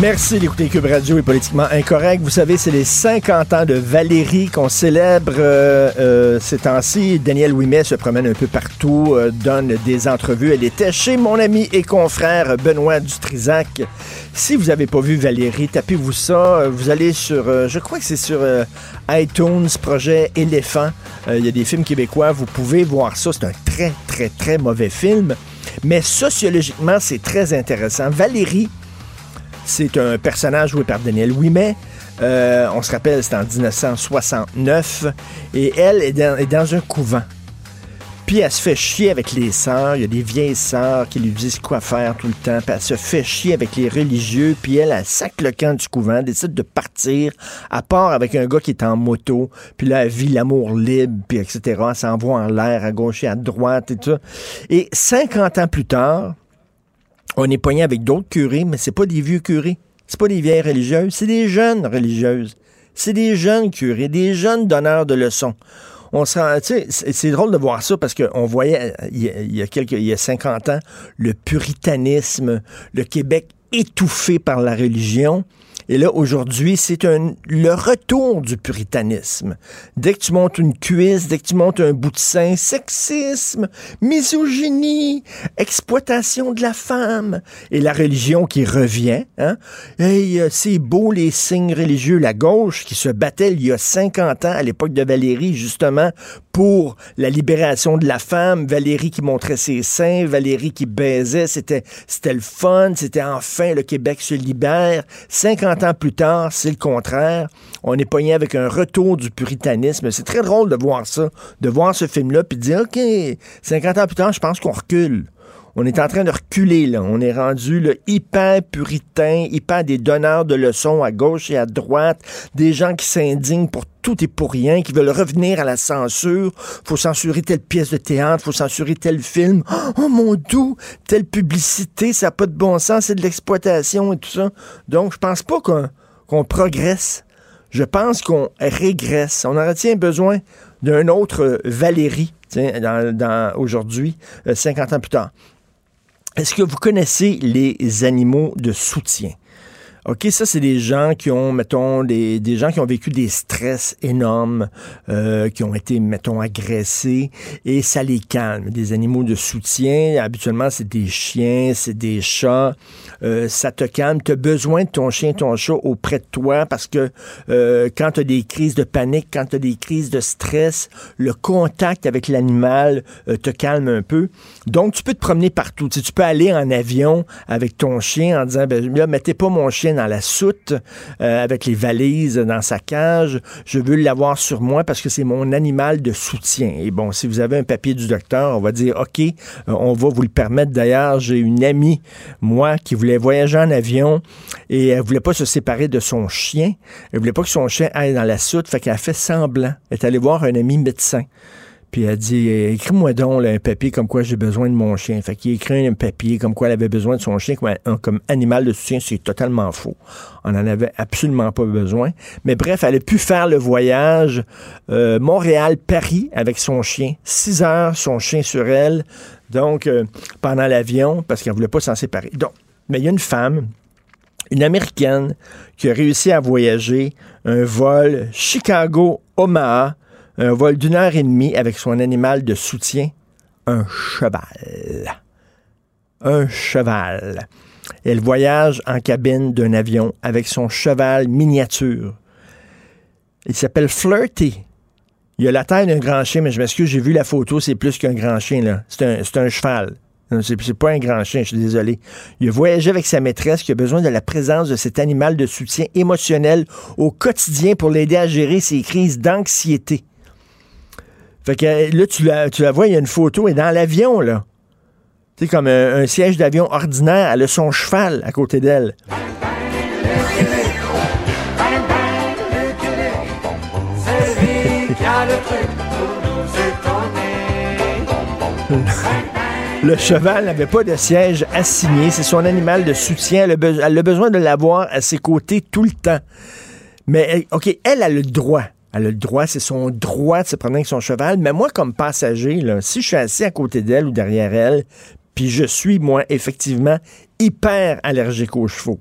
Merci d'écouter Cube Radio et Politiquement Incorrect. Vous savez, c'est les 50 ans de Valérie qu'on célèbre euh, euh, ces temps-ci. Daniel Ouimet se promène un peu partout, euh, donne des entrevues. Elle était chez mon ami et confrère Benoît Dutrisac. Si vous n'avez pas vu Valérie, tapez-vous ça. Vous allez sur, je crois que c'est sur iTunes, projet Éléphant. Il y a des films québécois, vous pouvez voir ça. C'est un très, très, très mauvais film. Mais sociologiquement, c'est très intéressant. Valérie, c'est un personnage joué par Daniel Ouimet. Euh, on se rappelle, c'est en 1969. Et elle est dans, un couvent. Puis elle se fait chier avec les sœurs. Il y a des vieilles sœurs qui lui disent quoi faire tout le temps. Puis elle se fait chier avec les religieux. Puis elle, elle sac le camp du couvent, décide de partir. Elle part avec un gars qui est en moto. Puis là, elle vit l'amour libre, puis etc. Elle s'envoie en l'air à gauche et à droite et tout. Et 50 ans plus tard, on est poigné avec d'autres curés, mais c'est pas des vieux curés. C'est pas des vieilles religieuses, c'est des jeunes religieuses. C'est des jeunes curés, des jeunes donneurs de leçons. On c'est drôle de voir ça parce qu'on voyait euh, il y, a, il y a quelques, il y a 50 ans le puritanisme, le Québec étouffé par la religion. Et là, aujourd'hui, c'est le retour du puritanisme. Dès que tu montes une cuisse, dès que tu montes un bout de sein, sexisme, misogynie, exploitation de la femme. Et la religion qui revient. Hein? Hey, euh, c'est beau les signes religieux. La gauche qui se battait il y a 50 ans, à l'époque de Valérie, justement, pour la libération de la femme. Valérie qui montrait ses seins, Valérie qui baisait. C'était, c'était le fun. C'était enfin le Québec se libère. 50 ans plus tard, c'est le contraire. On est pogné avec un retour du puritanisme. C'est très drôle de voir ça, de voir ce film-là, puis de dire, OK, 50 ans plus tard, je pense qu'on recule. On est en train de reculer, là. On est rendu là, hyper puritain, hyper des donneurs de leçons à gauche et à droite, des gens qui s'indignent pour tout et pour rien, qui veulent revenir à la censure. Faut censurer telle pièce de théâtre, faut censurer tel film. Oh mon doux, telle publicité, ça n'a pas de bon sens, c'est de l'exploitation et tout ça. Donc, je pense pas qu'on progresse. Je pense qu'on régresse. On aurait besoin d'un autre euh, Valérie aujourd'hui, euh, 50 ans plus tard. Est-ce que vous connaissez les animaux de soutien? OK, ça, c'est des gens qui ont, mettons, des, des gens qui ont vécu des stress énormes, euh, qui ont été, mettons, agressés, et ça les calme. Des animaux de soutien, habituellement, c'est des chiens, c'est des chats. Euh, ça te calme. Tu as besoin de ton chien, ton chat auprès de toi parce que euh, quand tu as des crises de panique, quand tu as des crises de stress, le contact avec l'animal euh, te calme un peu. Donc, tu peux te promener partout. Tu, sais, tu peux aller en avion avec ton chien en disant, ben, là, mettez pas mon chien dans la soute euh, avec les valises dans sa cage. Je veux l'avoir sur moi parce que c'est mon animal de soutien. Et bon, si vous avez un papier du docteur, on va dire, OK, euh, on va vous le permettre. D'ailleurs, j'ai une amie, moi, qui voulait voyager en avion et elle voulait pas se séparer de son chien. Elle voulait pas que son chien aille dans la soute, fait qu'elle a fait semblant. Elle est allée voir un ami médecin. Puis elle dit écris-moi donc un papier comme quoi j'ai besoin de mon chien. Fait qu'il écrit un papier comme quoi elle avait besoin de son chien comme, animal de soutien. C'est totalement faux. On en avait absolument pas besoin. Mais bref, elle a pu faire le voyage euh, Montréal-Paris avec son chien. Six heures, son chien sur elle. Donc, euh, pendant l'avion, parce qu'elle voulait pas s'en séparer. Donc, mais il y a une femme une Américaine qui a réussi à voyager un vol Chicago-Omaha, un vol d'une heure et demie avec son animal de soutien, un cheval. Un cheval. Elle voyage en cabine d'un avion avec son cheval miniature. Il s'appelle Flirty. Il a la taille d'un grand chien, mais je m'excuse, j'ai vu la photo, c'est plus qu'un grand chien. C'est un, un cheval. C'est pas un grand chien, je suis désolé. Il a voyagé avec sa maîtresse qui a besoin de la présence de cet animal de soutien émotionnel au quotidien pour l'aider à gérer ses crises d'anxiété. Fait que euh, là, tu la, vois, il y a une photo, et dans l'avion, là. Tu sais, comme un, un siège d'avion ordinaire, elle a son cheval à côté d'elle. Le cheval n'avait pas de siège assigné. C'est son animal de soutien. Elle a, elle a besoin de l'avoir à ses côtés tout le temps. Mais, OK, elle a le droit. Elle a le droit, c'est son droit de se promener avec son cheval. Mais moi, comme passager, là, si je suis assis à côté d'elle ou derrière elle, puis je suis, moi, effectivement, hyper allergique aux chevaux.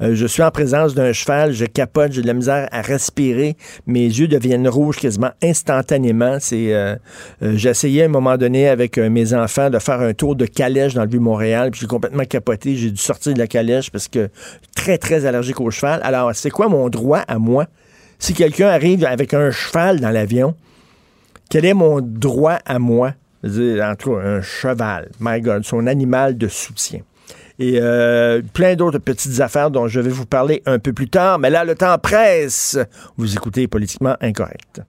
Euh, je suis en présence d'un cheval, je capote, j'ai de la misère à respirer, mes yeux deviennent rouges quasiment instantanément. C'est, euh, euh, essayé à un moment donné avec mes enfants de faire un tour de calèche dans le Vieux-Montréal, puis j'ai complètement capoté, j'ai dû sortir de la calèche parce que très très allergique au cheval. Alors, c'est quoi mon droit à moi si quelqu'un arrive avec un cheval dans l'avion? Quel est mon droit à moi? En tout cas, un cheval, my God, son animal de soutien et euh, plein d'autres petites affaires dont je vais vous parler un peu plus tard. Mais là, le temps presse. Vous écoutez Politiquement Incorrect.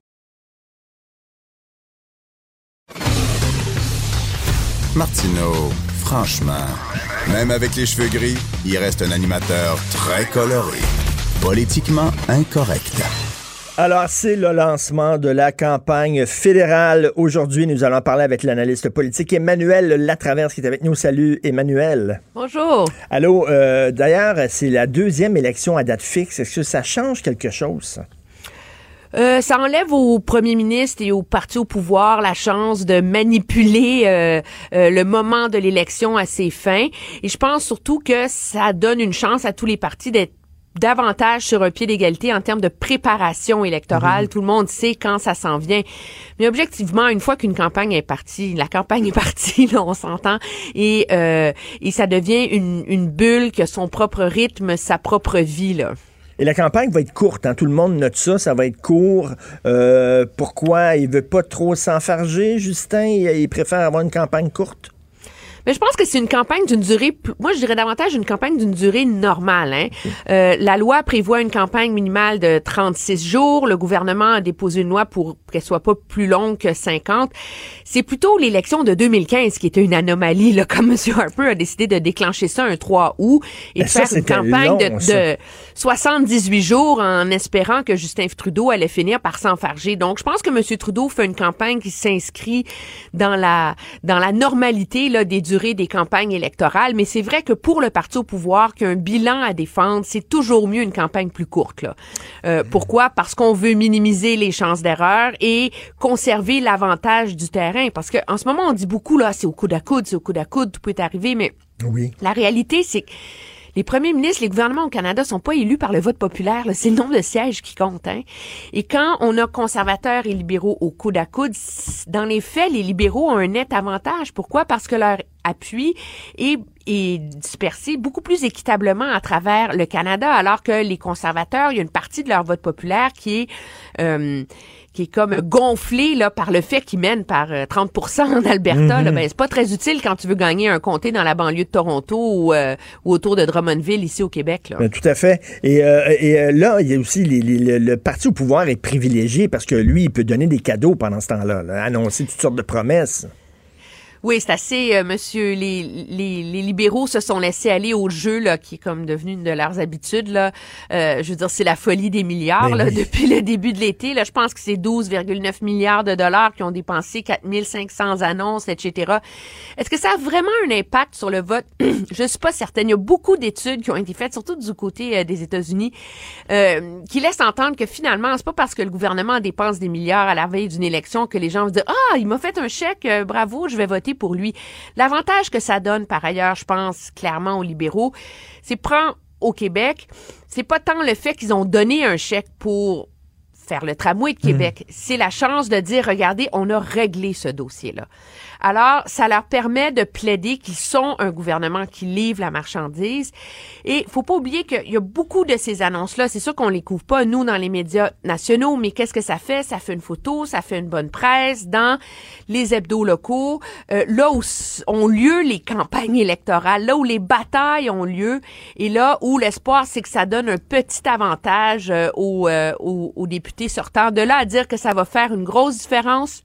Martineau, franchement, même avec les cheveux gris, il reste un animateur très coloré. Politiquement incorrect. Alors, c'est le lancement de la campagne fédérale. Aujourd'hui, nous allons parler avec l'analyste politique Emmanuel Latraverse qui est avec nous. Salut, Emmanuel. Bonjour. Allô, euh, d'ailleurs, c'est la deuxième élection à date fixe. Est-ce que ça change quelque chose? Euh, ça enlève au premier ministre et au parti au pouvoir la chance de manipuler euh, le moment de l'élection à ses fins. Et je pense surtout que ça donne une chance à tous les partis d'être davantage sur un pied d'égalité en termes de préparation électorale. Mhm. Tout le monde sait quand ça s'en vient. Mais objectivement, une fois qu'une campagne est partie, la campagne est partie, là, on s'entend, et, euh, et ça devient une, une bulle qui a son propre rythme, sa propre vie. Là. Et la campagne va être courte, hein? tout le monde note ça, ça va être court. Euh, pourquoi il veut pas trop s'enfarger, Justin? il préfère avoir une campagne courte? Mais je pense que c'est une campagne d'une durée, moi je dirais davantage une campagne d'une durée normale. Hein. Euh, la loi prévoit une campagne minimale de 36 jours. Le gouvernement a déposé une loi pour qu'elle soit pas plus longue que 50. C'est plutôt l'élection de 2015 qui était une anomalie, là, comme M. Harper a décidé de déclencher ça un 3 août et de faire une campagne de, 78 jours en espérant que Justin Trudeau allait finir par s'enfarger. Donc, je pense que M. Trudeau fait une campagne qui s'inscrit dans la dans la normalité là, des durées des campagnes électorales. Mais c'est vrai que pour le parti au pouvoir, qu'un bilan à défendre, c'est toujours mieux une campagne plus courte. Là. Euh, pourquoi? Parce qu'on veut minimiser les chances d'erreur et conserver l'avantage du terrain. Parce que en ce moment, on dit beaucoup, là, c'est au coude à coude, c'est au coude à coude, tout peut arriver, mais oui. la réalité, c'est que les premiers ministres, les gouvernements au Canada sont pas élus par le vote populaire. C'est le nombre de sièges qui compte. Hein. Et quand on a conservateurs et libéraux au coude à coude, dans les faits, les libéraux ont un net avantage. Pourquoi? Parce que leur appui est, est dispersé beaucoup plus équitablement à travers le Canada, alors que les conservateurs, il y a une partie de leur vote populaire qui est euh, qui est comme gonflé là par le fait qu'ils mènent par 30% euh, en Alberta. Mm ben, c'est pas très utile quand tu veux gagner un comté dans la banlieue de Toronto ou, euh, autour de Drummondville ici au Québec. Là. Ben, tout à fait. Et, euh, et là, il y a aussi le parti au pouvoir est privilégié parce que lui, il peut donner des cadeaux pendant ce temps-là, annoncer toutes sortes de promesses. Oui, c'est assez, euh, monsieur. Les, les, les, libéraux se sont laissés aller au jeu, là, qui est comme devenu une de leurs habitudes. Là. Euh, je veux dire, c'est la folie des milliards ben là, depuis le début de l'été. Là, je pense que c'est 12,9 milliards de dollars qui ont dépensé 4500 annonces, etc. Est-ce que ça a vraiment un impact sur le vote? je suis pas certaine. Il y a beaucoup d'études qui ont été faites, surtout du côté euh, des États-Unis, euh, qui laissent entendre que finalement, c'est pas parce que le gouvernement dépense des milliards à la veille d'une élection que les gens vont dire, ah, il m'a fait un chèque, bravo, je vais voter pour lui. L'avantage que ça donne, par ailleurs, je pense clairement aux libéraux, c'est prend au Québec, c'est pas tant le fait qu'ils ont donné un chèque pour faire le tramway de Québec, mmh. c'est la chance de dire, regardez, on a réglé ce dossier-là. Alors, ça leur permet de plaider qu'ils sont un gouvernement qui livre la marchandise. Et faut pas oublier qu'il y a beaucoup de ces annonces-là. C'est sûr qu'on les couvre pas, nous, dans les médias nationaux, mais qu'est-ce que ça fait? Ça fait une photo, ça fait une bonne presse dans les hebdos locaux, euh, là où ont lieu les campagnes électorales, là où les batailles ont lieu, et là où l'espoir, c'est que ça donne un petit avantage euh, aux, euh, aux, aux députés sortants. De là à dire que ça va faire une grosse différence,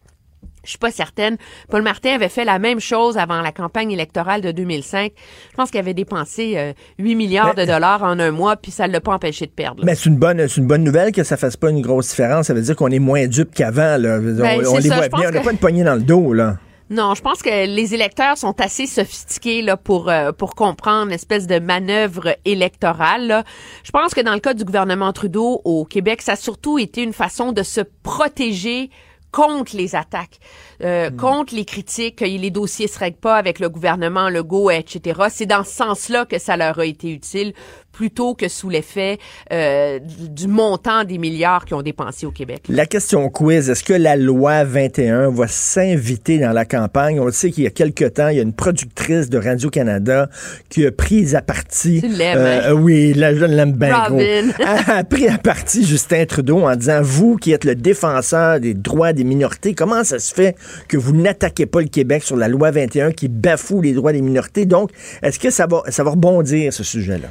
Je suis pas certaine. Paul Martin avait fait la même chose avant la campagne électorale de 2005. Je pense qu'il avait dépensé euh, 8 milliards de dollars en un mois, puis ça ne l'a pas empêché de perdre. là. Mais c'est une bonne, c'est une bonne nouvelle que ça fasse pas une grosse différence. Ça veut dire qu'on est moins dupe qu'avant. Là. on Ben, on les ça, voit bien. On n'a que- pas une poignée dans le dos, là. Non, je pense que les électeurs sont assez sophistiqués là pour euh, pour comprendre l'espèce de manœuvre électorale. là. Je pense que dans le cas du gouvernement Trudeau au Québec, ça a surtout été une façon de se protéger contre les attaques, euh, contre les critiques, que les dossiers se règlent pas avec le gouvernement Legault, etc. C'est dans ce sens-là que ça leur a été utile, plutôt que sous l'effet euh, du montant des milliards qu'ils ont dépensés au Québec. La question quiz, est-ce que la loi 21 va s'inviter dans la campagne? On le sait qu'il y a quelque temps, il y a une productrice de Radio-Canada qui a pris à partie... Tu l'aimes, euh, hein? Oui, la je l'aime bien gros. Elle a pris à partie Justin Trudeau en disant, vous qui êtes le défenseur des droits des minorités, comment ça se fait que vous n'attaquez pas le Québec sur la loi 21 qui bafoue les droits des minorités? Donc, est-ce que ça va, ça va rebondir, ce sujet-là?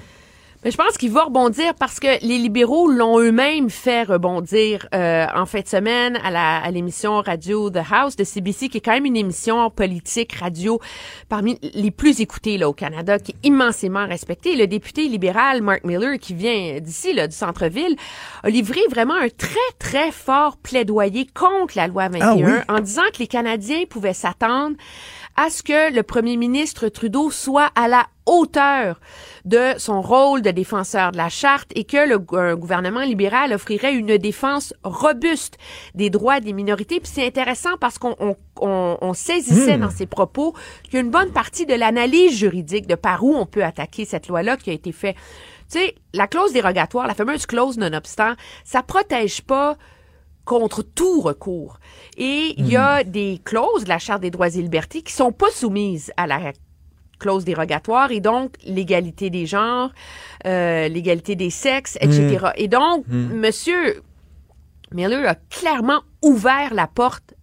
Mais je pense qu'il va rebondir parce que les libéraux l'ont eux-mêmes fait rebondir euh, en fin de semaine à la à l'émission radio The House de CBC, qui est quand même une émission politique radio parmi les plus écoutées là au Canada, qui est immensément respectée. Le député libéral Mark Miller, qui vient d'ici, là, du centre-ville, a livré vraiment un très très fort plaidoyer contre la loi 21 Ah oui? en disant que les Canadiens pouvaient s'attendre à ce que le premier ministre Trudeau soit à la hauteur de son rôle de défenseur de la charte et que le un gouvernement libéral offrirait une défense robuste des droits des minorités. Puis c'est intéressant parce qu'on on, on- on saisissait dans ses propos qu'une bonne partie de l'analyse juridique de par où on peut attaquer cette loi-là qui a été fait. Tu sais, la clause dérogatoire, la fameuse clause nonobstant, ça protège pas contre tout recours. Et il y a des clauses de la Charte des droits et libertés qui sont pas soumises à la clause dérogatoire et donc l'égalité des genres, euh, l'égalité des sexes, etc. Et donc, Monsieur Miller a clairement ouvert la porte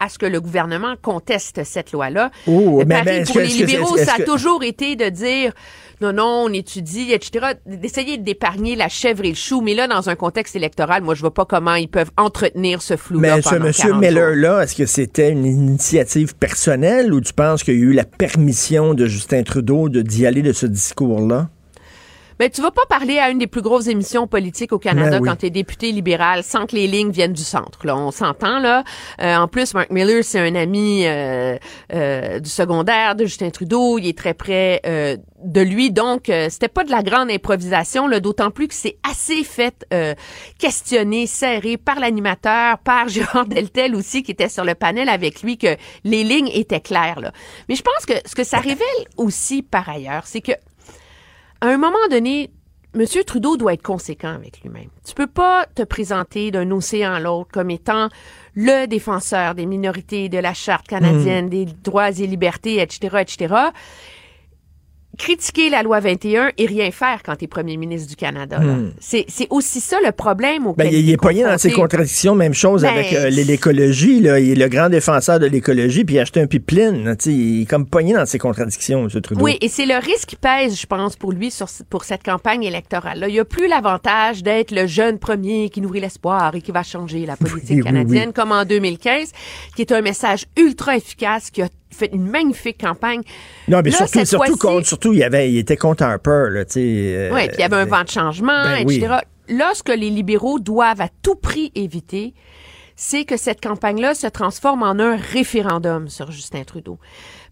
à ce que le gouvernement conteste cette loi-là. Oh, mais- pour que- les que- libéraux, ça a que- toujours été de dire non, non, on étudie, etc., d'essayer d'épargner la chèvre et le chou. Mais là, dans un contexte électoral, moi, je vois pas comment ils peuvent entretenir ce flou-là Mais ce monsieur 40 Miller jours. là, est-ce que c'était une initiative personnelle ou tu penses qu'il y a eu la permission de Justin Trudeau de d'y aller de ce discours-là? Mais tu vas pas parler à une des plus grosses émissions politiques au Canada Ben oui. quand tu es député libéral sans que les lignes viennent du centre. Là, on s'entend là. Euh, en plus, Mark Miller, c'est un ami euh, euh, du secondaire de Justin Trudeau. Il est très près euh, de lui, donc euh, c'était pas de la grande improvisation. là, D'autant plus que c'est assez fait euh, questionner, serré par l'animateur, par Gérard Deltel aussi qui était sur le panel avec lui que les lignes étaient claires. Là. Mais je pense que ce que ça révèle aussi par ailleurs, c'est que à un moment donné, M. Trudeau doit être conséquent avec lui-même. Tu peux pas te présenter d'un océan à l'autre comme étant le défenseur des minorités, de la charte canadienne, des droits et libertés, etc., etc. Critiquer la loi 21 et rien faire quand tu es premier ministre du Canada. là. C'est aussi ça le problème Ben, auquel il, il est pogné dans ses contradictions. Même chose Ben, avec euh, l'écologie. Là. Il est le grand défenseur de l'écologie, puis il a acheté un pipeline. là, Il est comme pogné dans ses contradictions, M. Trudeau. Oui, et c'est le risque qui pèse, je pense, pour lui sur, pour cette campagne électorale. Il n'y a plus l'avantage d'être le jeune premier qui nourrit l'espoir et qui va changer la politique Oui, oui, canadienne oui. comme en 2015, qui est un message ultra efficace, qui a fait une magnifique campagne. Non, mais Là, surtout, surtout, contre, surtout il, y avait, il était contre Harper. Là, tu sais, euh, Oui, puis il y avait un vent de changement, ben oui. etc. Là, ce que les libéraux doivent à tout prix éviter, c'est que cette campagne-là se transforme en un référendum sur Justin Trudeau.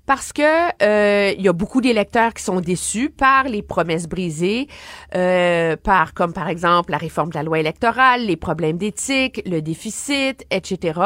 Parce que euh, il y a beaucoup d'électeurs qui sont déçus par les promesses brisées, euh, par comme par exemple la réforme de la loi électorale, les problèmes d'éthique, le déficit, etc.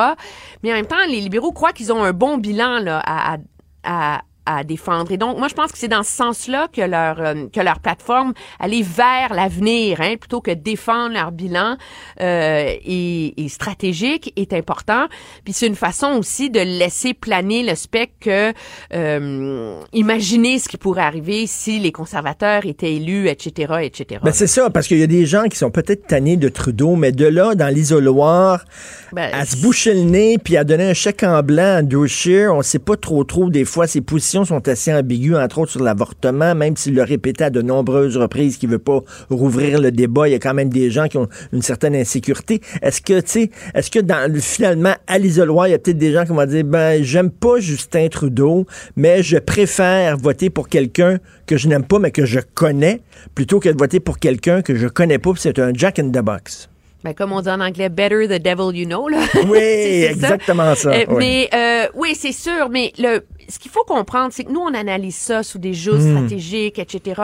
Mais en même temps, les libéraux croient qu'ils ont un bon bilan là à, à, à défendre. Et donc, moi, je pense que c'est dans ce sens-là que leur euh, que leur plateforme aller vers l'avenir, hein, plutôt que défendre leur bilan euh, et, et stratégique est important. Puis c'est une façon aussi de laisser planer le spectre que euh, imaginer ce qui pourrait arriver si les conservateurs étaient élus, etc., etc. Ben, c'est ça, parce qu'il y a des gens qui sont peut-être tannés de Trudeau, mais de là, dans l'isoloir, Ben, à se boucher le nez puis à donner un chèque en blanc à Scheer, on sait pas trop trop des fois ses positions sont assez ambiguës, entre autres sur l'avortement, même s'il le répétait à de nombreuses reprises qu'il veut pas rouvrir le débat, il y a quand même des gens qui ont une certaine insécurité. Est-ce que, tu sais, est-ce que dans, finalement, à l'isoloir, il y a peut-être des gens qui vont dire, ben, j'aime pas Justin Trudeau, mais je préfère voter pour quelqu'un que je n'aime pas, mais que je connais, plutôt que de voter pour quelqu'un que je connais pas, c'est un Jack in the Box. Ben, comme on dit en anglais, better the devil you know, là. Oui, exactement ça. Euh, oui. Mais euh, oui, c'est sûr. Mais le, ce qu'il faut comprendre, c'est que nous, on analyse ça sous des jeux Hmm. stratégiques, etc.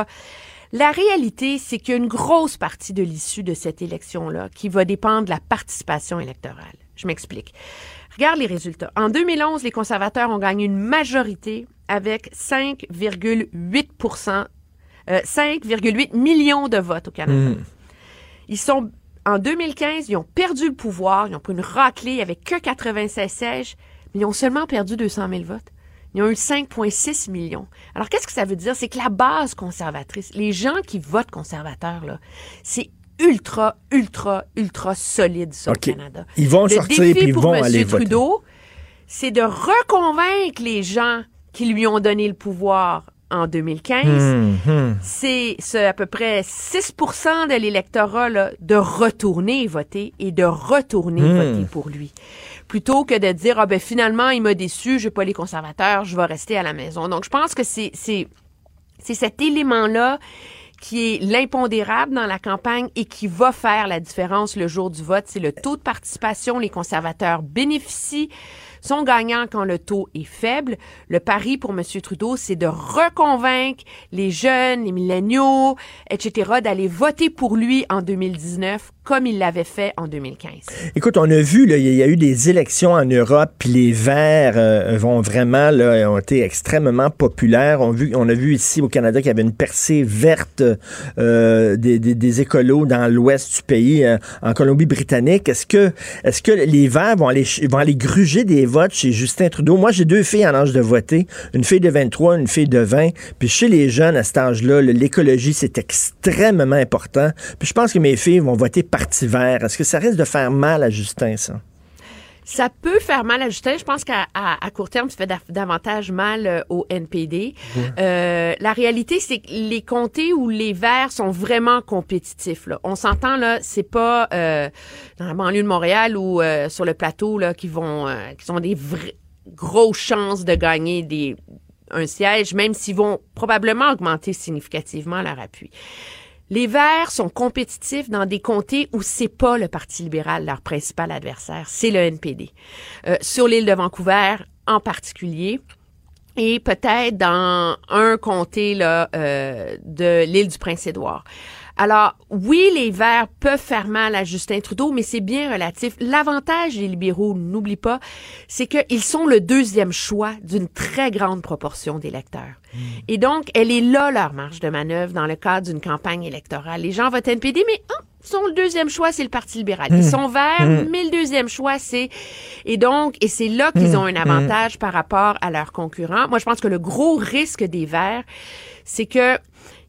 La réalité, c'est qu'il y a une grosse partie de l'issue de cette élection-là qui va dépendre de la participation électorale. Je m'explique. Regarde les résultats. En 2011, les conservateurs ont gagné une majorité avec 5,8% euh, 5,8 millions de votes au Canada. Ils sont en 2015, ils ont perdu le pouvoir, ils ont pris une raclée avec que 96 sièges, mais ils ont seulement perdu 200 000 votes. Ils ont eu 5,6 millions. Alors, qu'est-ce que ça veut dire? C'est que la base conservatrice, les gens qui votent conservateurs, là, c'est ultra, ultra, ultra solide, ça, au Canada. Ils vont Le sortir défi puis ils pour vont M. aller voter. Trudeau, c'est de reconvaincre les gens qui lui ont donné le pouvoir en 2015 Mhm. c'est ce, à peu près 6 de l'électorat là, de retourner voter et de retourner Hmm. voter pour lui. Plutôt que de dire, ah ben finalement, il m'a déçu, je pas les conservateurs, je vais rester à la maison. Donc, je pense que c'est, c'est, c'est cet élément-là qui est l'impondérable dans la campagne et qui va faire la différence le jour du vote. C'est le taux de participation. Les conservateurs bénéficient, sont gagnants quand le taux est faible. Le pari pour M. Trudeau, c'est de reconvaincre les jeunes, les milléniaux, etc., d'aller voter pour lui en 2019 comme il l'avait fait en 2015. Écoute, on a vu, il y a eu des élections en Europe, puis les Verts euh, vont vraiment, là, ont été extrêmement populaires. On, a vu ici au Canada qu'il y avait une percée verte euh, des, des, écolos dans l'ouest du pays, euh, en Colombie-Britannique. Est-ce que, est-ce que les Verts vont aller, vont aller gruger des votes chez Justin Trudeau? Moi, j'ai deux filles en âge de voter, une fille de 23, une fille de 20. Puis chez les jeunes à cet âge-là, l'écologie, c'est extrêmement important. Puis je pense que mes filles vont voter parti vert. Est-ce que ça risque de faire mal à Justin, ça? Ça peut faire mal à Justin. Je pense qu'à à, à court terme, ça fait da- davantage mal euh, au NPD. Euh, la réalité, c'est que les comtés où les Verts sont vraiment compétitifs. Là. On s'entend là, c'est pas euh, dans la banlieue de Montréal ou euh, sur le plateau là qui vont, euh, qui ont des vraies grosses chances de gagner des un siège, même s'ils vont probablement augmenter significativement leur appui. Les Verts sont compétitifs dans des comtés où c'est pas le Parti libéral leur principal adversaire, c'est le NPD. Euh, sur l'île de Vancouver en particulier, et peut-être dans un comté là, euh, de l'île du Prince-Édouard. Alors, oui, les Verts peuvent faire mal à Justin Trudeau, mais c'est bien relatif. L'avantage des libéraux, n'oublie pas, c'est qu'ils sont le deuxième choix d'une très grande proportion d'électeurs. Et donc, elle est là, leur marge de manœuvre, dans le cadre d'une campagne électorale. Les gens votent NPD, mais ils sont le deuxième choix, c'est le Parti libéral. Ils sont verts, mais le deuxième choix, c'est... Et donc, et c'est là qu'ils ont un avantage par rapport à leurs concurrents. Moi, je pense que le gros risque des verts, c'est que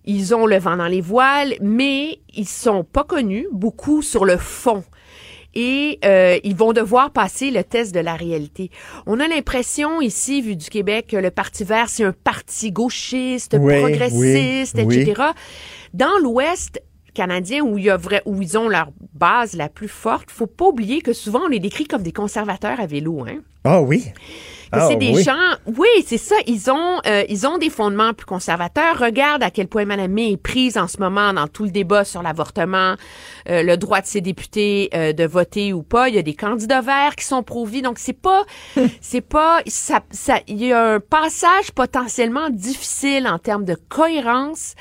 ils ont le vent dans les voiles, mais ils sont pas connus beaucoup sur le fond. Et euh, ils vont devoir passer le test de la réalité. On a l'impression ici, vu du Québec, que le Parti vert, c'est un parti gauchiste, Oui, progressiste, oui, etc. Dans l'Ouest canadien, où, il y a vrai, où ils ont leur base la plus forte, faut pas oublier que souvent, on les décrit comme des conservateurs à vélo. Hein? Ah oui. Que Ah, c'est des oui. gens, oui, c'est ça. Ils ont, euh, ils ont des fondements plus conservateurs. Regarde à quel point Mme May est prise en ce moment dans tout le débat sur l'avortement, euh, le droit de ses députés euh, de voter ou pas. Il y a des candidats verts qui sont pro-vie, donc c'est pas, c'est pas, ça, ça, il y a un passage potentiellement difficile en termes de cohérence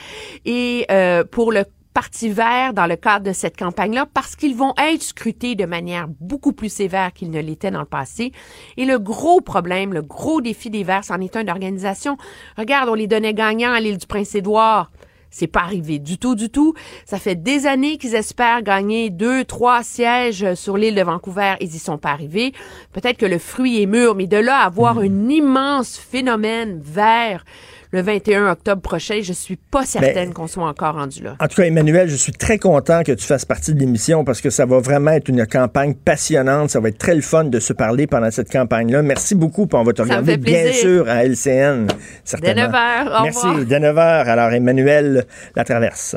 et pour le Parti vert dans le cadre de cette campagne-là parce qu'ils vont être scrutés de manière beaucoup plus sévère qu'ils ne l'étaient dans le passé. Et le gros problème, le gros défi des Verts, c'en est un d'organisation. Regarde, on les donnait gagnants à l'île du Prince-Édouard. C'est pas arrivé du tout, du tout. Ça fait des années qu'ils espèrent gagner deux, trois sièges sur l'île de Vancouver. Ils y sont pas arrivés. Peut-être que le fruit est mûr, mais de là à avoir un immense phénomène vert le 21 octobre prochain. Je suis pas certaine qu'on soit encore rendu là. En tout cas, Emmanuel, je suis très content que tu fasses partie de l'émission parce que ça va vraiment être une campagne passionnante. Ça va être très le fun de se parler pendant cette campagne-là. Merci beaucoup. Puis on va te regarder, bien sûr, à LCN. Certainement. Dès 9 h. Merci. Dès 9 h. Alors, Emmanuel la traverse.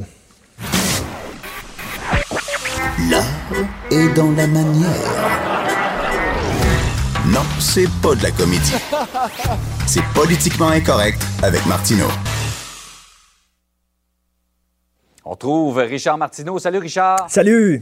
L'art est dans la manière. Non, c'est pas de la comédie. C'est politiquement incorrect avec Martineau. On trouve Richard Martineau. Salut Richard. Salut.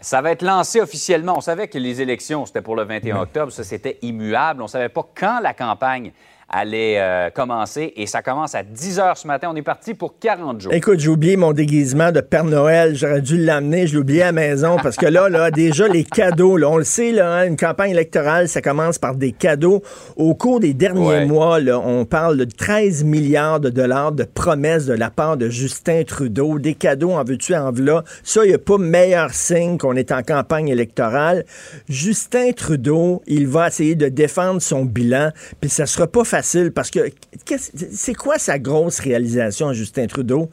Ça va être lancé officiellement. On savait que les élections, c'était pour le 21 octobre. Ça, c'était immuable. On ne savait pas quand la campagne allait euh, commencer et ça commence à 10 heures ce matin. On est parti pour 40 jours. Écoute, j'ai oublié mon déguisement de Père Noël. J'aurais dû l'amener. Je l'ai oublié à la maison parce que là, là, déjà, les cadeaux, là, on le sait, là, hein, une campagne électorale, ça commence par des cadeaux. Au cours des derniers mois, là, on parle de 13 milliards de dollars de promesses de la part de Justin Trudeau. Des cadeaux en veux-tu, en voilà. Ça, il n'y a pas meilleur signe qu'on est en campagne électorale. Justin Trudeau, il va essayer de défendre son bilan, puis ça sera pas facile parce que c'est quoi sa grosse réalisation Justin Trudeau?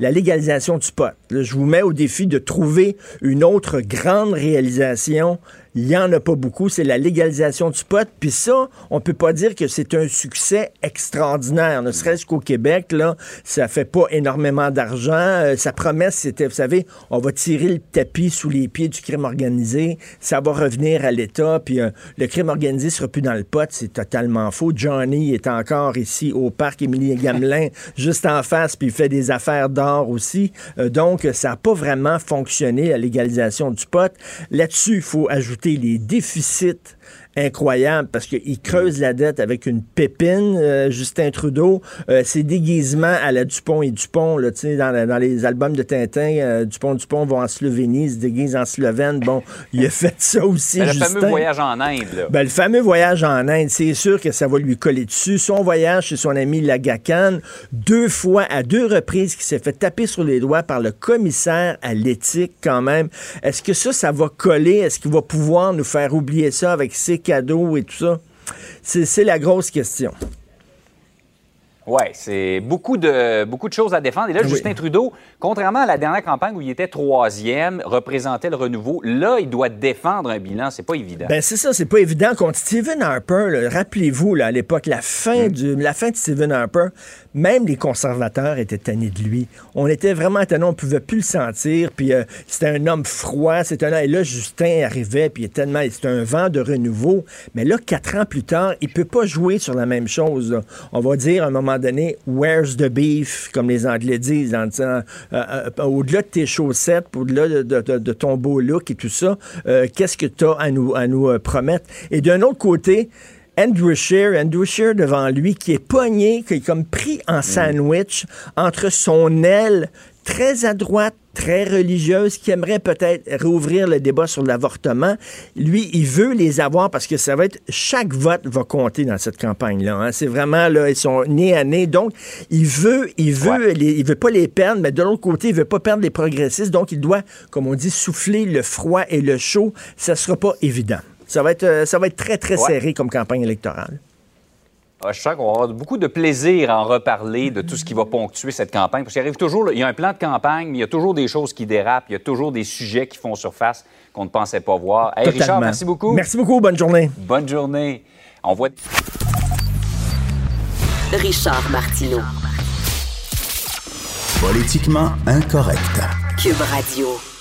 La légalisation du pot. je vous mets au défi de trouver une autre grande réalisation il n'y en a pas beaucoup. C'est la légalisation du pot. Puis ça, on peut pas dire que c'est un succès extraordinaire. Ne serait-ce qu'au Québec, là, ça fait pas énormément d'argent. Euh, sa promesse, c'était, vous savez, on va tirer le tapis sous les pieds du crime organisé. Ça va revenir à l'État. Puis euh, le crime organisé sera plus dans le pot. C'est totalement faux. Johnny est encore ici au parc Émilie Gamelin, juste en face, puis il fait des affaires d'or aussi. Euh, donc, ça n'a pas vraiment fonctionné, la légalisation du pot. Là-dessus, il faut ajouter les déficits incroyable parce qu'il creuse la dette avec une pépine, euh, Justin Trudeau. Euh, ses déguisements à la Dupont et Dupont, là, dans, dans les albums de Tintin, euh, Dupont Dupont vont en Slovénie, se déguise en slovène. Bon, il a fait ça aussi. Ben, le fameux voyage en Inde. Là. Ben, le fameux voyage en Inde, c'est sûr que ça va lui coller dessus. Son voyage chez son ami Lagacan, deux fois, à deux reprises, qui s'est fait taper sur les doigts par le commissaire à l'éthique quand même. Est-ce que ça, ça va coller? Est-ce qu'il va pouvoir nous faire oublier ça avec ses cadeaux et tout ça? C'est la grosse question. Oui, c'est beaucoup de, beaucoup de choses à défendre. Et là, Justin Trudeau, contrairement à la dernière campagne où il était troisième, représentait le renouveau, là, il doit défendre un bilan. C'est pas évident. Ben c'est ça, c'est pas évident. Contre Stephen Harper, rappelez-vous, à l'époque, la, fin mm. la fin de Stephen Harper, même les conservateurs étaient tannés de lui. On était vraiment tannés, on pouvait plus le sentir. Puis euh, c'était un homme froid, c'était un Et là, Justin arrivait, puis tellement... C'était un vent de renouveau. Mais là, quatre ans plus tard, il peut pas jouer sur la même chose. On va dire, à un moment donné, where's the beef, comme les Anglais disent, en disant, euh, euh, au-delà de tes chaussettes, au-delà de, ton beau look et tout ça, euh, qu'est-ce que tu as à nous, à nous promettre? Et d'un autre côté, Andrew Scheer, Andrew Scheer devant lui, qui est pogné, qui est comme pris en sandwich entre son aile très à droite, très religieuse, qui aimerait peut-être rouvrir le débat sur l'avortement. Lui, il veut les avoir parce que ça va être chaque vote va compter dans cette campagne-là. Hein. C'est vraiment là, ils sont nés à nez. Donc, il veut, il veut, il veut pas les perdre, mais de l'autre côté, il veut pas perdre les progressistes. Donc, il doit, comme on dit, souffler le froid et le chaud. Ça sera pas évident. Ça va être, euh, ça va être très, très serré comme campagne électorale. Ah, je sens qu'on va avoir beaucoup de plaisir à en reparler de tout ce qui va ponctuer cette campagne. Parce qu'il arrive toujours, il y a un plan de campagne, mais il y a toujours des choses qui dérapent, il y a toujours des sujets qui font surface qu'on ne pensait pas voir. Hey, Richard, merci beaucoup. Merci beaucoup, bonne journée. Bonne journée. On voit. Richard Martineau. Politiquement incorrect. Cube Radio.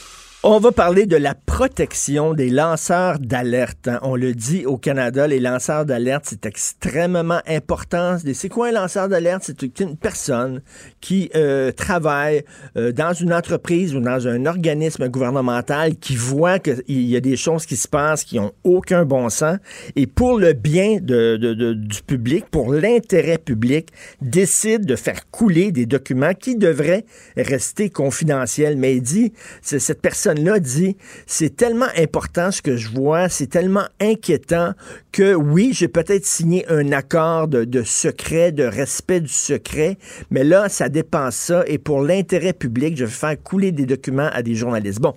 On va parler de la protection des lanceurs d'alerte. Hein. On le dit au Canada, les lanceurs d'alerte, c'est extrêmement important. C'est quoi un lanceur d'alerte? C'est une personne qui euh, travaille euh, dans une entreprise ou dans un organisme gouvernemental qui voit qu'il y a des choses qui se passent qui ont aucun bon sens et pour le bien du public, pour l'intérêt public, décide de faire couler des documents qui devraient rester confidentiels. Mais il dit, cette personne là dit, c'est tellement important ce que je vois, c'est tellement inquiétant que oui, j'ai peut-être signé un accord de, secret, de respect du secret, mais là, ça dépense ça et pour l'intérêt public, je vais faire couler des documents à des journalistes. Bon,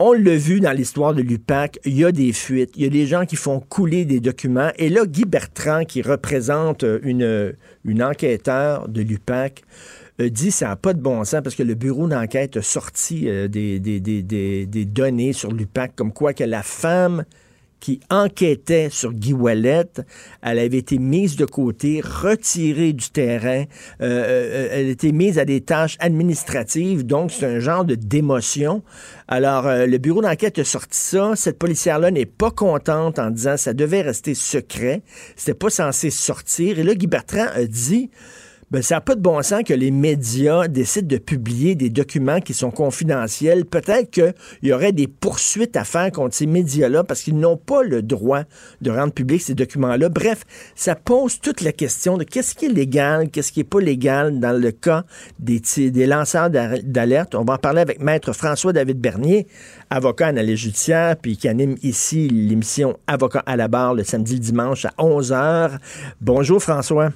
on l'a vu dans l'histoire de l'UPAC, il y a des fuites, il y a des gens qui font couler des documents. Et là, Guy Bertrand, qui représente une, une enquêteur de l'UPAC, dit ça n'a pas de bon sens parce que le bureau d'enquête a sorti des, des, données sur l'UPAC comme quoi que la femme qui enquêtait sur Guy Wallet, elle avait été mise de côté, retirée du terrain, euh, euh, elle était mise à des tâches administratives, donc c'est un genre de démotion. Alors, euh, le bureau d'enquête a sorti ça. Cette policière-là n'est pas contente en disant ça devait rester secret, c'était pas censé sortir. Et là, Guy Bertrand a dit ben, ça n'a pas de bon sens que les médias décident de publier des documents qui sont confidentiels. Peut-être qu'il y aurait des poursuites à faire contre ces médias-là parce qu'ils n'ont pas le droit de rendre public ces documents-là. Bref, ça pose toute la question de qu'est-ce qui est légal, qu'est-ce qui n'est pas légal dans le cas des, des lanceurs d'alerte. On va en parler avec Maître François-David Bernier, avocat en allée judiciaire, puis qui anime ici l'émission Avocat à la barre le samedi le dimanche à 11h. Bonjour François.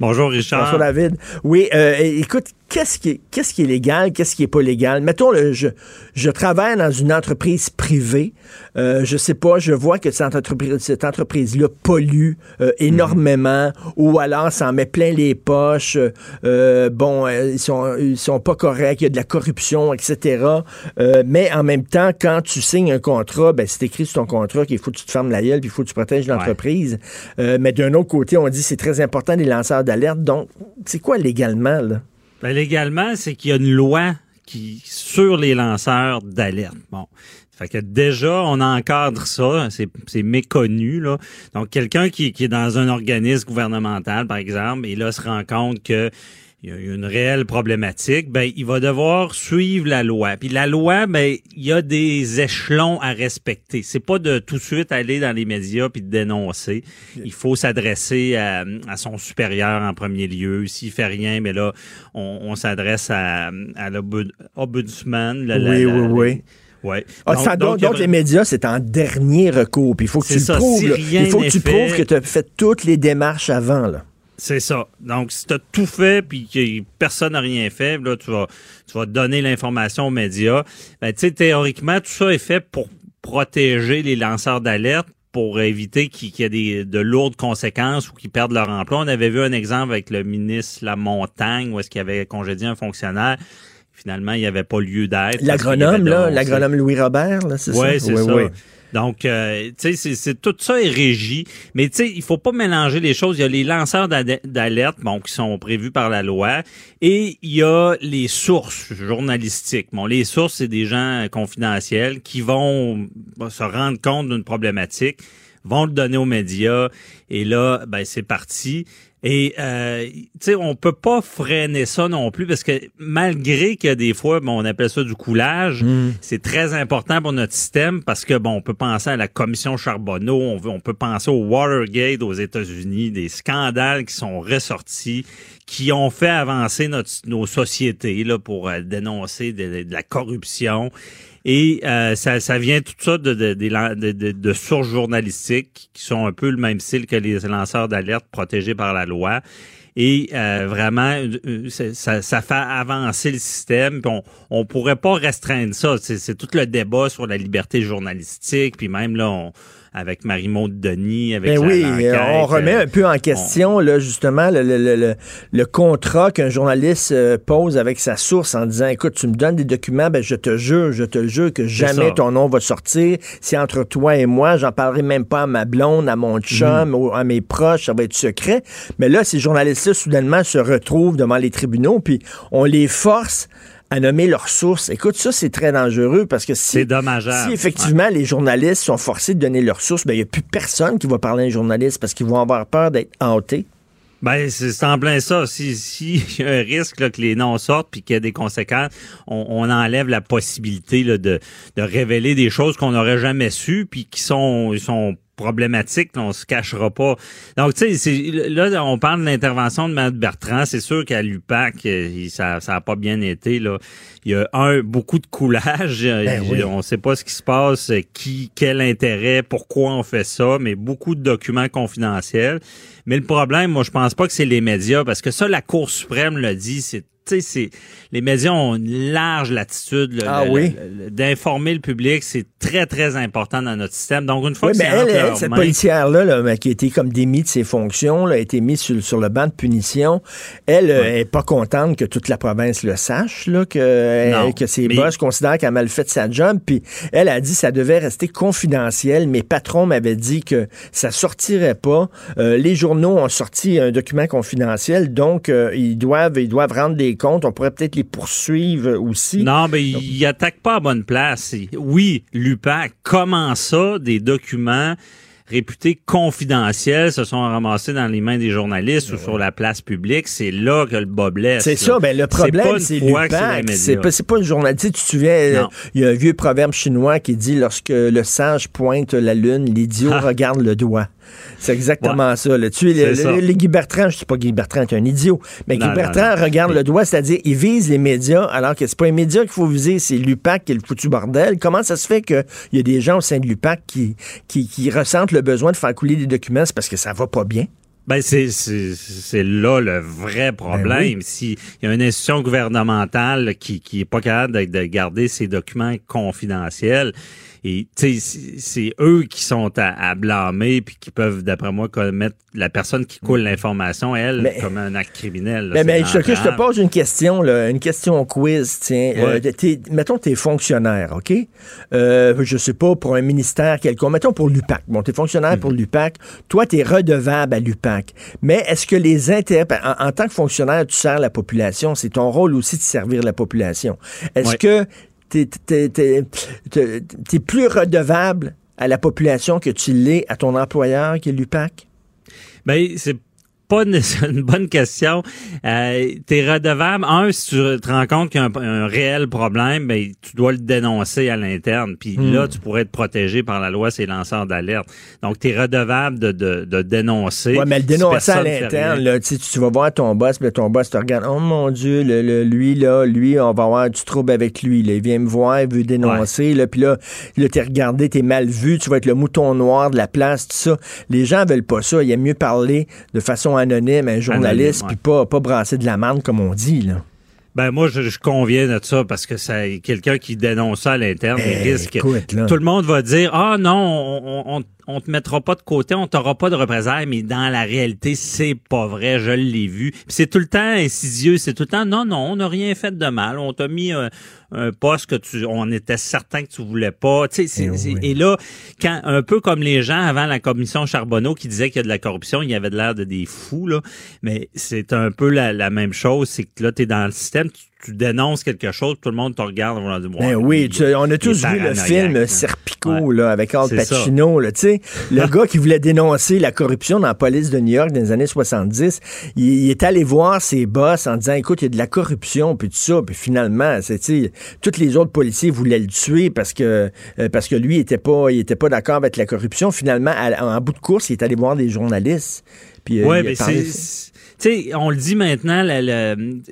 Bonjour Richard. Bonjour David. Oui, euh, écoute, qu'est-ce qui, est, qu'est-ce qui est légal, qu'est-ce qui est pas légal? Mettons, le, je, je travaille dans une entreprise privée. Euh, je sais pas, je vois que cette entreprise, cette entreprise-là pollue euh, énormément, ou alors s'en met plein les poches. Euh, bon, euh, ils sont, ils sont pas corrects, il y a de la corruption, etc. mais en même temps, quand tu signes un contrat, ben c'est écrit sur ton contrat qu'il faut que tu te fermes la gueule, puis il faut que tu protèges l'entreprise. mais d'un autre côté, on dit c'est très important les lanceurs d'alerte. Donc, c'est quoi légalement là? Ben, légalement, c'est qu'il y a une loi qui sur les lanceurs d'alerte. Bon. Fait que déjà, on encadre ça, c'est méconnu. Là. Donc, quelqu'un qui, qui est dans un organisme gouvernemental, par exemple, et là se rend compte que il y a une réelle problématique, ben il va devoir suivre la loi. Puis la loi, ben il y a des échelons à respecter. C'est pas de tout de suite aller dans les médias puis de dénoncer. Il faut s'adresser à, son supérieur en premier lieu. S'il fait rien, mais là on, s'adresse à, à l'ombudsman. oui, oui, oui. Ouais. Ah, donc, donc, les médias, c'est en dernier recours. Puis il faut que tu prouves. il faut que tu prouves que tu as fait toutes les démarches avant. Là. C'est ça. Donc, si tu as tout fait puis que personne n'a rien fait, là, tu vas, tu vas donner l'information aux médias. Ben, tu sais, théoriquement, tout ça est fait pour protéger les lanceurs d'alerte pour éviter qu'il y ait des, de lourdes conséquences ou qu'ils perdent leur emploi. On avait vu un exemple avec le ministre La Montagne où est-ce qu'il avait congédié un fonctionnaire finalement, il n'y avait pas lieu d'être. L'agronome, là, l'agronome Louis Robert, là, c'est ça? c'est ça. Donc, euh, tu sais, c'est tout ça est régi. Mais tu sais, il faut pas mélanger les choses. Il y a les lanceurs d'alerte, bon, qui sont prévus par la loi, et il y a les sources journalistiques. Bon, les sources, c'est des gens confidentiels qui vont se rendre compte d'une problématique, vont le donner aux médias, et là, ben c'est parti. Et euh, tu sais, on peut pas freiner ça non plus parce que malgré que des fois, bon, on appelle ça du coulage, mm. c'est très important pour notre système parce que bon, on peut penser à la commission Charbonneau, on, on peut penser au Watergate aux États-Unis, des scandales qui sont ressortis, qui ont fait avancer notre, nos sociétés là pour euh, dénoncer de, la corruption. Et euh, ça, ça vient tout ça de, de, de, de, sources journalistiques qui sont un peu le même style que les lanceurs d'alerte protégés par la loi. Et euh, vraiment, euh, ça, ça, fait avancer le système. on, on pourrait pas restreindre ça. C'est tout le débat sur la liberté journalistique. Puis même là, on, avec Marie-Maude Denis, avec ben oui, on remet un peu en question là justement le, le, le, le contrat qu'un journaliste euh, pose avec sa source en disant écoute, tu me donnes des documents, ben je te jure, je te jure que jamais ton nom va sortir. C'est entre toi et moi, j'en parlerai même pas à ma blonde, à mon chum, mhm. ou à mes proches, ça va être secret. Mais là, ces journalistes-là soudainement se retrouvent devant les tribunaux, puis on les force à nommer leurs sources. Écoute, ça, c'est très dangereux parce que si, si effectivement les journalistes sont forcés de donner leurs sources, ben, il n'y a plus personne qui va parler à un journaliste parce qu'ils vont avoir peur d'être hantés. Ben, c'est en plein ça. Si, si y a un risque là, que les noms sortent puis qu'il y a des conséquences, on, enlève la possibilité là, de, de révéler des choses qu'on n'aurait jamais su puis qui sont, sont problématique, on se cachera pas. Donc, tu sais, là, on parle de l'intervention de Mme Bertrand. C'est sûr qu'à l'UPAC, euh, ça n'a pas bien été. Là. Il y a un beaucoup de coulage. Ben on ne sait pas ce qui se passe, qui, quel intérêt, pourquoi on fait ça, mais beaucoup de documents confidentiels. Mais le problème, moi, je pense pas que c'est les médias, parce que ça, la Cour suprême l'a dit, c'est les médias ont une large latitude là, Ah oui? d'informer le public, c'est très très important dans notre système. Donc une fois Oui, que c'est elle, cette policière-là, là, qui a été comme démise de ses fonctions, là, a été mise sur, sur le banc de punition, elle euh, est pas contente que toute la province le sache, là, que, euh, que ses mais- boss considèrent qu'elle a mal fait sa job. Puis elle a dit que ça devait rester confidentiel. Mes patrons m'avaient dit que ça sortirait pas. Euh, les journaux ont sorti un document confidentiel, donc euh, ils doivent ils doivent rendre des comptes. On pourrait peut-être les poursuivre aussi. Non, mais il attaque pas à bonne place. Oui, l'UPAC, comment ça, des documents réputés confidentiels se sont ramassés dans les mains des journalistes ou sur la place publique? C'est là que le bas blesse. C'est ça, ben le problème, une c'est que c'est pas, pas le journal. Tu tu te souviens, euh, il y a un vieux proverbe chinois qui dit lorsque le sage pointe la lune, l'idiot Ah. regarde le doigt. C'est exactement ça. Là. Tu le, C'est ça. le- le Guy Bertrand, je sais pas Guy Bertrand est un idiot, mais Non, Guy non, Bertrand non. regarde le doigt, c'est-à-dire il vise les médias, alors que c'est pas les médias qu'il faut viser, c'est l'UPAC qui est le foutu bordel. Comment ça se fait qu'il y a des gens au sein de l'UPAC qui, qui, qui ressentent le besoin de faire couler des documents? C'est parce que ça va pas bien? Ben c'est là le vrai problème. Ben oui. Si il y a une institution gouvernementale qui qui est pas capable de, de garder ses documents confidentiels et c'est- eux qui sont à, à blâmer puis qui peuvent d'après moi commettre la personne qui coule l'information elle Mais- comme un acte criminel. là, Mais, mais je, te- je te grave. pose une question, là, une question quiz. Tiens, Ouais. Euh, t'es- mettons, tu es fonctionnaire, OK? Euh, je sais pas, pour un ministère quelconque. Mettons pour l'UPAC. Bon, tu es fonctionnaire pour l'UPAC. Toi, tu es redevable à l'UPAC. Mais est-ce que les intérêts. En, en tant que fonctionnaire, tu sers la population. C'est ton rôle aussi de servir la population. Est-ce Ouais. que tu es, plus redevable à la population que tu l'es à ton employeur qui est l'UPAC? Ben, c'est pas une, une bonne question. Euh, T'es redevable. Un, si tu te rends compte qu'il y a un, un réel problème, ben, tu dois le dénoncer à l'interne. Puis Hmm. là, tu pourrais être protégé par la loi, c'est lanceurs d'alerte. Donc, t'es redevable de, de, de dénoncer. Ouais, mais le si dénoncer à l'interne, tu, tu vas voir ton boss, là, ton boss te regarde. Oh mon Dieu, le, le- lui, là, lui, on va avoir du trouble avec lui. Là. Il vient me voir, il veut dénoncer. Là, puis là, là t'es regardé, t'es mal vu, tu vas être le mouton noir de la place, tout ça. Les gens veulent pas ça. Il aime mieux parler de façon anonyme un journaliste, puis pas, pas brasser de la merde, comme on dit. Là. Ben moi, je, je conviens de ça parce que ça, quelqu'un qui dénonce ça à l'interne, il Eh, risque. écoute, là. Tout le monde va dire ah non, on, on, on te mettra pas de côté, on t'aura pas de représailles, mais dans la réalité, c'est pas vrai. Je l'ai vu. Puis c'est tout le temps insidieux, c'est tout le temps non non, on n'a rien fait de mal, on t'a mis un, un poste que tu, on était certain que tu voulais pas. Tu sais, c'est- Eh oui. et là, quand un peu comme les gens avant la commission Charbonneau qui disaient qu'il y a de la corruption, il y avait de l'air de des fous là, mais c'est un peu la, la même chose, c'est que là, tu es dans le système, tu, tu dénonces quelque chose, tout le monde te regarde, va dire, Ben oui, tu- on a tous vu le film. Serpico Ouais. là, avec Al. Pacino. Là, tu sais, le gars qui voulait dénoncer la corruption dans la police de New York dans les années 70, il, il est allé voir ses boss en disant écoute, il y a de la corruption, puis tout ça. Puis finalement, c'est, tu sais, tous les autres policiers voulaient le tuer parce que, euh, parce que lui, il était pas, il était pas d'accord avec la corruption. Finalement, à- en bout de course, il est allé voir des journalistes. Puis, euh, Ouais, il a mais parlé- c'est. Tu sais, on le dit maintenant,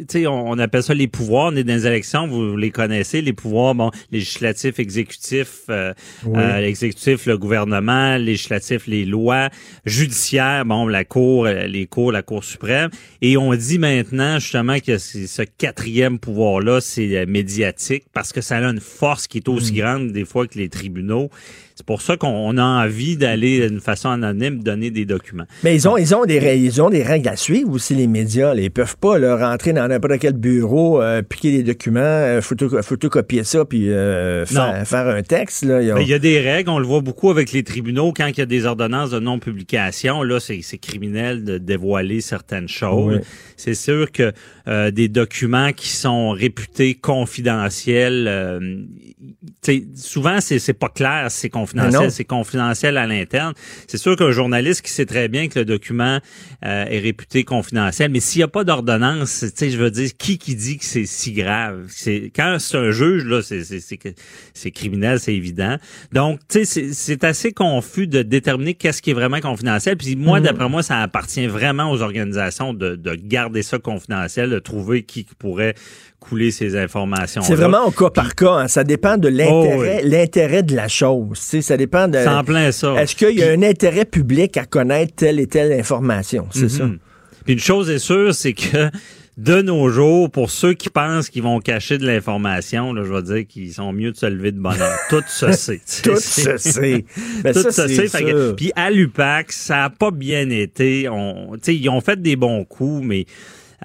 sais, on, on appelle ça les pouvoirs. On est dans les élections, vous les connaissez, les pouvoirs, bon, législatif, exécutif, euh, euh, l'exécutif, le gouvernement, législatif, les lois, judiciaire, bon, la cour, euh, les cours, la cour suprême. Et on dit maintenant justement que c'est ce quatrième pouvoir-là, c'est euh, médiatique, parce que ça a une force qui est aussi grande des fois que les tribunaux. C'est pour ça qu'on a envie d'aller d'une façon anonyme donner des documents. Mais ils ont, ils ont des ils ont des règles à suivre aussi, les médias. là. Ils peuvent pas là, rentrer dans n'importe quel bureau, euh, piquer des documents, euh, photo- photocopier ça, puis euh, faire, un texte. Là. Ils ont- Il y a des règles, on le voit beaucoup avec les tribunaux. Quand il y a des ordonnances de non-publication, là, c'est criminel de dévoiler certaines choses. Oui. C'est sûr que des documents qui sont réputés confidentiels, souvent c'est pas clair c'est. Confidentiel, c'est confidentiel à l'interne. C'est sûr qu'un journaliste qui sait très bien que le document euh, est réputé confidentiel, mais s'il n'y a pas d'ordonnance, tu sais, je veux dire, qui qui dit que c'est si grave? C'est quand c'est un juge là, c'est criminel, c'est évident. Donc, tu sais, c'est- c'est assez confus de déterminer qu'est-ce qui est vraiment confidentiel. Puis moi, Mm. d'après moi, ça appartient vraiment aux organisations de, de garder ça confidentiel, de trouver qui pourrait couler ces informations. C'est vraiment au cas par cas. hein. Ça dépend de l'intérêt, Oh, l'intérêt de la chose. Ça dépend de. En plein ça. Est-ce qu'il y a un intérêt public à connaître telle et telle information? C'est ça. Mhm. Puis une chose est sûre, c'est que de nos jours, pour ceux qui pensent qu'ils vont cacher de l'information, je vais dire qu'ils sont mieux de se lever de bonne heure. Tout se sait. Tout se sait. Ben, Tout ça, se sait. Puis à l'UPAC, ça a pas bien été. On, ils ont fait des bons coups, mais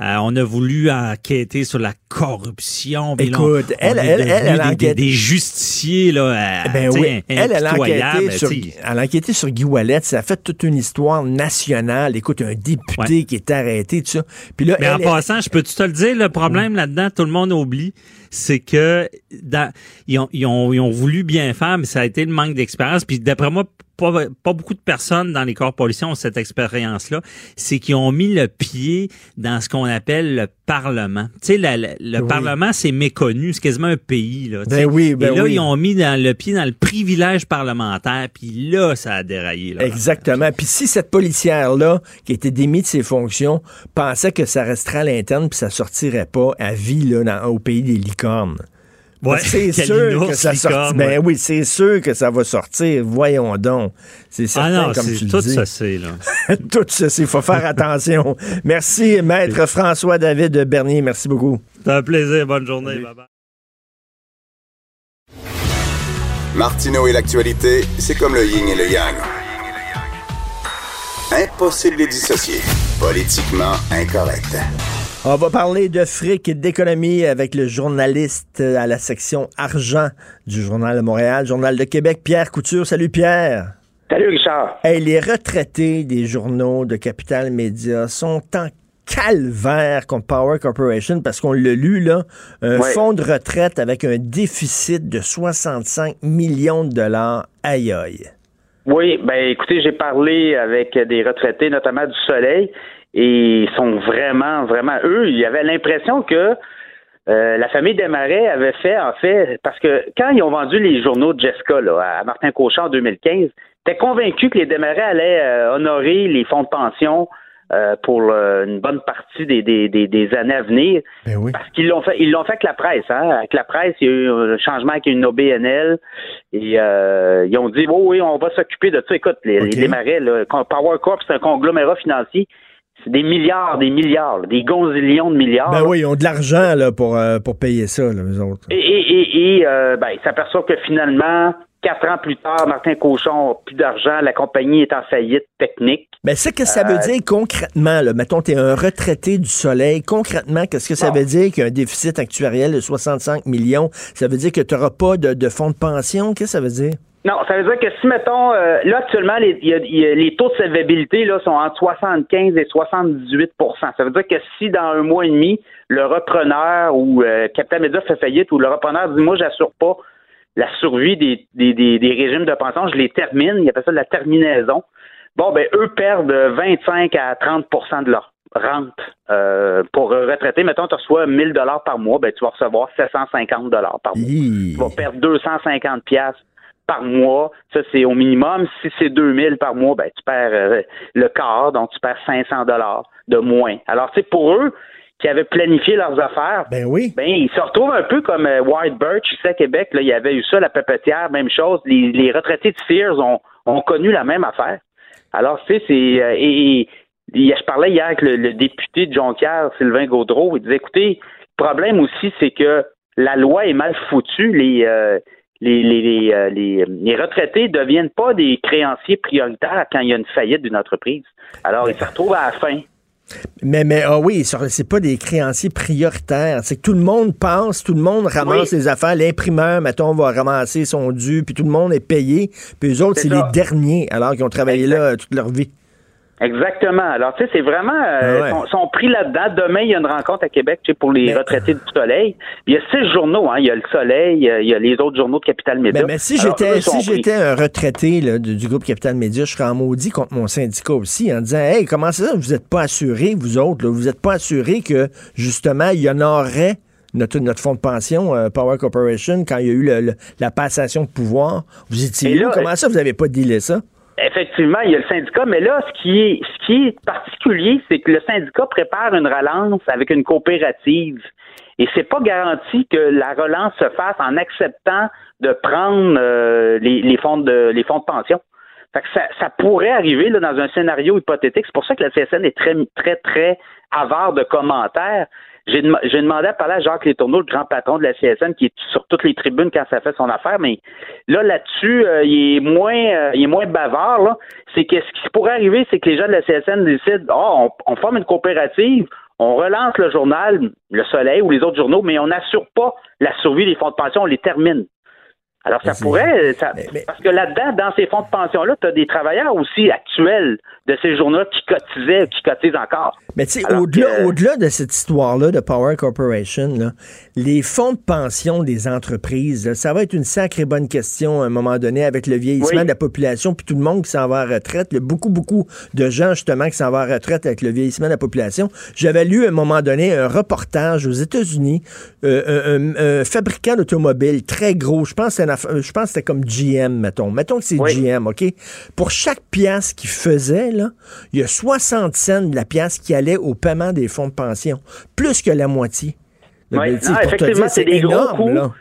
euh, on a voulu enquêter sur la corruption. on- Écoute, on elle- est elle- elle, elle des, des, enquête- des justiciers là. euh, Ben sais, oui, elle, elle a enquêté sur, elle a enquêté sur Guy Wallet, ça a fait toute une histoire nationale. Écoute, un député qui est arrêté, tout ça. Puis là, Mais en elle, passant, je peux-tu te le dire, le problème là-dedans, tout le monde oublie, c'est que dans, ils, ont, ils, ont, ils ont voulu bien faire, mais ça a été le manque d'expérience. Puis d'après moi, pas, pas beaucoup de personnes dans les corps policiers ont cette expérience-là. C'est qu'ils ont mis le pied dans ce qu'on appelle le Parlement. Tu sais, la- la- le Oui. Parlement, c'est méconnu. C'est quasiment un pays. Là, Ben oui, ben Et là, oui. ils ont mis dans le pied dans le privilège parlementaire. Puis là, ça a déraillé. Là. Exactement. Puis si cette policière-là, qui été démise de ses fonctions, pensait que ça resterait à l'interne puis ça sortirait pas à vie là, dans- au pays des licornes. Ouais, c'est sûr que ça sortit. Ben ouais. oui, c'est sûr que ça va sortir. Voyons donc. C'est Ah certain, non, comme tu le tout dis. c'est là. Tout ceci, il faut faire attention. Merci, Maître François-David Bernier. Merci beaucoup. C'est un plaisir. Bonne journée. Bye bye. Martineau et l'actualité, c'est comme le yin et le yang. Impossible de les dissocier. Politiquement incorrect. On va parler de fric et d'économie avec le journaliste à la section argent du Journal de Montréal, Journal de Québec, Pierre Couture. Salut Pierre. Salut Richard. Hey, les retraités des journaux de Capital Média sont en calvaire contre Power Corporation parce qu'on l'a lu, là, un Ouais. fonds de retraite avec un déficit de 65 millions de dollars. Aïe aïe. Oui, ben écoutez, j'ai parlé avec des retraités, notamment du Soleil, et ils sont vraiment, vraiment eux. Il y avait l'impression que euh, la famille Desmarais avait fait, en fait, parce que quand ils ont vendu les journaux de Jessica là, à Martin Cauchon en 2015, t'es convaincu que les Desmarais allaient euh, honorer les fonds de pension euh, pour une bonne partie des, des, des, des années à venir. Ben oui. Parce qu'ils l'ont fait, ils l'ont fait avec la presse, hein. Avec la presse, il y a eu un changement avec une OBNL. Et euh, ils ont dit oh, oui, on va s'occuper de ça. Écoute, les, là, Power Corp, c'est un conglomérat financier. C'est des milliards, des milliards, là, des gonzillions de milliards. Ben oui, ils ont de l'argent là, pour, euh, pour payer ça, là, eux autres. Et, et, et, et, euh, ben, ils s'aperçoivent que finalement, quatre ans plus tard, Martin Cochon n'a plus d'argent, la compagnie est en faillite technique. Mais c'est que ça veut Euh, dire concrètement, là, mettons, tu es un retraité du soleil, concrètement, qu'est-ce que ça Bon. veut dire qu'il y a un déficit actuariel de 65 millions? Ça veut dire que tu n'auras pas de, de fonds de pension? Qu'est-ce que ça veut dire? Non, ça veut dire que si, mettons, euh, là, actuellement, les, y a- y a- les taux de solvabilité là, sont entre 75 et 78% Ça veut dire que si, dans un mois et demi, le repreneur ou euh, Capital Media fait faillite ou le repreneur dit, moi, j'assure pas la survie des, des, des, des régimes de pension, je les termine, il appelle ça de la terminaison. Bon, ben, eux perdent 25 à 30% de leur rente euh, pour un retraité. Mettons, tu reçois 1000 dollars par mois, ben, tu vas recevoir 750 dollars par mois tu vas perdre 250 pièces par mois. Ça, c'est au minimum. Si c'est 2000 par mois, ben, tu perds euh, le quart, donc tu perds 500 dollars de moins. Alors, tu sais, pour eux qui avaient planifié leurs affaires, Ben oui. ben, ils se retrouvent un peu comme euh, White Birch ici à Québec. Là, il y avait eu ça, la pépetière, même chose. Les, les retraités de Sears ont, ont connu la même affaire. Alors, tu sais, c'est... euh, et je parlais hier avec le, le député de Jonquière, Sylvain Gaudreau. Il disait, écoutez, le problème aussi, c'est que la loi est mal foutue. Les... euh, les, les, les, euh, les, retraités ne deviennent pas des créanciers prioritaires quand il y a une faillite d'une entreprise. Alors, ils se retrouvent à la fin. Mais, mais ah oui, c'est pas des créanciers prioritaires. C'est que tout le monde passe, tout le monde ramasse Oui. les affaires. L'imprimeur, mettons, va ramasser son dû, puis tout le monde est payé. Puis eux autres, c'est les derniers, alors qu'ils ont travaillé Exact. là euh, toute leur vie. Exactement. Alors, tu sais, c'est vraiment... Euh, Ah ouais. sont, sont pris là-dedans. Demain, il y a une rencontre à Québec tu sais, pour les Mais- retraités du Soleil. Il y a six journaux. Hein. Il y a le Soleil, euh, il y a les autres journaux de Capital Média. Mais, mais si j'étais si j'étais un retraité là, du, du groupe Capital Média, je serais en maudit contre mon syndicat aussi en disant Hey, comment ça, vous n'êtes pas assurés, vous autres, là, vous n'êtes pas assurés que justement, il y en aurait notre, notre fonds de pension, euh, Power Corporation, quand il y a eu le- le- la passation de pouvoir. Vous étiez Et où? là, Comment ça, vous n'avez pas dealé ça? Effectivement, il y a le syndicat, mais là, ce qui est, ce qui est particulier, c'est que le syndicat prépare une relance avec une coopérative. Et c'est pas garanti que la relance se fasse en acceptant de prendre euh, les, les fonds de les fonds de pension. Fait que ça, ça pourrait arriver là, dans un scénario hypothétique. C'est pour ça que la CSN est très, très, très avare de commentaires. J'ai demandé à parler à Jacques Létourneau, le grand patron de la CSN, qui est sur toutes les tribunes quand ça fait son affaire, mais là, là-dessus, euh, il est moins euh, il est moins bavard. Là. C'est que ce qui pourrait arriver, c'est que les gens de la CSN décident oh, on, on forme une coopérative, on relance le journal, Le Soleil ou les autres journaux, mais on n'assure pas la survie des fonds de pension, on les termine. Alors, ça pourrait. Parce que là-dedans, dans ces fonds de pension-là, tu as des travailleurs aussi actuels de ces journaux qui cotisaient, qui cotisent encore. Mais tu sais, au-delà, au-delà de cette histoire-là de Power Corporation, là, les fonds de pension des entreprises, ça va être une sacrée bonne question à un moment donné avec le vieillissement de la population, puis tout le monde qui s'en va à retraite. Beaucoup, beaucoup de gens, justement, qui s'en vont à retraite avec le vieillissement de la population. J'avais lu à un moment donné un reportage aux États-Unis, euh, un, fabricant d'automobiles très gros, je pense que je pense que c'était comme GM, mettons. Mettons que c'est GM, OK? Pour chaque pièce qu'il faisait, là, il y a 60 cents de la pièce qui allait au paiement des fonds de pension, plus que la moitié. Oui, effectivement, c'est des gros coûts.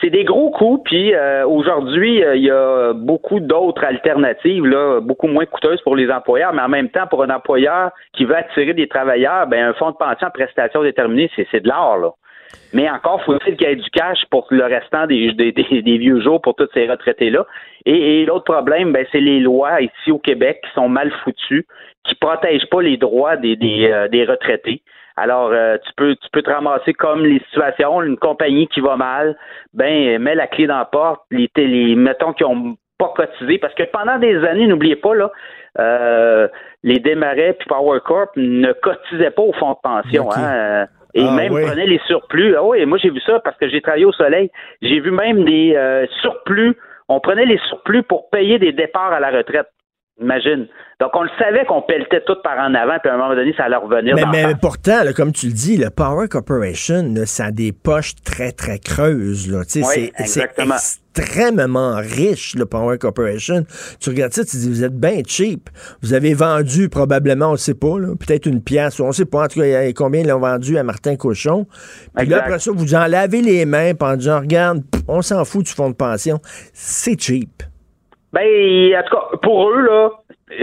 C'est des gros coûts, puis euh, aujourd'hui, euh, il y a beaucoup d'autres alternatives, là, beaucoup moins coûteuses pour les employeurs, mais en même temps, pour un employeur qui veut attirer des travailleurs, ben un fonds de pension à prestation déterminée, c'est de l'or, là. Mais encore, faut-il qu'il y ait du cash pour le restant des, des, vieux jours pour tous ces retraités-là. Et, l'autre problème, ben, c'est les lois ici au Québec qui sont mal foutues, qui protègent pas les droits des, des, euh, retraités. Alors, euh, tu peux tu peux te ramasser comme les situations, une compagnie qui va mal, ben mets la clé dans la porte, les, les mettons qui ont pas cotisé, parce que pendant des années, n'oubliez pas, là, euh, les Desmarais puis Power Corp ne cotisaient pas au fonds de pension. Hein, et ah, même prenait les surplus. Ah oui, moi j'ai vu ça parce que j'ai travaillé au soleil. J'ai vu même des euh, surplus. On prenait les surplus pour payer des départs à la retraite. Imagine. Donc, on le savait qu'on pelletait tout par en avant, puis à un moment donné, ça allait revenir. Mais, mais pourtant, comme tu le dis, le Power Corporation, ça a des poches très, très creuses. Là. Oui, c'est extrêmement riche, le Power Corporation. Tu regardes ça, tu dis, vous êtes bien cheap. Vous avez vendu probablement, on ne sait pas, peut-être une pièce, on ne sait pas, en tout cas, combien ils l'ont vendu à Martin Cochon. Puis là, après ça, vous en lavez les mains en disant, regarde, on s'en fout du fonds de pension. C'est cheap. Ben, en tout cas, pour eux, là,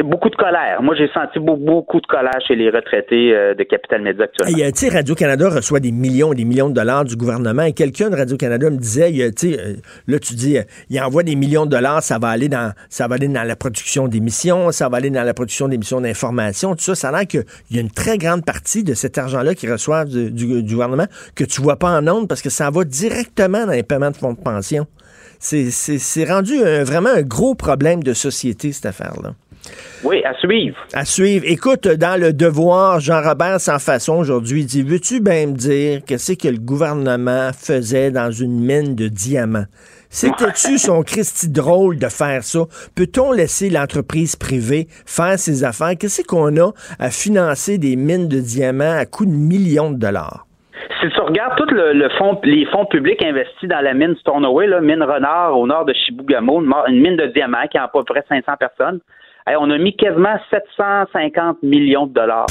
beaucoup de colère. Moi, j'ai senti beaucoup de colère chez les retraités euh, de Capital Média actuellement. Tu sais, Radio-Canada reçoit des millions et des millions de dollars du gouvernement. Et quelqu'un de Radio-Canada me disait, tu sais, euh, là, tu dis, euh, il envoie des millions de dollars, ça va aller dans ça va aller dans la production d'émissions, ça va aller dans la production d'émissions d'information, tout ça. Ça a l'air qu'il y a une très grande partie de cet argent-là qu'ils reçoivent du, gouvernement que tu vois pas en ondes parce que ça va directement dans les paiements de fonds de pension. C'est rendu vraiment un gros problème de société, cette affaire-là. Oui, à suivre. À suivre. Écoute, dans le devoir, Jean-Robert sans façon aujourd'hui dit Veux-tu bien me dire qu'est-ce que le gouvernement faisait dans une mine de diamants? C'était-tu son Christi drôle de faire ça? Peut-on laisser l'entreprise privée faire ses affaires? Qu'est-ce qu'on a à financer des mines de diamants à coût de millions de dollars? Si tu regardes tous le, fond, les fonds publics investis dans la mine Stornoway, la mine Renard au nord de Chibougamau, une mine de diamants qui a à peu près 500 personnes, on a mis quasiment 750 millions de dollars.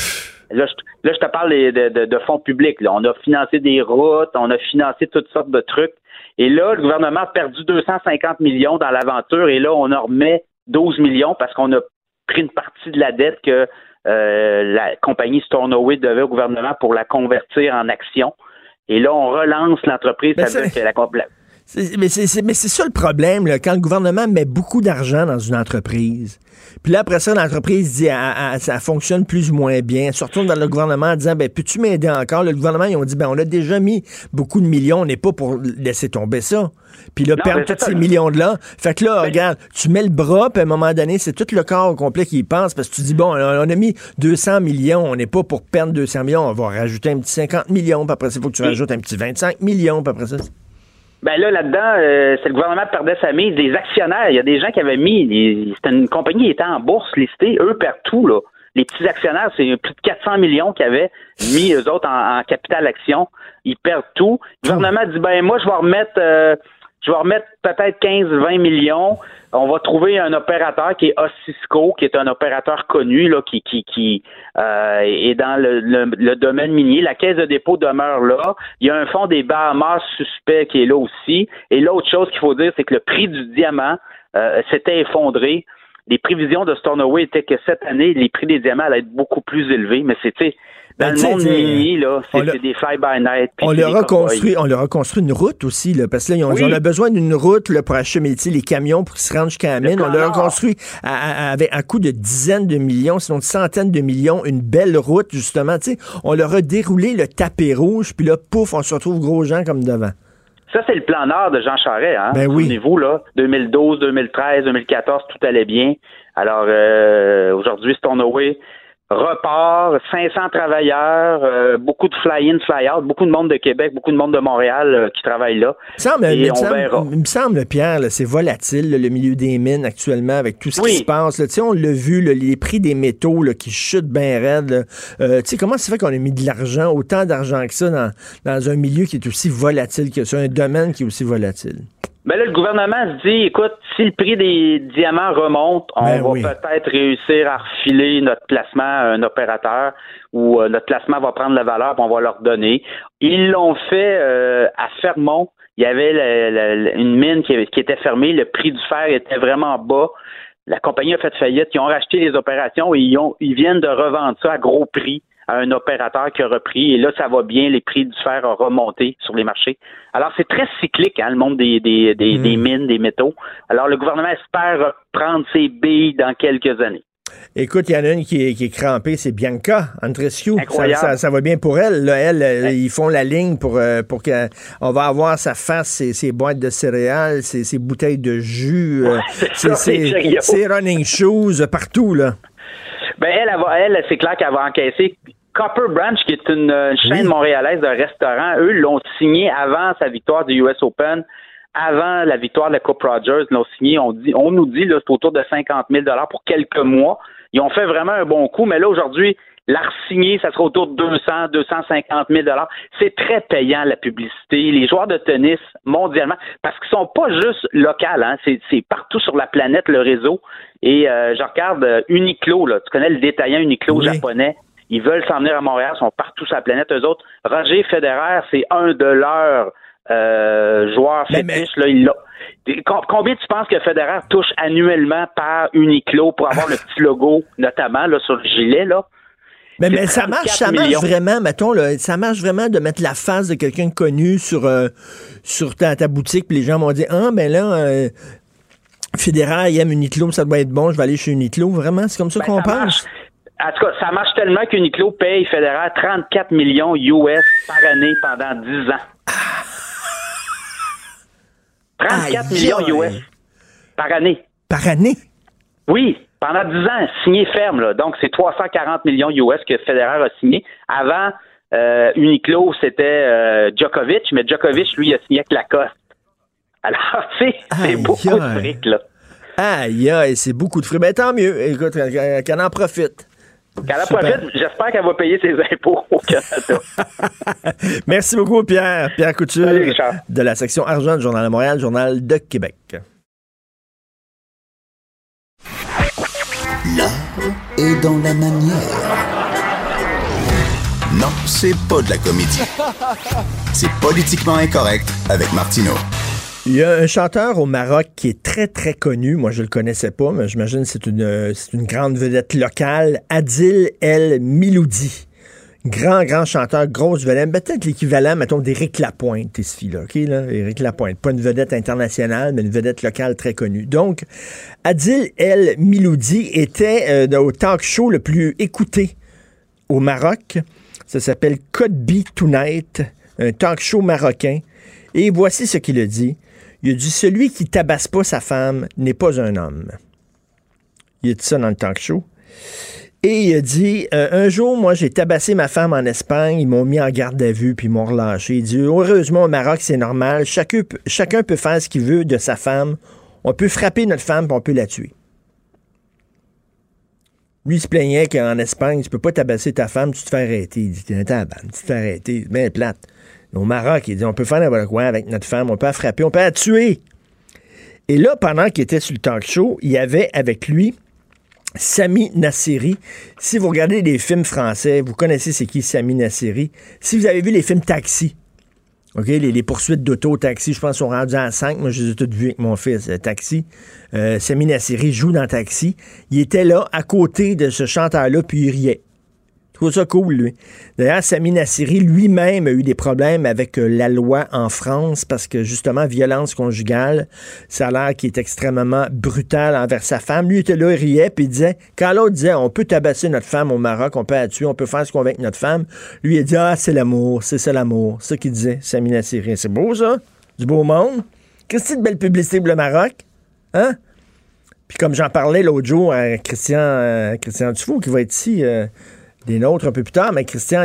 Là, je, te parle de, fonds publics. On a financé des routes, on a financé toutes sortes de trucs. Et là, le gouvernement a perdu 250 millions dans l'aventure et là, on en remet 12 millions parce qu'on a pris une partie de la dette que euh, la compagnie Stornoway devait au gouvernement pour la convertir en action. Et là, on relance l'entreprise avec la mais c'est, mais c'est ça le problème, là, quand le gouvernement met beaucoup d'argent dans une entreprise. Puis là, après ça, l'entreprise dit ah, ah, ça fonctionne plus ou moins bien. Surtout dans le gouvernement en disant ben, peux-tu m'aider encore? Le gouvernement, ils ont dit ben on a déjà mis beaucoup de millions, on n'est pas pour laisser tomber ça. Puis là, perdre tous ces millions-là. Fait que là, regarde, tu mets le bras, puis à un moment donné, c'est tout le corps au complet qui y pense, parce que tu dis, bon, on a mis 200 millions, on n'est pas pour perdre 200 millions, on va rajouter un petit 50 millions, puis après ça, il faut que tu rajoutes un petit 25 millions, puis après ça... Ben là, là-dedans, euh, c'est le gouvernement qui perdait sa mise. Les actionnaires, il y a des gens qui avaient mis, c'était une compagnie qui était en bourse listée, eux perdent tout, là. Les petits actionnaires, c'est plus de 400 millions qui avaient mis eux autres en, capital action. Ils perdent tout. Le gouvernement dit, ben moi, je vais remettre, euh, je vais remettre peut-être 15, 20 millions on va trouver un opérateur qui est Ossisco, qui est un opérateur connu, là, qui, qui, qui euh, est dans le, domaine minier. La caisse de dépôt demeure là. Il y a un fonds des Bahamas suspect qui est là aussi. Et l'autre chose qu'il faut dire, c'est que le prix du diamant euh, s'était effondré. les prévisions de Stornoway étaient que cette année, les prix des diamants allaient être beaucoup plus élevés, mais c'était dans Ben, le tu sais, monde là, on c'est l'a- c'est des fly-by-night. puis On c'est leur, a construit, on leur a construit une route aussi, là, parce que là, ils ont, Oui. on a besoin d'une route là, pour acheter les camions pour qu'ils se rendent jusqu'à la Le mine. On leur a construit à, à- avec un coût de dizaines de millions, sinon de centaines de millions, une belle route, justement. On leur a déroulé le tapis rouge, puis là, pouf, on se retrouve gros gens comme devant. Ça, c'est le plan Nord de Jean Charest. Hein? Ben oui. Souvenez-vous, là, 2012, 2013, 2014, tout allait bien. Alors, euh, aujourd'hui, Stornoway repart, 500 travailleurs, euh, beaucoup de fly-in, fly-out, beaucoup de monde de Québec, beaucoup de monde de Montréal euh, qui travaille là. Il me semble, Et il me on semble- verra. il me semble, Pierre, c'est volatile, là, le milieu des mines actuellement, avec tout ce Oui. qui se passe. là. Tu sais, on l'a vu, là, les prix des métaux là, qui chutent bien raide. là. Euh, tu sais, comment ça fait qu'on a mis de l'argent, autant d'argent que ça, dans, dans un milieu qui est aussi volatile que ça, un domaine qui est aussi volatile? Ben là, le gouvernement se dit, écoute, si le prix des diamants remonte, on Ben va oui. peut-être réussir à refiler notre placement à un opérateur ou euh, notre placement va prendre la valeur puis on va leur donner. Ils l'ont fait euh, à Fermont. Il y avait une mine qui, qui était fermée. Le prix du fer était vraiment bas. La compagnie a fait faillite. Ils ont racheté les opérations et ils, ont, ils viennent de revendre ça à gros prix à un opérateur qui a repris. Et là, ça va bien. Les prix du fer ont remonté sur les marchés. Alors, c'est très cyclique, hein, le monde des, des, des, Mm. des mines, des métaux. Alors, le gouvernement espère reprendre ses billes dans quelques années. Écoute, il y en a une qui est, qui est crampée, c'est Bianca Andrescu. Ça, ça- ça va bien pour elle. Là, elle, ils font la ligne pour, euh, pour qu'on va avoir sa face, ses, ses boîtes de céréales, ses, ses bouteilles de jus, euh, c'est ses, running shoes, euh, partout. Là. Ben, elle, elle, c'est clair qu'elle va encaisser. Copper Branch, qui est une euh, chaîne montréalaise de restaurants, eux l'ont signé avant sa victoire du US Open, avant la victoire de la Coupe Rogers, ils l'ont signé. On, dit, on nous dit là, c'est autour de 50 000 pour quelques mois. Ils ont fait vraiment un bon coup, mais là, aujourd'hui, la signer, ça sera autour de 200, 250 000 C'est très payant, la publicité. Les joueurs de tennis, mondialement, parce qu'ils sont pas juste locaux, hein, c'est c'est partout sur la planète, le réseau. Et euh, je regarde euh, Uniqlo, là, tu connais le détaillant Uniqlo Oui. japonais? Ils veulent s'en venir à Montréal, ils sont partout sur la planète. Eux autres, Roger Federer, c'est un de leurs euh, joueurs Mais- mais- fétiches. Là, il Combien tu penses que Federer touche annuellement par Uniqlo pour avoir le petit logo, notamment là, sur le gilet? Là? Mais, mais ça marche, 34 ça marche millions. vraiment, mettons, là, ça marche vraiment de mettre la face de quelqu'un de connu sur, euh, sur ta, ta boutique, puis les gens vont dire Ah, ben là, euh, Federer, il aime Uniqlo, ça doit être bon, je vais aller chez Uniqlo. Vraiment, c'est comme ça Ben, qu'on pense. En tout cas, ça marche tellement qu'Uniqlo paye Federer 34 millions US par année pendant 10 ans. 34 Aïe, millions. US par année. Par année? Oui, pendant 10 ans, signé ferme. Là. Donc, c'est 340 millions US que Federer a signé. Avant, euh, Uniqlo, c'était euh, Djokovic, mais Djokovic, lui, a signé avec Lacoste. Alors, tu sais, c'est beaucoup de fric, là. Aïe, aïe, c'est beaucoup de fruits. Ben tant mieux. Écoute, euh, qu'elle en profite. Quand elle Super. profite, j'espère qu'elle va payer ses impôts au Canada. Merci beaucoup, Pierre. Pierre Couture, Salut, Richard. de la section argent du Journal de Montréal, Journal de Québec. L'art est dans la manière. Non, c'est pas de la comédie. C'est politiquement incorrect avec Martineau. Il y a un chanteur au Maroc qui est très, très connu. Moi, je le connaissais pas, mais j'imagine que c'est une, euh, c'est une grande vedette locale. Adil El Miloudi. Grand, grand chanteur, grosse vedette. Peut-être l'équivalent, mettons, d'Éric Lapointe, ici, fille-là. OK, là? Éric Lapointe. Pas une vedette internationale, mais une vedette locale très connue. Donc, Adil El Miloudi était euh, au talk show le plus écouté au Maroc. Ça s'appelle Codby Tonight, un talk show marocain. Et voici ce qu'il a dit. Il a dit Celui qui tabasse pas sa femme n'est pas un homme. Il a dit ça dans le talk show. Et il a dit euh, Un jour, moi, j'ai tabassé ma femme en Espagne, ils m'ont mis en garde à vue, puis ils m'ont relâché. Il dit Heureusement, au Maroc, c'est normal. Chacun, peut- faire ce qu'il veut de sa femme. On peut frapper notre femme, puis on peut la tuer. Lui, il se plaignait qu'en Espagne, tu peux pas tabasser ta femme, tu te fais arrêter. Il dit, t'es un tu te fais arrêter. Bien plate. Au Maroc, il dit, on peut faire n'importe quoi avec notre femme, on peut la frapper, on peut la tuer. Et là, pendant qu'il était sur le talk show, il y avait avec lui Sami Nasseri. Si vous regardez des films français, vous connaissez c'est qui Sami Nasseri. Si vous avez vu les films Taxi, OK, les, les poursuites d'auto, taxi, je pense, sont rendues à 5. Moi, je les ai toutes vues avec mon fils. euh, taxi. Euh, Sami Nassiri joue dans Taxi. Il était là, à côté de ce chanteur-là, puis il riait. Trouve ça cool, lui. D'ailleurs, Sami Nassiri lui-même a eu des problèmes avec euh, la loi en France parce que, justement, violence conjugale, ça a l'air qu'il est extrêmement brutal envers sa femme. Lui était là, il riait, puis il disait, quand l'autre disait, on peut tabasser notre femme au Maroc, on peut la tuer, on peut faire ce qu'on veut avec notre femme, lui, il dit, ah, c'est l'amour, c'est ça l'amour. C'est ça qu'il disait, Sami Nassiri. C'est beau, ça? Du beau monde? Qu'est-ce que c'est de belle publicité pour le Maroc? Hein? Puis comme j'en parlais l'autre jour à Christian, euh, Christian Dufault, qui va être ici, euh, des nôtres un peu plus tard, mais Christian,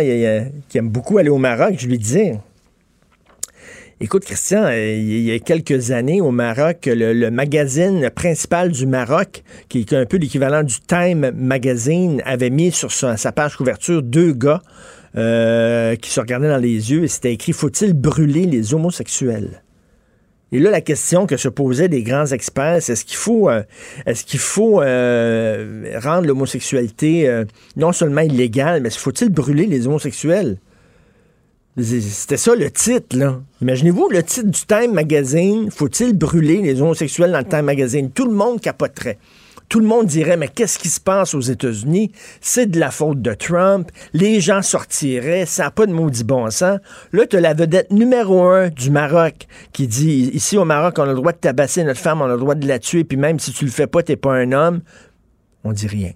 qui aime beaucoup aller au Maroc, je lui disais, écoute Christian, euh, il y a quelques années au Maroc, le, magazine principal du Maroc, qui est un peu l'équivalent du Time Magazine, avait mis sur sa, sa page couverture deux gars euh, qui se regardaient dans les yeux et c'était écrit Faut-il brûler les homosexuels? Et là, la question que se posaient des grands experts, c'est est-ce qu'il faut, euh, euh, rendre l'homosexualité euh, non seulement illégale, mais faut-il brûler les homosexuels? C'était ça le titre, là. Imaginez-vous le titre du Time Magazine, faut-il brûler les homosexuels dans le Time Magazine? Tout le monde capoterait. Tout le monde dirait, mais qu'est-ce qui se passe aux États-Unis? C'est de la faute de Trump. Les gens sortiraient. Ça n'a pas de maudit bon sens. Là, tu as la vedette numéro un du Maroc qui dit, ici au Maroc, on a le droit de tabasser notre femme, on a le droit de la tuer, puis même si tu le fais pas, t'es pas un homme. On dit rien.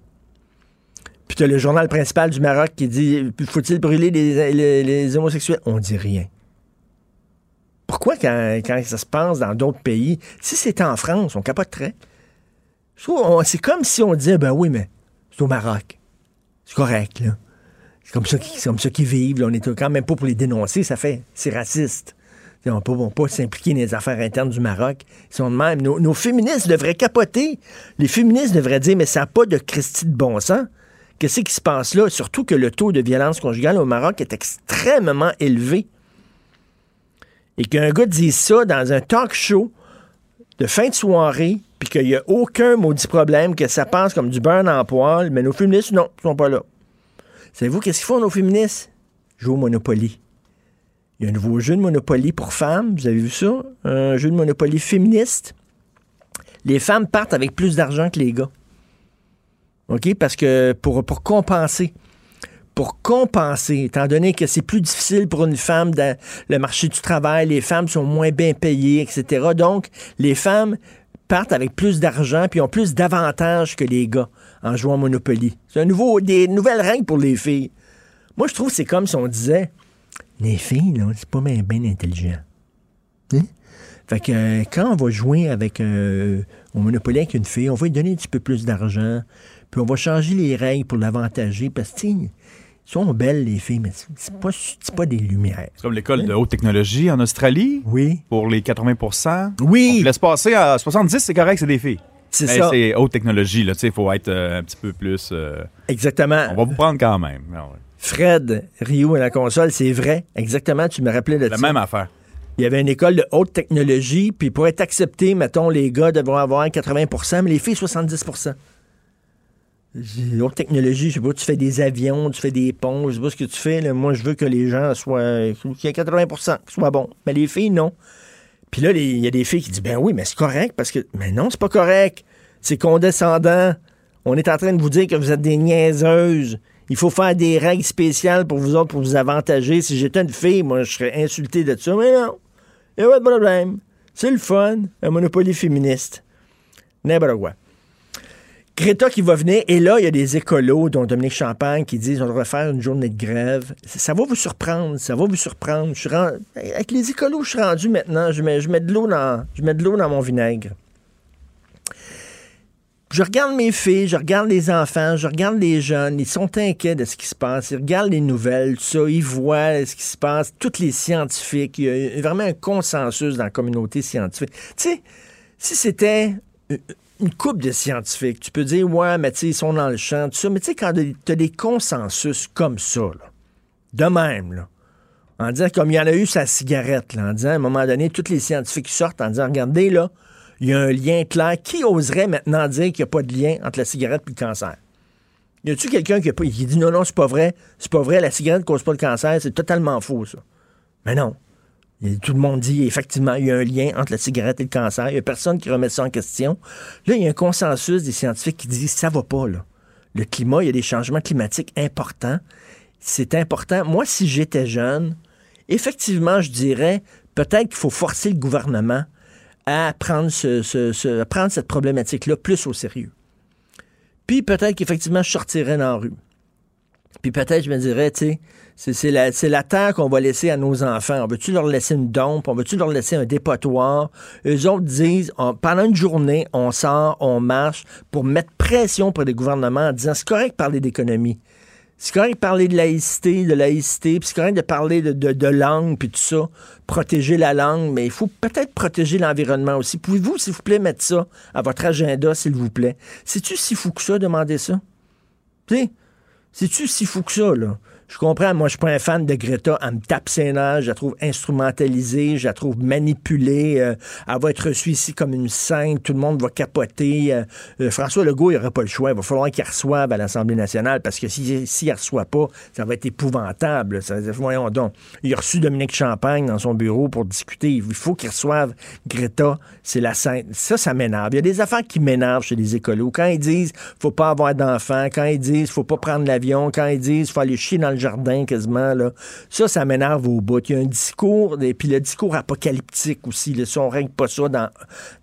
Puis tu as le journal principal du Maroc qui dit, faut-il brûler les, homosexuels? On dit rien. Pourquoi quand, quand ça se passe dans d'autres pays, si c'était en France, on capoterait? Je trouve, C'est comme si on disait, ben oui, mais c'est au Maroc. C'est correct, là. C'est comme ça qu'ils comme ça qu'ils vivent. On est quand même pas pour les dénoncer. Ça fait, c'est raciste. T'sais, On ne peut pas s'impliquer dans les affaires internes du Maroc. Ils sont de même. Nos, nos féministes devraient capoter. Les féministes devraient dire, mais ça n'a pas de Christie de bon sens. Qu'est-ce qui se passe là? Surtout que le taux de violence conjugale au Maroc est extrêmement élevé. Et qu'un gars dise ça dans un talk show de fin de soirée, puis qu'il n'y a aucun maudit problème, que ça passe comme du beurre en poil, mais nos féministes, non, ils sont pas là. Savez-vous qu'est-ce qu'ils font, nos féministes? Jouent au Monopoly. Il y a un nouveau jeu de Monopoly pour femmes, vous avez vu ça? Un jeu de Monopoly féministe. Les femmes partent avec plus d'argent que les gars. OK? Parce que pour, pour compenser. Pour compenser, étant donné que c'est plus difficile pour une femme dans le marché du travail, les femmes sont moins bien payées, etc. Donc, les femmes partent avec plus d'argent puis ont plus d'avantages que les gars en jouant au Monopoly. C'est un nouveau, des nouvelles règles pour les filles. Moi, je trouve que c'est comme si on disait les filles, là, c'est pas bien, bien intelligent. Hein? Fait que euh, quand on va jouer avec euh, au Monopoly avec une fille, on va lui donner un petit peu plus d'argent, puis on va changer les règles pour l'avantager, parce que, sont belles, les filles, mais c'est- pas, pas des lumières. C'est comme l'école de haute technologie en Australie. Oui. Pour les 80% Oui. On laisse passer à 70, c'est correct, c'est des filles. C'est ça. C'est haute technologie, là. Tu sais, il faut être euh, un petit peu plus. euh, Exactement. on va vous prendre quand même. Ah ouais. Fred Rio à la console, c'est vrai. Exactement, tu me rappelais de La ça. même affaire. Il y avait une école de haute technologie, puis pour être accepté, mettons, les gars devront avoir 80% mais les filles 70 Haute technologie, je sais pas, tu fais des avions, tu fais des ponts, je sais pas ce que tu fais. là. Moi, je veux que les gens soient. qu'il y ait 80% qu'ils soient bons. Mais les filles, non. Puis là, il y a des filles qui disent Ben oui, mais c'est correct parce que. Mais non, c'est pas correct. C'est condescendant. On est en train de vous dire que vous êtes des niaiseuses. Il faut faire des règles spéciales pour vous autres, pour vous avantager. Si j'étais une fille, moi, je serais insulté de ça. Mais non. Il n'y a pas de problème. C'est le fun. Un monopoly féministe. N'importe quoi. Greta qui va venir, et là, il y a des écolos, dont Dominique Champagne, qui disent on devrait faire une journée de grève. Ça, va vous surprendre, ça va vous surprendre. Avec les écolos, je suis rendu maintenant, je mets, je mets de l'eau dans, je mets de l'eau dans mon vinaigre. Je regarde mes filles, je regarde les enfants, je regarde les jeunes, ils sont inquiets de ce qui se passe, ils regardent les nouvelles, tout ça, ils voient ce qui se passe, tous les scientifiques, il y a vraiment un consensus dans la communauté scientifique. Tu sais, si c'était une couple de scientifiques, tu peux dire, ouais, mais tu sais, ils sont dans le champ, tout ça, mais tu sais, quand tu as des consensus comme ça, là, de même, là, en disant, comme il y en a eu sa cigarette, là, en disant, à un moment donné, tous les scientifiques sortent en disant, regardez, là, il y a un lien clair. Qui oserait maintenant dire qu'il n'y a pas de lien entre la cigarette et le cancer? Y a-tu quelqu'un qui, qui dit non, non, c'est pas vrai, c'est pas vrai, la cigarette ne cause pas le cancer, c'est totalement faux, ça. Mais non. Tout le monde dit, effectivement, il y a un lien entre la cigarette et le cancer. Il n'y a personne qui remet ça en question. Là, il y a un consensus des scientifiques qui disent, ça va pas, là. Le climat, il y a des changements climatiques importants. C'est important. Moi, si j'étais jeune, effectivement, je dirais, peut-être qu'il faut forcer le gouvernement à prendre, à prendre cette problématique-là plus au sérieux. Puis peut-être qu'effectivement, je sortirais dans la rue. Puis peut-être, je me dirais, tu sais, c'est, la, terre qu'on va laisser à nos enfants. On veut-tu leur laisser une dompe? On veut-tu leur laisser un dépotoir? Eux autres disent, pendant une journée, on sort, on marche pour mettre pression pour les gouvernements en disant, c'est correct de parler d'économie. C'est correct de parler de laïcité, de laïcité, puis c'est correct de parler de, de, de langue, puis tout ça, protéger la langue, mais il faut peut-être protéger l'environnement aussi. Pouvez-vous, s'il vous plaît, mettre ça à votre agenda, s'il vous plaît? C'est-tu si fou que ça, demander ça? Tu sais, c'est-tu si fou que ça, là? Je comprends, moi, je suis pas un fan de Greta. Elle me tape ses nerfs, je la trouve instrumentalisée, je la trouve manipulée. euh, elle va être reçue ici comme une sainte, tout le monde va capoter. euh, euh, François Legault, il n'aura pas le choix. Il va falloir qu'il reçoive à l'Assemblée nationale parce que s'il si, ne reçoit pas, ça va être épouvantable. Ça, voyons donc. Il a reçu Dominique Champagne dans son bureau pour discuter. Il faut qu'il reçoive Greta. C'est la sainte. Ça, ça m'énerve. Il y a des affaires qui m'énervent chez les écolos. Quand ils disent faut pas avoir d'enfants, quand ils disent faut pas prendre l'avion, quand ils disent faut aller chier dans le jardin quasiment, là, ça, ça m'énerve au bout. Il y a un discours, et puis le discours apocalyptique aussi. Là, si on règle pas ça dans,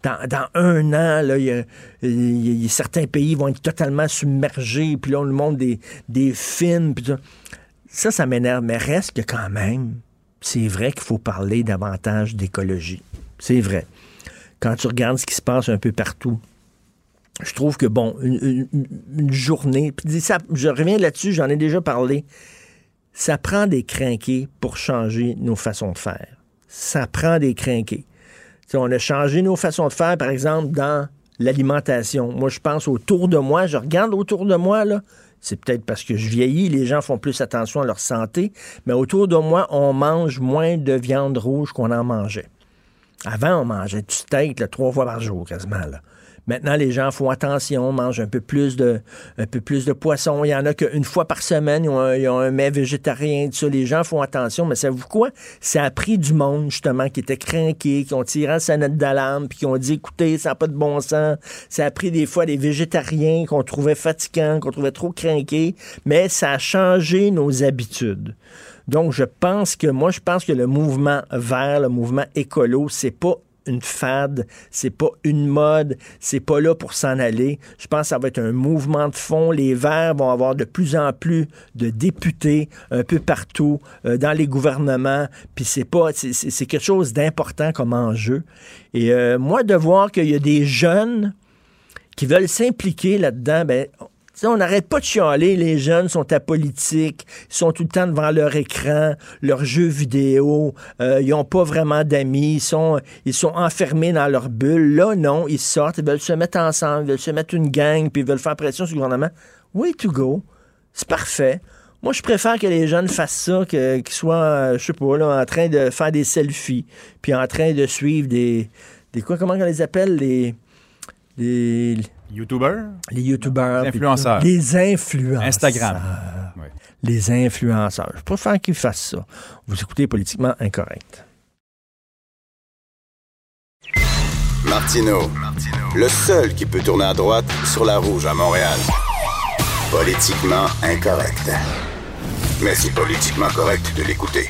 dans, dans un an, là, y a, certains pays vont être totalement submergés, puis là, on nous montre des, des films, puis ça. Ça, m'énerve, mais reste que quand même, c'est vrai qu'il faut parler davantage d'écologie. C'est vrai. Quand tu regardes ce qui se passe un peu partout, je trouve que, bon, une, journée, puis ça, je reviens là-dessus, j'en ai déjà parlé, ça prend des crinqués pour changer nos façons de faire. Ça prend des crinqués. On a changé nos façons de faire, par exemple, dans l'alimentation. Moi, je pense autour de moi, je regarde autour de moi, là. C'est peut-être parce que je vieillis, les gens font plus attention à leur santé, mais autour de moi, on mange moins de viande rouge qu'on en mangeait. Avant, on mangeait du steak trois fois par jour, quasiment. Là. Maintenant, les gens font attention, mangent un peu plus de, un peu plus de poisson. Il y en a qu'une fois par semaine, ils ont, un, ils ont un mets végétarien, tout ça. Les gens font attention, mais savez-vous quoi? Ça a pris du monde, justement, qui était craqué, qui ont tiré la sonnette d'alarme, puis qui ont dit, écoutez, ça n'a pas de bon sens. Ça a pris des fois des végétariens qu'on trouvait fatigants, qu'on trouvait trop craqués, mais ça a changé nos habitudes. Donc, je pense que, moi, je pense que le mouvement vert, le mouvement écolo, c'est pas une fade, c'est pas une mode, c'est pas là pour s'en aller. Je pense que ça va être un mouvement de fond. Les Verts vont avoir de plus en plus de députés un peu partout euh, dans les gouvernements. Puis c'est pas, c'est- quelque chose d'important comme enjeu. Et euh, moi de voir qu'il y a des jeunes qui veulent s'impliquer là-dedans, ben on n'arrête pas de chialer, les jeunes sont apolitiques, ils sont tout le temps devant leur écran, leurs jeux vidéo, euh, ils n'ont pas vraiment d'amis, ils sont, ils sont enfermés dans leur bulle. Là, non, ils sortent, ils veulent se mettre ensemble, ils veulent se mettre une gang, puis ils veulent faire pression sur le gouvernement. Way to go. C'est parfait. Moi, je préfère que les jeunes fassent ça, qu'ils soient, euh, je sais pas, là, en train de faire des selfies, puis en train de suivre des, des quoi, comment on les appelle, les, les, Les youtubeurs. Les influenceurs. Les influenceurs. Instagram. Les influenceurs. Je préfère qu'ils fassent ça. Vous écoutez politiquement incorrect. Martineau, le seul qui peut tourner à droite sur la rouge à Montréal. Politiquement incorrect. Mais c'est politiquement correct de l'écouter.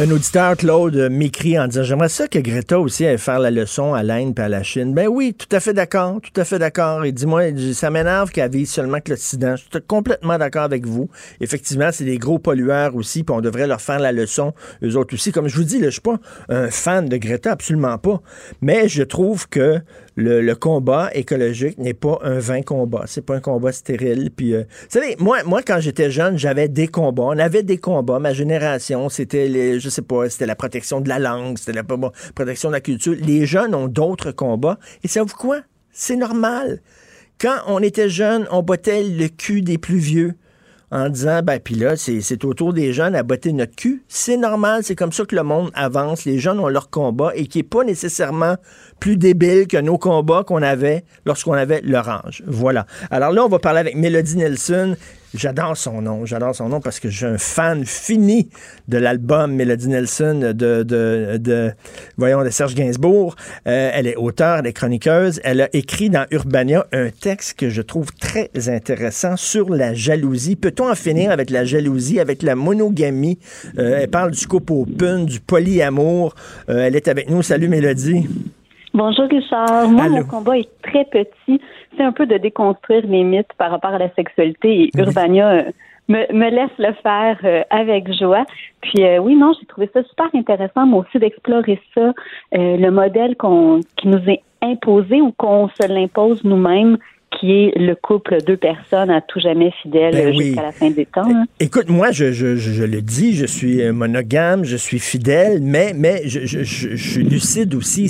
Un auditeur, Claude, m'écrit en disant J'aimerais ça que Greta aussi aille faire la leçon à l'Inde et à la Chine. Ben oui, tout à fait d'accord, tout à fait d'accord. Et dis-moi, ça m'énerve qu'elle vise seulement que l'Occident. Je suis complètement d'accord avec vous. Effectivement, c'est des gros pollueurs aussi, puis on devrait leur faire la leçon, eux autres aussi. Comme je vous dis, là, je suis pas un fan de Greta, absolument pas. Mais je trouve que le, combat écologique n'est pas un vain combat. C'est pas un combat stérile. Puis, euh, vous savez, moi, moi, quand j'étais jeune, j'avais des combats. On avait des combats. Ma génération, c'était, je sais pas, c'était la protection de la langue, c'était la protection de la culture. Les jeunes ont d'autres combats. Et savez-vous quoi? C'est normal. Quand on était jeune, on bottait le cul des plus vieux en disant, ben, puis là, c'est c'est au tour des jeunes à botter notre cul. C'est normal, c'est comme ça que le monde avance. Les jeunes ont leur combat et qui n'est pas nécessairement plus débile que nos combats qu'on avait lorsqu'on avait leur âge. Voilà. Alors là, on va parler avec Mélodie Nelson. J'adore son nom. J'adore son nom parce que j'ai un fan fini de l'album Mélodie Nelson de, de, de, voyons, de Serge Gainsbourg. Euh, elle est auteure, elle est chroniqueuse. Elle a écrit dans Urbania un texte que je trouve très intéressant sur la jalousie. Peut-on en finir avec la jalousie, avec la monogamie? Euh, elle parle du couple open, du polyamour. Euh, elle est avec nous. Salut Mélodie. Bonjour Richard. Moi, Allô. mon combat est très petit. Un peu de déconstruire les mythes par rapport à la sexualité et Urbania euh, me, me laisse le faire euh, avec joie. Puis euh, oui, non, j'ai trouvé ça super intéressant, moi aussi, d'explorer ça, euh, le modèle qu'on qui nous est imposé ou qu'on se l'impose nous-mêmes, qui est le couple deux personnes à tout jamais fidèles Ben oui. jusqu'à la fin des temps. hein. Écoute, moi, je, je, je, le dis, je suis euh, monogame, je suis fidèle, mais, mais je, je, suis lucide aussi.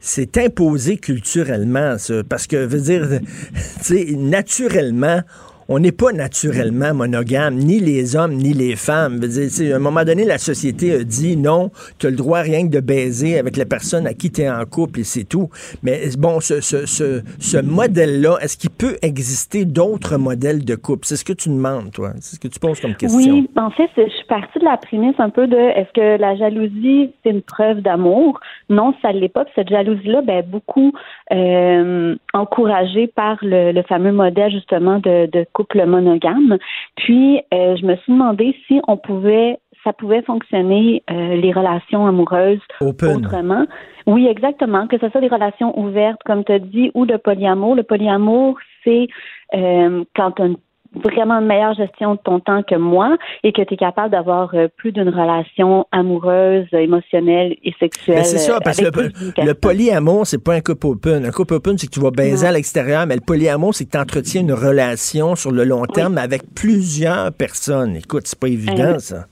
C'est, imposé culturellement, ça. Parce que, veux dire, tu sais, naturellement, on n'est pas naturellement monogame, ni les hommes, ni les femmes. À un moment donné, la société a dit non, tu as le droit rien que de baiser avec la personne à qui tu es en couple et c'est tout. Mais bon, ce, modèle-là, est-ce qu'il peut exister d'autres modèles de couple? C'est ce que tu demandes, toi. C'est ce que tu poses comme question. Oui, en fait, je suis partie de la prémisse un peu de est-ce que la jalousie, c'est une preuve d'amour? Non, ça ne l'est pas. Cette jalousie-là, ben, beaucoup euh, encouragée par le, fameux modèle, justement, de couple monogame. Puis, euh, je me suis demandé si on pouvait ça pouvait fonctionner euh, les relations amoureuses Open. autrement. Oui, exactement. Que ce soit des relations ouvertes, comme tu as dit, ou de polyamour. Le polyamour, c'est euh, quand tu as une vraiment une meilleure gestion de ton temps que moi et que tu es capable d'avoir euh, plus d'une relation amoureuse, émotionnelle et sexuelle. Mais c'est ça, euh, parce que le, le polyamour, c'est pas un couple open. Un couple open, c'est que tu vas baiser à l'extérieur, mais le polyamour, c'est que tu entretiens une relation sur le long terme avec plusieurs personnes. Écoute, c'est pas évident, ça.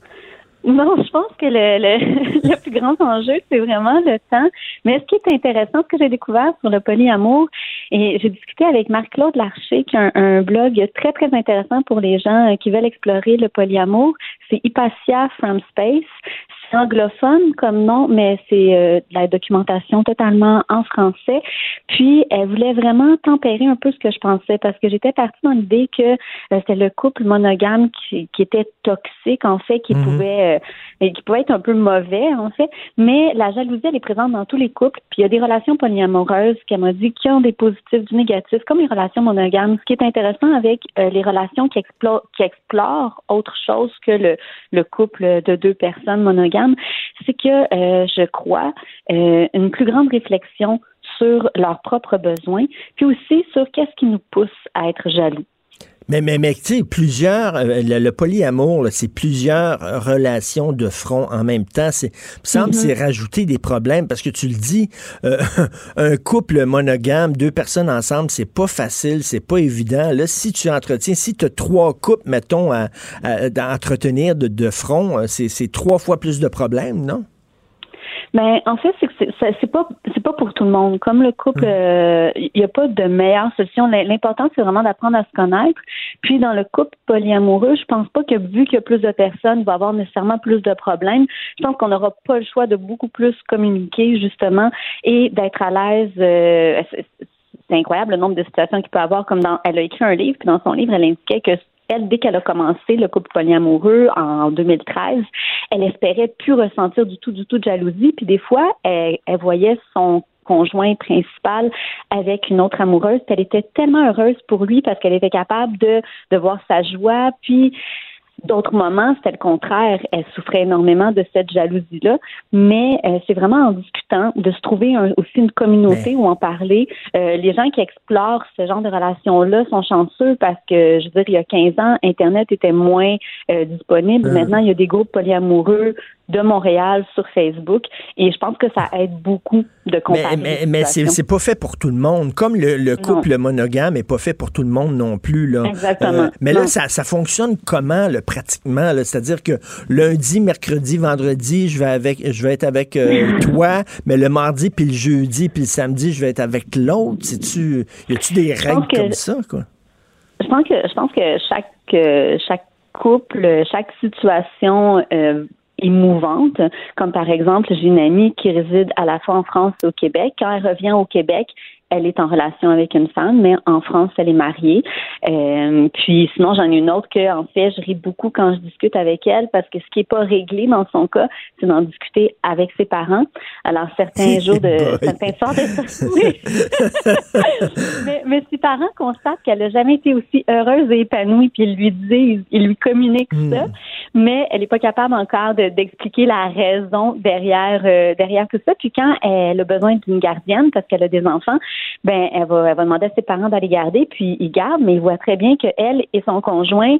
Non, je pense que le, le, plus grand enjeu, c'est vraiment le temps. Mais ce qui est intéressant, ce que j'ai découvert sur le polyamour, et j'ai discuté avec Marc-Claude Larcher, qui a un, un blog très, très intéressant pour les gens euh, qui veulent explorer le polyamour. C'est Hypatia from Space. C'est anglophone comme nom, mais c'est euh, de la documentation totalement en français. Puis, elle voulait vraiment tempérer un peu ce que je pensais, parce que j'étais partie dans l'idée que euh, c'était le couple monogame qui, qui était toxique, en fait, qui Mhm. pouvait euh, et qui pouvait être un peu mauvais, en fait. Mais la jalousie, elle est présente dans tous les couples. Puis il y a des relations polyamoureuses qu'elle m'a dit qui ont des positifs, du négatif, comme les relations monogames. Ce qui est intéressant avec euh, les relations qui explorent, autre chose que le, le couple de deux personnes monogames, c'est que euh, je crois euh, une plus grande réflexion sur leurs propres besoins, puis aussi sur qu'est-ce qui nous pousse à être jaloux. Mais, mais, mais tu sais, plusieurs, euh, le, le polyamour, c'est plusieurs relations de front en même temps. C'est, me semble c'est rajouter des problèmes parce que tu le dis, euh, un couple monogame, deux personnes ensemble, c'est pas facile, c'est pas évident. Là, si tu entretiens, si tu as trois couples, mettons, à, à- à entretenir de, de front, euh, c'est, c'est trois fois plus de problèmes, non? Ben, en fait, c'est c'est- pas c'est pas pour tout le monde. Comme le couple, il n'y a pas de meilleure solution. L'im- L'important, c'est vraiment d'apprendre à se connaître. Puis, dans le couple polyamoureux, je pense pas que vu qu'il y a plus de personnes, il va y avoir nécessairement plus de problèmes. Je pense qu'on n'aura pas le choix de beaucoup plus communiquer, justement, et d'être à l'aise. euh, c'est- c'est incroyable le nombre de situations qu'il peut avoir. Comme dans, elle a écrit un livre, puis dans son livre, elle indiquait que elle, dès qu'elle a commencé le couple polyamoureux en 2013, elle espérait plus ressentir du tout, du tout de jalousie. Puis des fois, elle, elle voyait son conjoint principal avec une autre amoureuse. Elle était tellement heureuse pour lui parce qu'elle était capable de, de voir sa joie. Puis d'autres moments, c'était le contraire. Elle souffrait énormément de cette jalousie-là. Mais euh, c'est vraiment en discutant de se trouver un- aussi une communauté où en parler. Euh, les gens qui explorent ce genre de relations-là sont chanceux parce que, je veux dire, il y a 15 ans, Internet était moins euh, disponible. Maintenant, il y a des groupes polyamoureux de Montréal sur Facebook et je pense que ça aide beaucoup de comparer. Mais, mais, mais c'est, pas fait pour tout le monde. Comme le, le couple monogame est pas fait pour tout le monde non plus. Là. Euh, Exactement. mais là, Non. ça, ça fonctionne comment, là, pratiquement? C'est-à-dire que lundi, mercredi, vendredi, je vais avec je vais être avec euh, toi, mais le mardi, puis le jeudi, puis le samedi, je vais être avec l'autre. Y a-tu des règles que- comme ça, quoi? Je pense que je pense que chaque euh, chaque couple, chaque situation euh, est mouvante. Comme par exemple, j'ai une amie qui réside à la fois en France et au Québec. Quand elle revient au Québec, elle est en relation avec une femme, mais en France, elle est mariée. Euh, puis sinon, j'en ai une autre que, en fait, je ris beaucoup quand je discute avec elle parce que ce qui est pas réglé dans son cas, c'est d'en discuter avec ses parents. Alors, certains jours de, certains soirs de, mais, mais, ses parents constatent qu'elle n'a jamais été aussi heureuse et épanouie, puis ils lui disent, ils lui communiquent ça, mais elle n'est pas capable encore d'expliquer la raison derrière, euh, derrière tout ça. Puis quand elle a besoin d'une gardienne parce qu'elle a des enfants, ben elle va, elle va demander à ses parents d'aller garder, puis ils gardent, mais il voit très bien qu'elle et son conjoint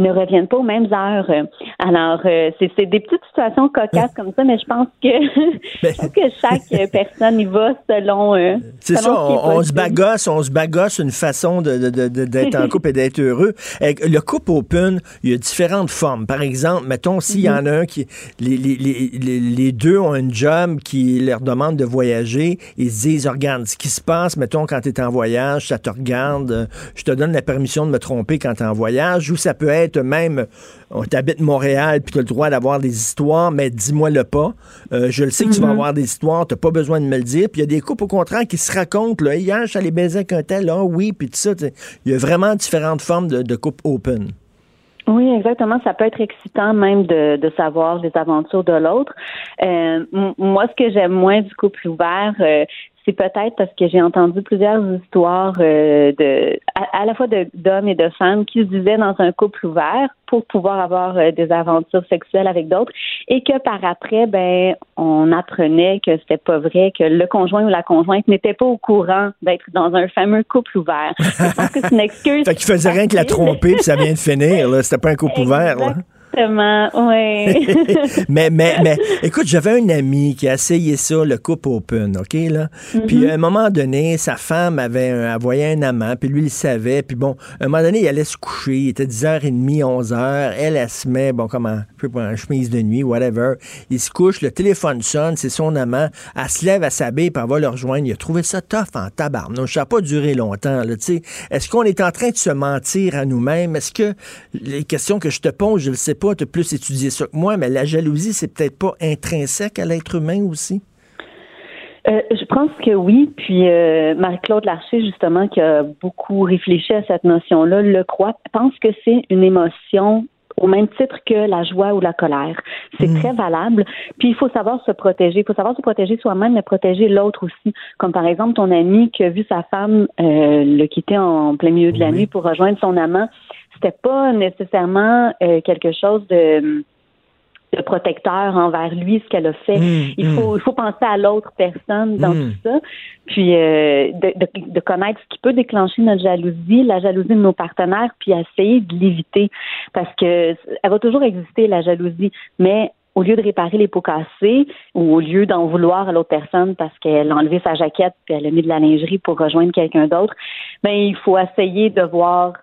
ne reviennent pas aux mêmes heures. Alors, euh, c'est des petites situations cocasses comme ça, mais je pense que, je pense que chaque personne y va selon. Euh, c'est ça, on, se bagosse, on se bagosse une façon d'être de, de, en couple et d'être heureux. Le couple open, il y a différentes formes. Par exemple, mettons, s'il y en a un qui. Les, les, les, les, deux ont un job qui leur demande de voyager, ils se disent, regarde, ce qui se passe, mettons, quand tu es en voyage, ça te regarde, je te donne la permission de me tromper quand tu es en voyage, ou ça peut être même, on t'habite Montréal, puis tu as le droit d'avoir des histoires, mais dis-moi le pas. Euh, je le sais que tu vas mm-hmm. avoir des histoires, tu pas besoin de me le dire. Puis il y a des couples, au contraire, qui se racontent, là, hier, je suis allé baiser avec un tel, ah oui, puis tout ça. Il y a vraiment différentes formes de, de couples open. Oui, exactement. Ça peut être excitant même de, de savoir les aventures de l'autre. Euh, moi, ce que j'aime moins du couple ouvert, euh, c'est peut-être parce que j'ai entendu plusieurs histoires euh, de à, la fois d'hommes et de femmes qui se disaient dans un couple ouvert pour pouvoir avoir euh, des aventures sexuelles avec d'autres et que par après ben on apprenait que c'était pas vrai que le conjoint ou la conjointe n'était pas au courant d'être dans un fameux couple ouvert. Je pense que c'est une excuse. fait qu'il faisait rien que la tromper puis ça vient de finir là, c'était pas un couple ouvert là. Exactement, oui. mais, mais, mais, écoute, j'avais un ami qui a essayé ça, le couple open, OK, là? Puis Mm-hmm. à un moment donné, sa femme avait un, elle voyait un amant, puis lui, il savait. Puis bon, à un moment donné, il allait se coucher, il était 10h30, 11h. Elle, elle se met, bon, comme en, je sais pas, en chemise de nuit, whatever. Il se couche, le téléphone sonne, c'est son amant. Elle se lève, elle s'habille, puis elle va le rejoindre. Il a trouvé ça tough en tabarnouche. Ça n'a pas duré longtemps, là, tu sais. Est-ce qu'on est en train de se mentir à nous-mêmes? Est-ce que les questions que je te pose, je ne sais pas, tu as plus étudié ça que moi, mais la jalousie, c'est peut-être pas intrinsèque à l'être humain aussi? Euh, je pense que oui. Puis euh, Marie-Claude Larcher, justement, qui a beaucoup réfléchi à cette notion-là, le croit, pense que c'est une émotion au même titre que la joie ou la colère. C'est Mm. très valable. Puis il faut savoir se protéger. Il faut savoir se protéger soi-même, mais protéger l'autre aussi. Comme par exemple ton ami qui a vu sa femme euh, le quitter en plein milieu de la Oui. nuit pour rejoindre son amant. C'était pas nécessairement euh, quelque chose de de protecteur envers lui, ce qu'elle a fait. Mm, il faut il faut penser à l'autre personne dans Mm. tout ça, puis euh, de, de, de connaître ce qui peut déclencher notre jalousie, la jalousie de nos partenaires, puis essayer de l'éviter parce que elle va toujours exister la jalousie, mais au lieu de réparer les pots cassés ou au lieu d'en vouloir à l'autre personne parce qu'elle a enlevé sa jaquette puis elle a mis de la lingerie pour rejoindre quelqu'un d'autre, ben il faut essayer de voir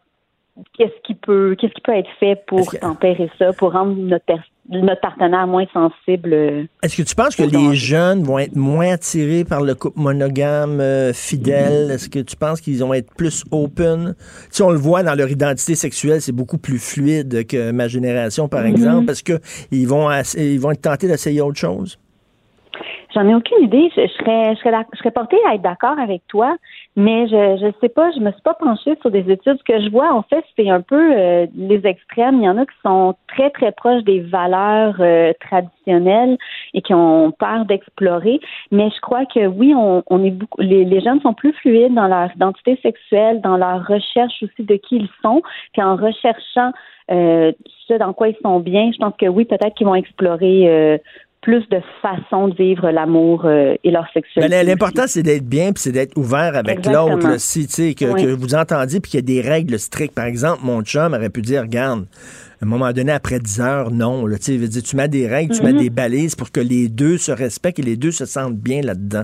qu'est-ce qui peut qu'est-ce qui peut être fait pour que- tempérer ça, pour rendre notre notre partenaire moins sensible. euh, Est-ce que tu penses que les danger? jeunes vont être moins attirés par le couple monogame euh, fidèle? Est-ce que tu penses qu'ils vont être plus open? Si on le voit dans leur identité sexuelle, c'est beaucoup plus fluide que ma génération, par exemple. Est-ce qu'ils vont, ass- ils vont être tentés d'essayer autre chose? J'en ai aucune idée. Je, je serais, je serais, je serais portée à être d'accord avec toi, mais je, je sais pas. Je me suis pas penchée sur des études. Ce que je vois, en fait, c'est un peu euh, les extrêmes. Il y en a qui sont très très proches des valeurs euh, traditionnelles et qui ont peur d'explorer. Mais je crois que oui, on, on est beaucoup. Les, les jeunes sont plus fluides dans leur identité sexuelle, dans leur recherche aussi de qui ils sont, puis en recherchant euh, ce dans quoi ils sont bien. Je pense que oui, peut-être qu'ils vont explorer. euh, plus de façons de vivre l'amour euh, et leur sexualité. L'important, c'est d'être bien puis c'est d'être ouvert avec l'autre. Si, tu sais, que, Oui. que vous entendiez puis qu'il y a des règles strictes. Par exemple, mon chum aurait pu dire, regarde, à un moment donné, après 10 heures, non. Là, tu sais, il veut dire, tu mets des règles, tu mets Mhm. des balises pour que les deux se respectent et les deux se sentent bien là-dedans.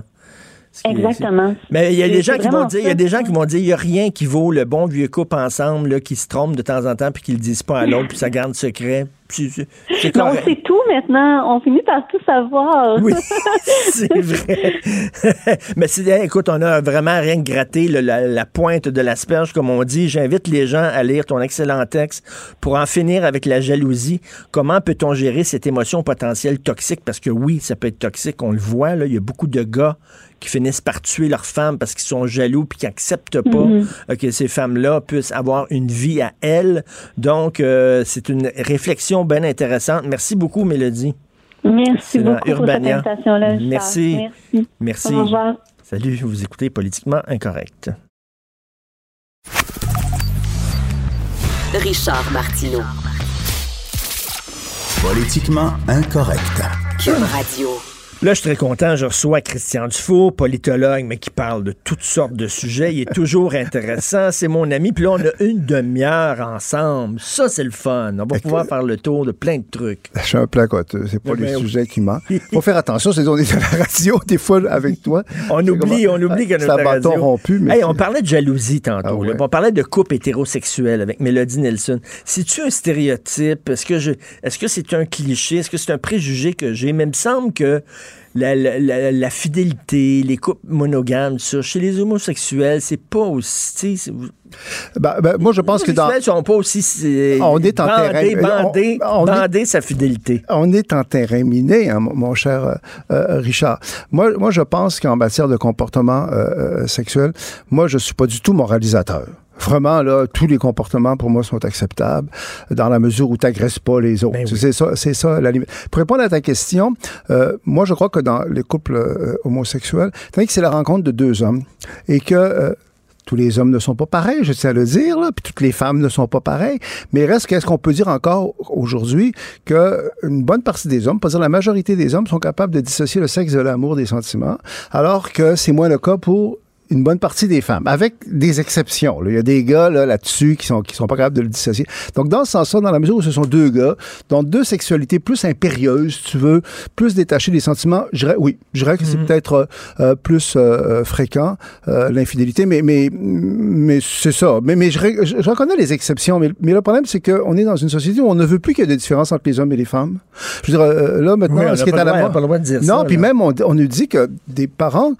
Exactement. Mais il y a des gens qui vont dire, il y a des gens qui vont dire, il y a rien qui vaut le bon vieux couple ensemble, là, qui se trompent de temps en temps puis qui le disent pas à l'autre puis ça garde secret. Mais on sait tout maintenant. On finit par tout savoir. Oui, c'est vrai. Mais c'est, hey, écoute, on a vraiment rien gratté le- la, la pointe de l'asperge, comme on dit. J'invite les gens à lire ton excellent texte pour en finir avec la jalousie. Comment peut-on gérer cette émotion potentielle toxique? Parce que oui, ça peut être toxique, on le voit. Là. Il y a beaucoup de gars qui finissent par tuer leurs femmes parce qu'ils sont jaloux puis qui n'acceptent pas Mhm. euh, que ces femmes-là puissent avoir une vie à elles. Donc, euh, c'est une réflexion bien intéressante. Merci beaucoup, Mélodie. Merci beaucoup pour cette. Richard. Merci. Merci. Merci. Au revoir. Salut, vous écoutez Politiquement Incorrect. Richard Martineau. Politiquement incorrect. Cube Radio. Là, je suis très content. Je reçois Christian Dufour, politologue, mais qui parle de toutes sortes de sujets. Il est toujours intéressant. C'est mon ami. Puis là, on a une demi-heure ensemble. Ça, c'est le fun. On va pouvoir faire le tour de plein de trucs. Je suis un placoteux. C'est pas Eh les ben oui. sujets qui manquent. Faut faire attention. C'est on est à la radio, des fois, avec toi. On oublie, on oublie que notre radio- rompu, mais. Hey, on parlait de jalousie tantôt. Ah ouais. là. On parlait de couple hétérosexuel avec Mélodie Nelson. C'est-tu un stéréotype? Est-ce que je, est-ce que c'est un cliché? Est-ce que c'est un préjugé que j'ai? Mais il me semble que la, la- la- la fidélité, les couples monogames, ça, chez les homosexuels, c'est pas aussi. Ben, ben, moi, je pense que les dans. homosexuels sont pas aussi. c'est- On est en bandés, terrain- bandés, on- on est- sa fidélité. On est en terrain miné, hein, mon cher euh, euh, Richard. Moi, moi, je pense qu'en matière de comportement euh, euh, sexuel, moi, je suis pas du tout moralisateur. Vraiment, là, tous les comportements pour moi sont acceptables dans la mesure où tu n'agresses pas les autres. Ben oui. C'est ça, c'est ça la limite. Pour répondre à ta question, euh, moi, je crois que dans les couples euh, homosexuels, que c'est la rencontre de deux hommes et que euh, tous les hommes ne sont pas pareils, je tiens à le dire, là, puis toutes les femmes ne sont pas pareilles. Mais reste qu'est-ce qu'on peut dire encore aujourd'hui que une bonne partie des hommes, pas dire la majorité des hommes, sont capables de dissocier le sexe de l'amour des sentiments, alors que c'est moins le cas pour une bonne partie des femmes, avec des exceptions. là. Il y a des gars là, là-dessus qui sont, qui sont pas capables de le dissocier. Donc, dans ce sens-là, dans la mesure où ce sont deux gars, dans deux sexualités plus impérieuses, tu veux, plus détachées des sentiments, je dirais, oui, je dirais que c'est peut-être euh, euh, plus euh, fréquent, euh, l'infidélité, mais, mais, mais c'est ça. Mais, mais je, je- je reconnais les exceptions, mais, mais le problème, c'est qu'on est dans une société où on ne veut plus qu'il y ait de différence entre les hommes et les femmes. Je veux dire, là, maintenant, Oui, ce qui est à la mode... Non, puis même, on, on nous dit que des parents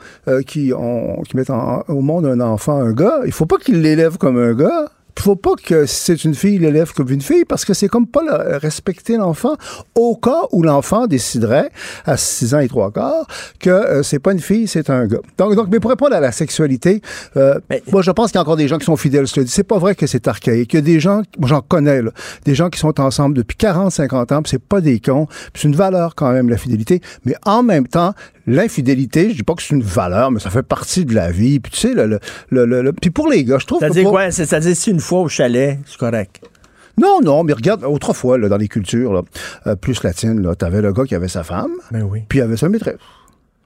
qui, ont, qui mettent en- au monde un enfant, un gars, il faut pas qu'ils l'élèvent comme un gars. Il faut pas que si c'est une fille, il l'élève comme une fille, parce que c'est comme pas le- respecter l'enfant au cas où l'enfant déciderait, à 6 ans et trois quarts, que euh, c'est pas une fille, c'est un gars. Donc, donc, mais pour répondre à la sexualité, euh, Mais- moi, je pense qu'il y a encore des gens qui sont fidèles. Je te dis, c'est pas vrai que c'est archaïque. Il y a des gens, moi, j'en connais, là, des gens qui sont ensemble depuis 40, 50 ans, c'est pas des cons, c'est une valeur quand même, la fidélité. Mais en même temps, l'infidélité, je dis pas que c'est une valeur, mais ça fait partie de la vie. Puis tu sais, le, le, le, puis pour les gars, je trouve que C'est-à-dire pour- quoi? C'est- C'est-à-dire, si une fois au chalet, c'est correct? Non, non, mais regarde, autrefois, là, dans les cultures là, euh, plus latines, là, t'avais le gars qui avait sa femme, Ben oui. puis il avait sa maîtresse.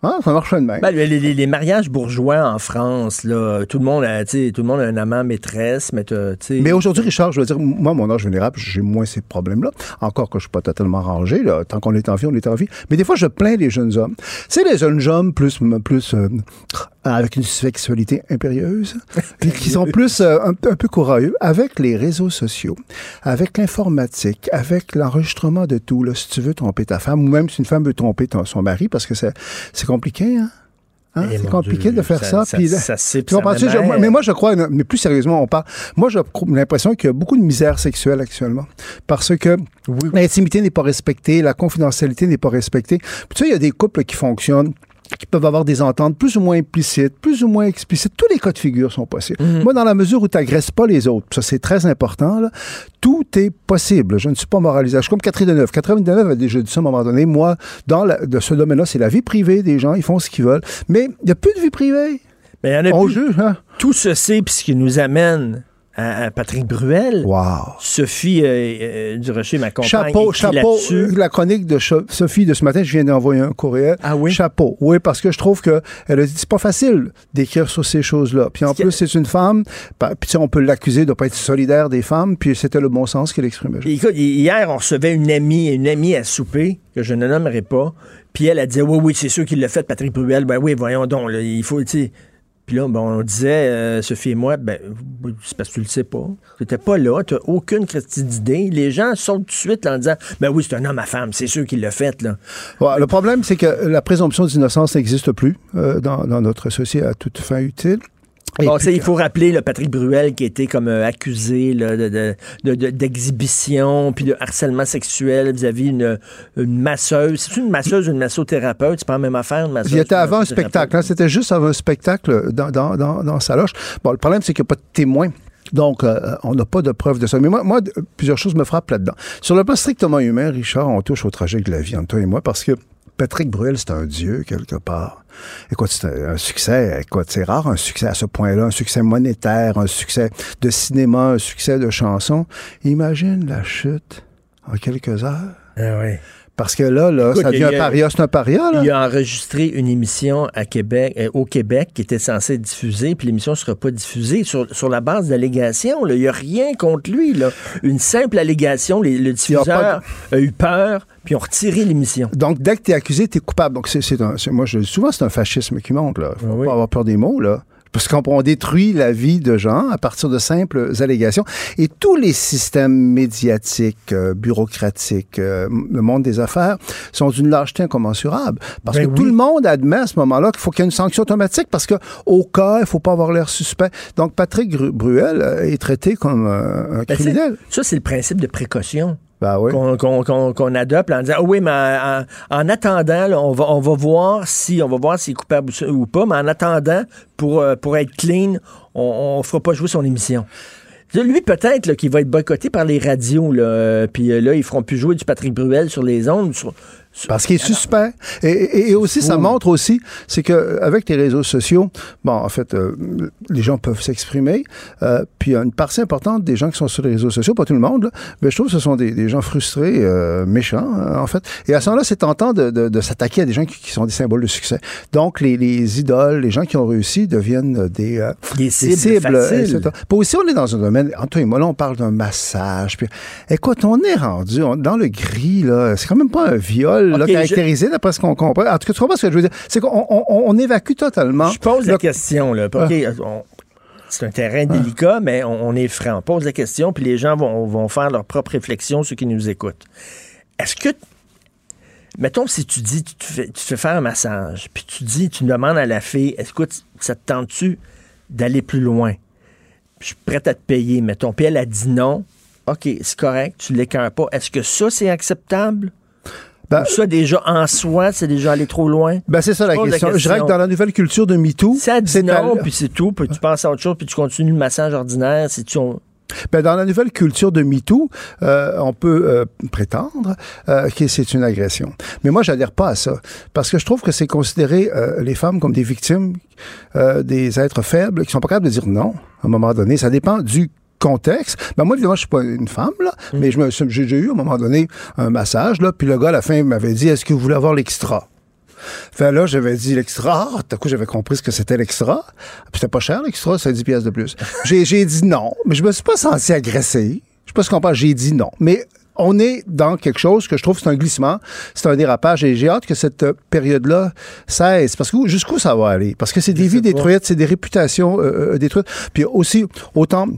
Hein, ça marchait de même. Ben, les, les- les mariages bourgeois en France, là, tout le monde a, tu sais, tout le monde a un amant maîtresse, mais t'as, tu sais- Mais aujourd'hui, Richard, je veux dire, moi, mon âge vénérable, j'ai moins ces problèmes-là. Encore que je suis pas totalement rangé, là. Tant qu'on est en vie, on est en vie. Mais des fois, je plains les jeunes hommes. C'est les jeunes hommes plus, plus, euh, avec une sexualité impérieuse, puis qui sont plus, euh, un, un peu courageux, avec les réseaux sociaux, avec l'informatique, avec l'enregistrement de tout, là. Si tu veux tromper ta femme, ou même si une femme veut tromper ton- son mari, parce que c'est, c'est compliqué, hein. Hein? Eh, c'est compliqué Dieu, de faire ça. ça, puis ça tu ça Je- mais moi, je crois, mais plus sérieusement, on parle. Moi, j'ai l'impression qu'il y a beaucoup de misère sexuelle actuellement. Parce que l'intimité n'est pas respectée, la confidentialité n'est pas respectée. Puis tu sais, il y a des couples qui fonctionnent qui peuvent avoir des ententes plus ou moins implicites, plus ou moins explicites. Tous les cas de figure sont possibles. Mhm. Moi, dans la mesure où tu n'agresses pas les autres, ça c'est très important, là, tout est possible. Je ne suis pas moralisé. Je suis comme Catherine Deneuve. Catherine Deneuve a déjà dit ça à un moment donné. Moi, dans la- de ce domaine-là, c'est la vie privée des gens. Ils font ce qu'ils veulent. Mais il n'y a plus de vie privée. Mais il y en a On plus. juge, hein? Tout ceci, puis ce qui nous amène à, à Patrick Bruel, Wow. Sophie euh, euh, Durocher, ma compagne, Chapeau, chapeau. là-dessus. La chronique de Sophie de ce matin, je viens d'envoyer un courriel. Ah oui? Chapeau. Oui, parce que je trouve que elle a dit c'est pas facile d'écrire sur ces choses-là. Puis en plus, c'est une femme. Puis tu sais, on peut l'accuser de pas être solidaire des femmes. Puis c'était le bon sens qu'elle exprimait. Écoute, hi- hier, on recevait une amie, une amie à souper, que je ne nommerai pas, puis elle a dit, oui, oui, c'est sûr qu'il l'a fait, Patrick Bruel. Ben oui, voyons donc, là, il faut, tu Puis là, ben, on disait, euh, Sophie et moi, ben, c'est parce que tu le sais pas. Tu n'étais pas là, tu aucune critique d'idée. Les gens sortent tout de suite en disant, ben oui, c'est un homme à femme, c'est sûr qu'il l'a fait. Là. Le problème, c'est que la présomption d'innocence n'existe plus euh, dans notre société à toute fin utile. Bon, ça, il faut rappeler le Patrick Bruel qui a été comme euh, accusé là, de, de- d'exhibition puis de harcèlement sexuel vis-à-vis une, une masseuse. C'est une masseuse ou une massothérapeute? C'est pas la même affaire, une masseuse. Il était avant un spectacle. hein. C'était juste avant un spectacle dans, dans, dans, dans sa loge. Bon, le problème, c'est qu'il n'y a pas de témoin. Donc, euh, on n'a pas de preuve de ça. Mais moi, moi, plusieurs choses me frappent là-dedans. Sur le plan strictement humain, Richard, on touche au tragique de la vie entre toi et moi parce que Patrick Bruel, c'est un dieu, quelque part. Écoute, c'est un, succès. Écoute, c'est rare un succès à ce point-là, un succès monétaire, un succès de cinéma, un succès de chanson. Imagine la chute en quelques heures. Ah oui. Parce que là, là, Écoute, ça devient un paria. C'est un paria, là. Il a enregistré une émission à Québec, euh, au Québec qui était censée être diffusée, puis l'émission ne sera pas diffusée sur, sur la base d'allégations. Il n'y a rien contre lui. Là. Une simple allégation, les- le a diffuseur pas a eu peur, puis ont retiré l'émission. Donc, dès que tu es accusé, tu es coupable. Donc, c'est, moi, je, souvent, c'est un fascisme qui monte. Là. faut Ah oui. pas avoir peur des mots. Là. Parce qu'on on détruit la vie de gens à partir de simples allégations. Et tous les systèmes médiatiques, euh, bureaucratiques, euh, le monde des affaires sont d'une lâcheté incommensurable. Parce Ben que tout le monde admet à ce moment-là qu'il faut qu'il y ait une sanction automatique parce que au cas, il faut pas avoir l'air suspect. Donc, Patrick Bruel euh, est traité comme euh, un Ben, criminel. ça, c'est le principe de précaution. Ben oui. qu'on adopte en disant Ah oui mais en, en attendant là, on va on va voir si on va voir s'il est coupable ou- pas mais en attendant pour euh, pour être clean on, on fera pas jouer son émission lui peut-être qu'il va être boycotté par les radios là euh, puis euh, là ils feront plus jouer du Patrick Bruel sur les ondes Parce qu'il est suspect. Et, et- et aussi, ça montre aussi, c'est que euh, avec les réseaux sociaux, bon, en fait, euh, les gens peuvent s'exprimer. euh, puis il y a une partie importante des gens qui sont sur les réseaux sociaux, pas tout le monde, là, mais je trouve que ce sont des, des gens frustrés, euh, méchants, euh, en fait. Et à ce moment-là, c'est tentant de, de- de s'attaquer à des gens qui, qui sont des symboles de succès. Donc, les, les idoles, les gens qui ont réussi deviennent des, des des cibles, cibles, etc. Puis aussi, on est dans un domaine, toi et moi, là, on parle d'un massage. Puis, écoute, on est rendu on- dans le gris, là. C'est quand même pas un viol, là, Ok, caractérisé d'après ce qu'on comprend. En tout cas, tu comprends ce que je veux dire? C'est qu'on on, on évacue totalement. je pose la question là OK, on- c'est un terrain délicat, mais on, on est franc. On pose la question, puis les gens vont, vont faire leur propre réflexion, ceux qui nous écoutent. Est-ce que Mettons, si tu dis, tu te fais, tu te fais faire un massage, puis tu dis, tu demandes à la fille, écoute, ça te tente-tu d'aller plus loin? Je suis prête à te payer, mettons. Puis elle a dit non. OK, c'est correct, tu l'écœures pas. Est-ce que ça, c'est acceptable? Ben, ça, déjà, en soi, c'est déjà aller trop loin? ben, c'est ça la question. Je dirais que dans la nouvelle culture de MeToo, Ça dit c'est non, à- puis c'est tout, puis tu penses à autre chose, puis tu continues le massage ordinaire. Si tu... Ben, dans la nouvelle culture de MeToo, euh, on peut euh, prétendre euh, que c'est une agression. Mais moi, j'adhère pas à ça. Parce que je trouve que c'est considérer euh, les femmes comme des victimes, euh, des êtres faibles qui sont pas capables de dire non à un moment donné. Ça dépend du contexte. Ben moi, évidemment, je suis pas une femme, là, mais je me, j'ai eu à un moment donné un massage, là, puis le gars, à la fin, m'avait dit, est-ce que vous voulez avoir l'extra? Fait là, j'avais dit l'extra? Ah, Tout à coup, j'avais compris ce que c'était l'extra. Puis c'était pas cher, l'extra, c'est 10 pièces de plus. J'ai, j'ai dit non, mais je me suis pas senti agressé. Je sais pas ce qu'on parle, j'ai dit non. Mais on est dans quelque chose que je trouve c'est un glissement, c'est un dérapage et j'ai hâte que cette période-là cesse parce que où- jusqu'où ça va aller? Parce que c'est des vies détruites, c'est des réputations euh, euh, détruites. Puis aussi autant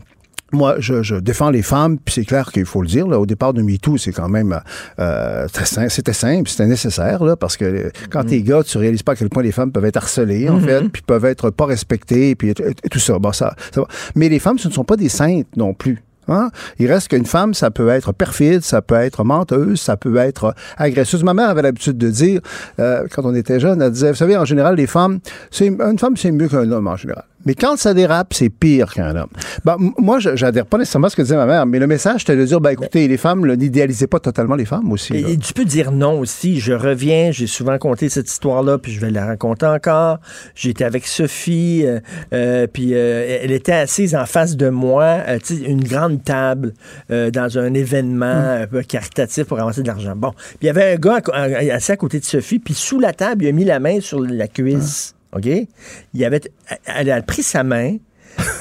moi, je, je défends les femmes, puis c'est clair qu'il faut le dire. Là, au départ de MeToo, c'est quand même, euh, sim- c'était simple, c'était nécessaire, là, parce que euh, quand t'es gars, tu réalises pas à quel point les femmes peuvent être harcelées, en fait, puis peuvent être pas respectées, puis tout ça. Bon, ça, ça va. Mais les femmes, ce ne sont pas des saintes non plus. Hein? Il reste qu'une femme, ça peut être perfide, ça peut être menteuse, ça peut être agresseuse. Ma mère avait l'habitude de dire, euh, quand on était jeune, elle disait, vous savez, en général, les femmes, c'est une femme, c'est mieux qu'un homme en général. Mais quand ça dérape, c'est pire qu'un homme. Ben, moi, je- j'adhère pas nécessairement à ce que disait ma mère, mais le message, c'était de dire, ben, écoutez, les femmes, n'idéalisez pas totalement les femmes aussi. Et, et tu peux dire non aussi. Je reviens, j'ai souvent conté cette histoire-là, puis je vais la raconter encore. J'étais avec Sophie, euh, euh, puis euh, elle était assise en face de moi, euh, une grande table euh, dans un événement un peu caritatif pour ramasser de l'argent. Bon, puis il y avait un gars assis à côté de Sophie, puis sous la table, il a mis la main sur la cuisse. OK? Il avait, elle a pris sa main,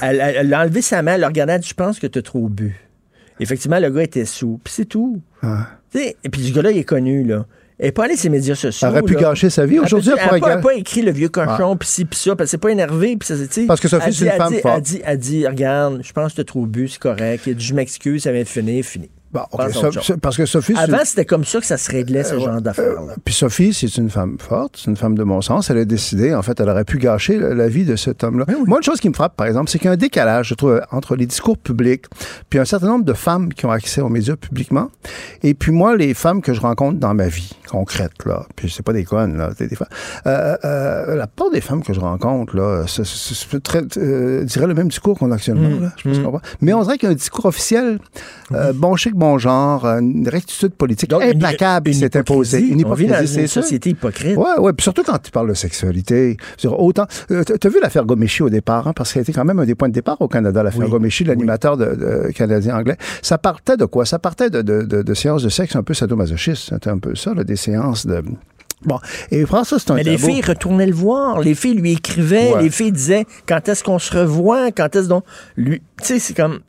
elle, elle- elle a enlevé sa main, elle a regardé, elle a dit, Je pense que tu as trop bu. Effectivement, le gars était sous, puis c'est tout. Ah. Et puis ce gars-là, il est connu, là. Elle n'est pas allée sur les médias sociaux. Elle aurait pu là. gâcher sa vie. Aujourd'hui, elle pourrait n'a pas, écrit le vieux cochon, puis ci, puis ça, parce que c'est pas énervé. Puis ça, Parce que Sophie, c'est une femme forte. Elle dit, elle dit, regarde, je pense que t'as trop bu, c'est correct. Dit, je m'excuse, ça vient de finir, fini. Bon, Pense parce que Sophie, Avant, c'était comme ça que ça se réglait, ce Euh, genre ouais. d'affaires-là. Puis Sophie, c'est une femme forte, c'est une femme de bon sens. Elle a décidé, en fait, elle aurait pu gâcher la, la vie de cet homme-là. Moi, une chose qui me frappe, par exemple, c'est qu'il y a un décalage, je trouve, entre les discours publics, puis un certain nombre de femmes qui ont accès aux médias publiquement, et puis moi, les femmes que je rencontre dans ma vie concrète, là, puis c'est pas des connes, là, c'est des femmes. Euh, euh, la plupart des femmes que je rencontre, là, c'est- très, euh, dirais le même discours qu'on a actuellement, Mm. là, je sais pas si tu comprends. Mais on dirait qu'il y a un discours officiel, euh, bon chic, bon genre, une rectitude politique Donc, une- implacable une qui s'est imposée. dans hypocrisie, une c'est ça. société hypocrite. Ouais, ouais. Puis surtout quand tu parles de sexualité. Autant. euh, t'as- vu l'affaire Gomeshi au départ, hein, parce qu'elle était quand même un des points de départ au Canada, l'affaire Oui, Gomeshi, l'animateur de, de canadien-anglais. Ça partait de quoi? Ça partait de, de, séances de sexe un peu sadomasochistes. C'était un peu ça, là, des séances de. Bon. Et François, c'est un Mais les filles retournaient le voir. Les filles lui écrivaient. Ouais. Les filles disaient quand est-ce qu'on se revoit, quand est-ce donc? Lui, tu sais, c'est comme.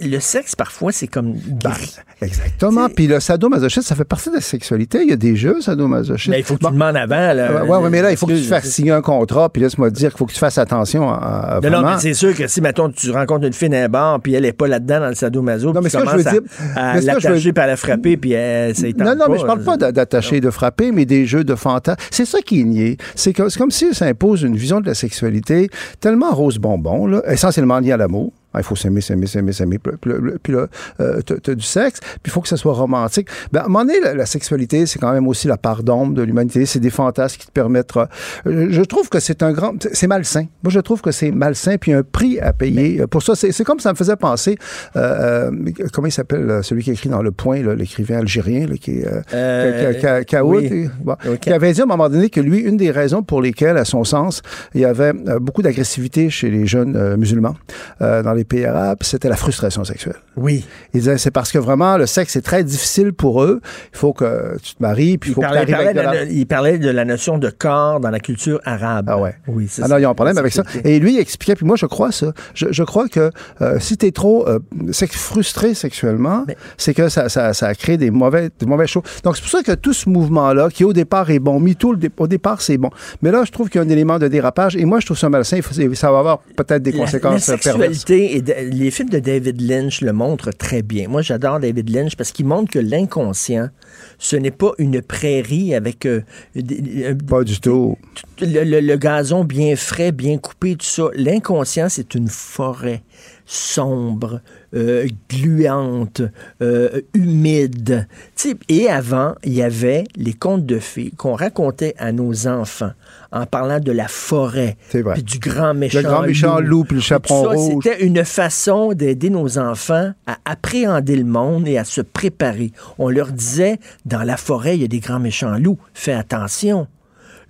Le sexe, parfois, c'est comme gris. Exactement. Puis le sadomasochisme, ça fait partie de la sexualité. Il y a des jeux sadomasochistes. Mais il faut que Bon. tu demandes avant. Là, Ouais, mais là, il faut que tu fasses signer un contrat, puis laisse-moi dire qu'il faut que tu fasses attention à, à Non, mais c'est sûr que si, mettons, tu rencontres une fille un bar, puis elle est pas là-dedans dans le sadomaso, Non, mais tu ce que je veux à, dire- à je veux- l'attacher, puis à la frapper, puis elle, tente Non, non, mais je pas, parle pas d'a- d'attacher, de frapper, mais des jeux de fantasmes. C'est ça qui est nié. C'est comme si ça impose une vision de la sexualité tellement rose bonbon, là, essentiellement liée à l'amour. Ah, Il faut s'aimer, s'aimer, s'aimer, s'aimer. Puis, là, euh, t'as t'as du sexe, puis il faut que ça soit romantique. Ben, à un moment donné, la, la sexualité, c'est quand même aussi la part d'ombre de l'humanité. C'est des fantasmes qui te permettent... euh, je trouve que c'est un grand... C'est malsain. Moi, je trouve que c'est malsain, puis il y a un prix à payer. Pour ça, c'est comme ça me faisait penser... euh, euh, comment il s'appelle, euh, celui qui écrit dans Le Point, l'écrivain algérien, là, qui est... euh, Euh, Kaout, oui. bon, qui avait dit à un moment donné que lui, une des raisons pour lesquelles, à son sens, il y avait euh, beaucoup d'agressivité chez les jeunes euh, musulmans euh, dans les pays arabes, c'était la frustration sexuelle. Oui. Il disait, c'est parce que vraiment, le sexe est très difficile pour eux. Il faut que tu te maries, puis il Il faut que tu il, arrives parlait avec de de la... il parlait de la notion de corps dans la culture arabe. Ah ouais. Oui, c'est Ah non, il y a un problème avec ça. Et lui, il expliquait, puis moi, je crois ça. Je, je crois que euh, si tu es trop euh, frustré sexuellement, Mais- c'est que ça, ça, ça crée des mauvais, des mauvaises choses. Donc, c'est pour ça que tout ce mouvement-là, qui au départ est bon, MeToo, dé- au départ, c'est bon. Mais là, je trouve qu'il y a un élément de dérapage, et moi, je trouve ça malsain. Ça va avoir peut-être des La- conséquences la, perverses. Et de- les films de David Lynch le montrent très bien. Moi, j'adore David Lynch parce qu'il montre que l'inconscient, ce n'est pas une prairie avec euh, un- Pas du tout. le, le- le gazon bien frais, bien coupé, tout ça. L'inconscient, c'est une forêt sombre, euh, gluante, euh, humide. Sais, et avant, il y avait les contes de fées qu'on racontait à nos enfants en parlant de la forêt, puis du grand méchant Le grand méchant loup, puis le chaperon ça, rouge. C'était une façon d'aider nos enfants à appréhender le monde et à se préparer. On leur disait, dans la forêt, il y a des grands méchants loups, fais attention.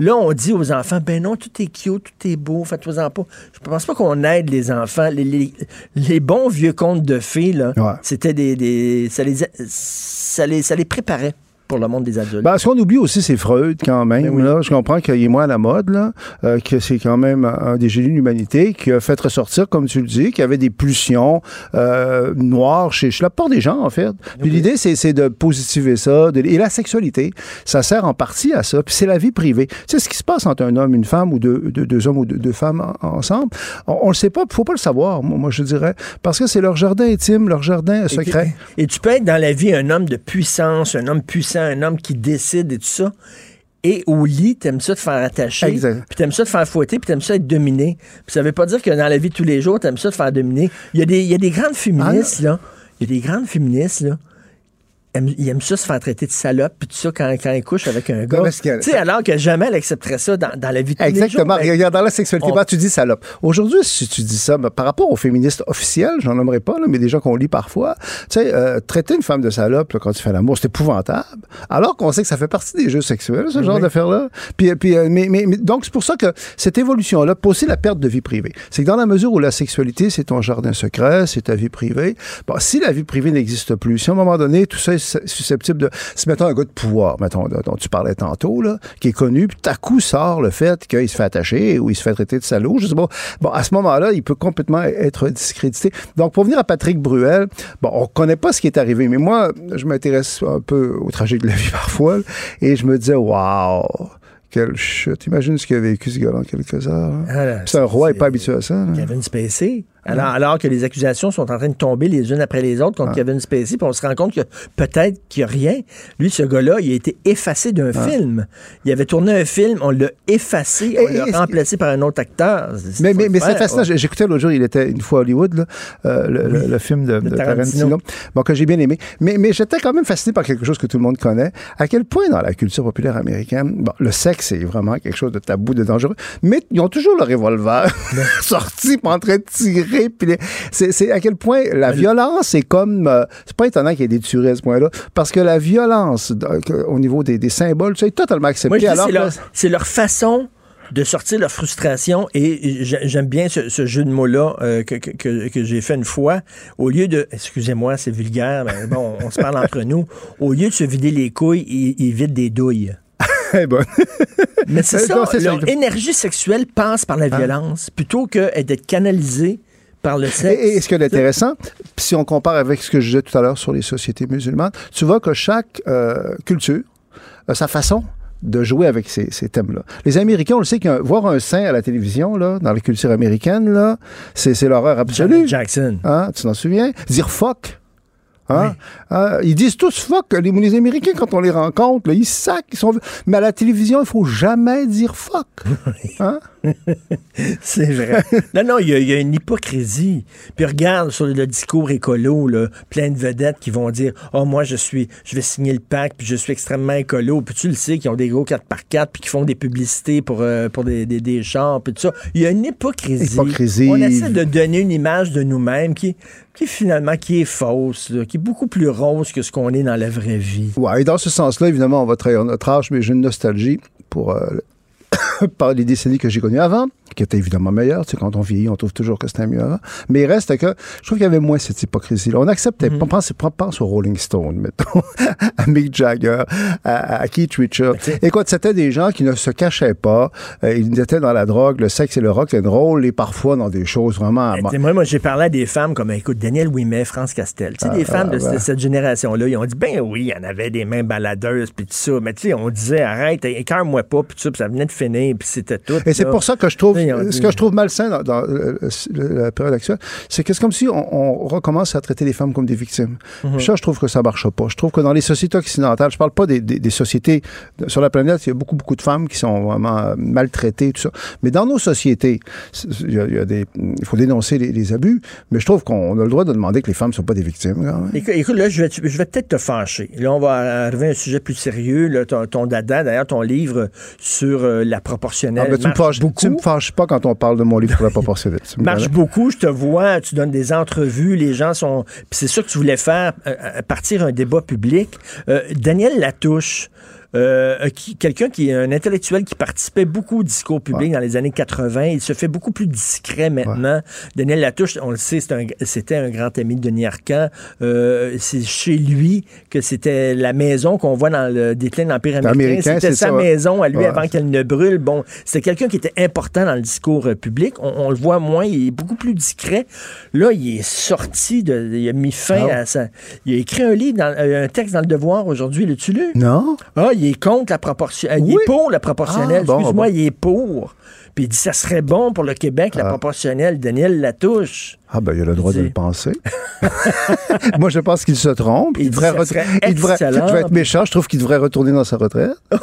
Là, on dit aux enfants, ben non, tout est cute, tout est beau, faites-vous-en pas. Je pense pas qu'on aide les enfants. Les, les- les bons vieux contes de fées, là, Ouais. c'était des, des- ça, les, ça, les, ça les préparait pour le monde des adultes. Ben, ce qu'on oublie aussi, c'est Freud, quand même. Ben oui. là. Je comprends qu'il est moins à la mode, là, euh, que c'est quand même un des génies de l'humanité qui a fait ressortir, comme tu le dis, qu'il y avait des pulsions euh, noires chez, chez la plupart des gens, en fait. Puis l'idée, c'est, de positiver ça. de- et la sexualité, ça sert en partie à ça. Puis c'est la vie privée. Tu sais, ce qui se passe entre un homme, une femme, ou deux, deux, deux hommes ou deux, deux femmes en- ensemble, on, on le sait pas, faut pas le savoir, moi, moi, je dirais. Parce que c'est leur jardin intime, leur jardin secret. Et tu peux être dans la vie un homme de puissance, un homme puissant, un homme qui décide et tout ça. Et au lit, t'aimes ça te faire attacher, Exact. puis t'aimes ça te faire fouetter, puis t'aimes ça être dominé. Puis ça veut pas dire que dans la vie de tous les jours, t'aimes ça te faire dominer. Il y a des, il y a des grandes féministes, là. Il y a des grandes féministes, là. Aiment- Ils aiment ça se faire traiter de salope, puis tout ça quand, quand ils couchent avec un gars. Tu sais, alors que jamais elle accepterait ça dans, dans la vie de tous les jours. Exactement. Ben, Regarde, dans la sexualité, on- tu dis salope. Aujourd'hui, si tu dis ça, ben, par rapport aux féministes officiels, j'en nommerai pas, là, mais des gens qu'on lit parfois, tu sais, euh, traiter une femme de salope là, quand tu fais l'amour, c'est épouvantable. Alors qu'on sait que ça fait partie des jeux sexuels, ce genre Oui. d'affaires-là. Puis, puis, euh, mais, mais, mais- donc, c'est pour ça que cette évolution-là, aussi la perte de vie privée. C'est que dans la mesure où la sexualité, c'est ton jardin secret, c'est ta vie privée, bon, si la vie privée n'existe plus, si à un moment donné, tout ça est su- susceptible de... Si, mettons, un gars de pouvoir, mettons, dont tu parlais tantôt, là, qui est connu, puis tout à coup sort le fait qu'il se fait attacher ou il se fait traiter de salaud, je sais pas. Bon, à ce moment-là, il peut complètement être discrédité. Donc, pour venir à Patrick Bruel, bon, on connaît pas ce qui est arrivé, mais moi, je m'intéresse un peu au trajet de la vie parfois, et je me disais, waouh, quelle chute. Imagine ce qu'il a vécu, ce gars-là, en quelques heures. hein. Ah, c'est un roi, il c'est- n'est pas habitué à ça. Kevin Spacey. Alors, alors que les accusations sont en train de tomber les unes après les autres contre Kevin Spacey, puis on se rend compte que peut-être qu'il n'y a rien. Lui, ce gars-là, il a été effacé d'un film. Il avait tourné un film, on l'a effacé, on Et- l'a remplacé par un autre acteur. Mais, mais, mais c'est fascinant. J'écoutais l'autre jour, il était une fois à Hollywood, là, euh, le, le- le film de, de Tarantino. Tarantino, bon, que j'ai bien aimé. Mais, mais j'étais quand même fasciné par quelque chose que tout le monde connaît. À quel point dans la culture populaire américaine, bon, le sexe est vraiment quelque chose de tabou, de dangereux, mais ils ont toujours le revolver sorti, puis en train de tirer. Puis c'est c'est à quel point la violence est comme... euh, c'est pas étonnant qu'il y ait des tueries à ce point-là, parce que la violence au niveau des, des symboles, c'est totalement accepté. C'est leur, c'est leur façon de sortir leur frustration et j'ai- j'aime bien ce, ce jeu de mots-là euh, que, que- que- que j'ai fait une fois. Au lieu de, excusez-moi, c'est vulgaire, mais bon, on se parle entre nous. Au lieu de se vider les couilles, ils, ils vident des douilles. Eh ben, Mais c'est ça, non, c'est ça. leur énergie sexuelle passe par la violence plutôt que d'être canalisée par le sexe. Et, et ce qui est intéressant, si on compare avec ce que je disais tout à l'heure sur les sociétés musulmanes, tu vois que chaque euh, culture a sa façon de jouer avec ces, ces thèmes-là. Les Américains, on le sait, qu'un- voir un sein à la télévision, là, dans la culture américaine, là, c'est, c'est l'horreur absolue. Jackson. Hein, tu t'en souviens? Dire fuck. Hein? Hein, ils disent tous fuck. Les, les Américains, quand on les rencontre, là, ils sacent. Ils sont... Mais à la télévision, il faut jamais dire fuck. Hein? C'est vrai. non, non, il y, a- il y a une hypocrisie. Puis regarde sur le, discours écolo, là, plein de vedettes qui vont dire Oh, moi, je suis, je vais signer le pacte, puis je suis extrêmement écolo. Puis tu le sais, qui ont des gros 4x4, puis qui font des publicités pour, euh, pour des, des, puis tout ça. Il y a une hypocrisie. Hypocrisie. On essaie de donner une image de nous-mêmes qui, qui finalement qui est fausse, là, qui est beaucoup plus rose que ce qu'on est dans la vraie vie. Ouais, et dans ce sens-là, évidemment, on va trahir notre âge, mais j'ai une nostalgie pour euh, par les décennies que j'ai connues avant, qui étaient évidemment meilleures. Tu sais, quand on vieillit, on trouve toujours que c'était mieux avant. Mais il reste que je trouve qu'il y avait moins cette hypocrisie-là. On acceptait. Mhm. On pense, pense aux Rolling Stones, mettons, à Mick Jagger, à, à Keith Richards. Écoute, c'était des gens qui ne se cachaient pas. Euh, ils étaient dans la drogue, le sexe et le rock and roll, et parfois dans des choses vraiment. T'sais, Moi, moi j'ai parlé à des femmes comme, écoute, Daniel Ouimet, France Castel. Tu sais, des Ah, femmes de, ouais. de cette génération-là, ils ont dit, ben oui, il y en avait des mains baladeuses, puis tout ça. Mais tu sais, on disait, arrête, écœure-moi pas, puis tout ça, puis ça venait de finir, puis c'était tout. Et c'est pour ça que je trouve, Ce que je trouve malsain dans, dans, euh, la période actuelle, c'est que c'est comme si on, on recommence à traiter les femmes comme des victimes. Mhm. Ça, je trouve que ça marche pas. Je trouve que dans les sociétés occidentales, je parle pas des, des- des sociétés sur la planète, il y a beaucoup, beaucoup de femmes qui sont vraiment euh, maltraitées, tout ça. Mais dans nos sociétés, il, y a, il y a des, il faut dénoncer les, les abus, mais je trouve qu'on a le droit de demander que les femmes ne sont pas des victimes. quand même. Écoute, écoute, là, je vais, je vais peut-être te fâcher. Là, on va arriver à un sujet plus sérieux. Là, ton, ton dada, d'ailleurs, ton livre sur euh, la proportionnelle Ah, ben, tu, me fâches, beaucoup. tu me fâches pas quand on parle de mon livre pour la proportionnelle. Tu me marche beaucoup, je te vois, tu donnes des entrevues, les gens sont... C'est sûr que tu voulais faire euh, euh, partir un débat public. Euh, Daniel Latouche, euh, quelqu'un qui est un intellectuel qui participait beaucoup au discours public dans les années 80, il se fait beaucoup plus discret maintenant. Daniel Latouche, on le sait, un- c'était un, grand ami de Denis Arcand. Euh, c'est chez lui que c'était la maison qu'on voit dans le déclin de l'Empire américain. C'était sa ça, maison à lui Ouais. avant qu'elle ne brûle. Bon, c'était quelqu'un qui était important dans le discours euh, public. On, on le voit moins, il est beaucoup plus discret. Là, il est sorti, de, il a mis fin Ah. à ça. Il a écrit un livre, dans- euh, un texte dans le Devoir aujourd'hui. L'as-tu lu? Non? Ah, il est contre la proportionnelle. Il Oui. est pour la proportionnelle. Ah, Excuse-moi, bon. il est pour. Puis il dit ça serait bon pour le Québec, la Ah. proportionnelle. Daniel Latouche. Ah ben, il a le droit de le penser. Moi, je pense qu'il se trompe. Il Il devrait, il devrait, je vais être méchant, je trouve qu'il devrait retourner dans sa retraite.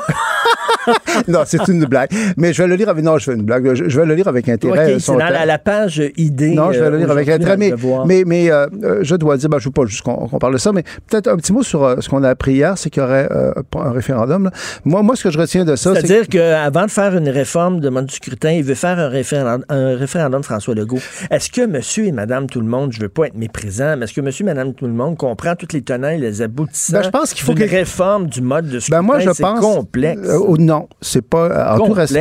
non, c'est une blague. Mais je vais le lire avec... Non, je fais une blague. Je, je vais le lire avec intérêt. OK, son c'est dans la, la page idée. Non, je vais euh, le lire avec intérêt. Mais, mais, mais euh, euh, je dois dire, ben, je ne veux pas juste qu'on parle de ça, mais peut-être un petit mot sur euh, ce qu'on a appris hier, c'est qu'il y aurait euh, un référendum. là. Moi, moi, ce que je retiens de ça, c'est... C'est-à-dire qu'avant de faire une réforme de mode du scrutin, il veut faire un référendum, un référendum François Legault. Est-ce que monsieur et madame tout le monde, je veux pas être méprisant, mais est-ce que monsieur et madame tout le monde comprend toutes les tenants et les aboutissants Ben, je pense qu'il faut que- réforme du mode de scrutin? Ben moi, je pense. complexe. Euh, oh, non, c'est pas. euh, En tout respect,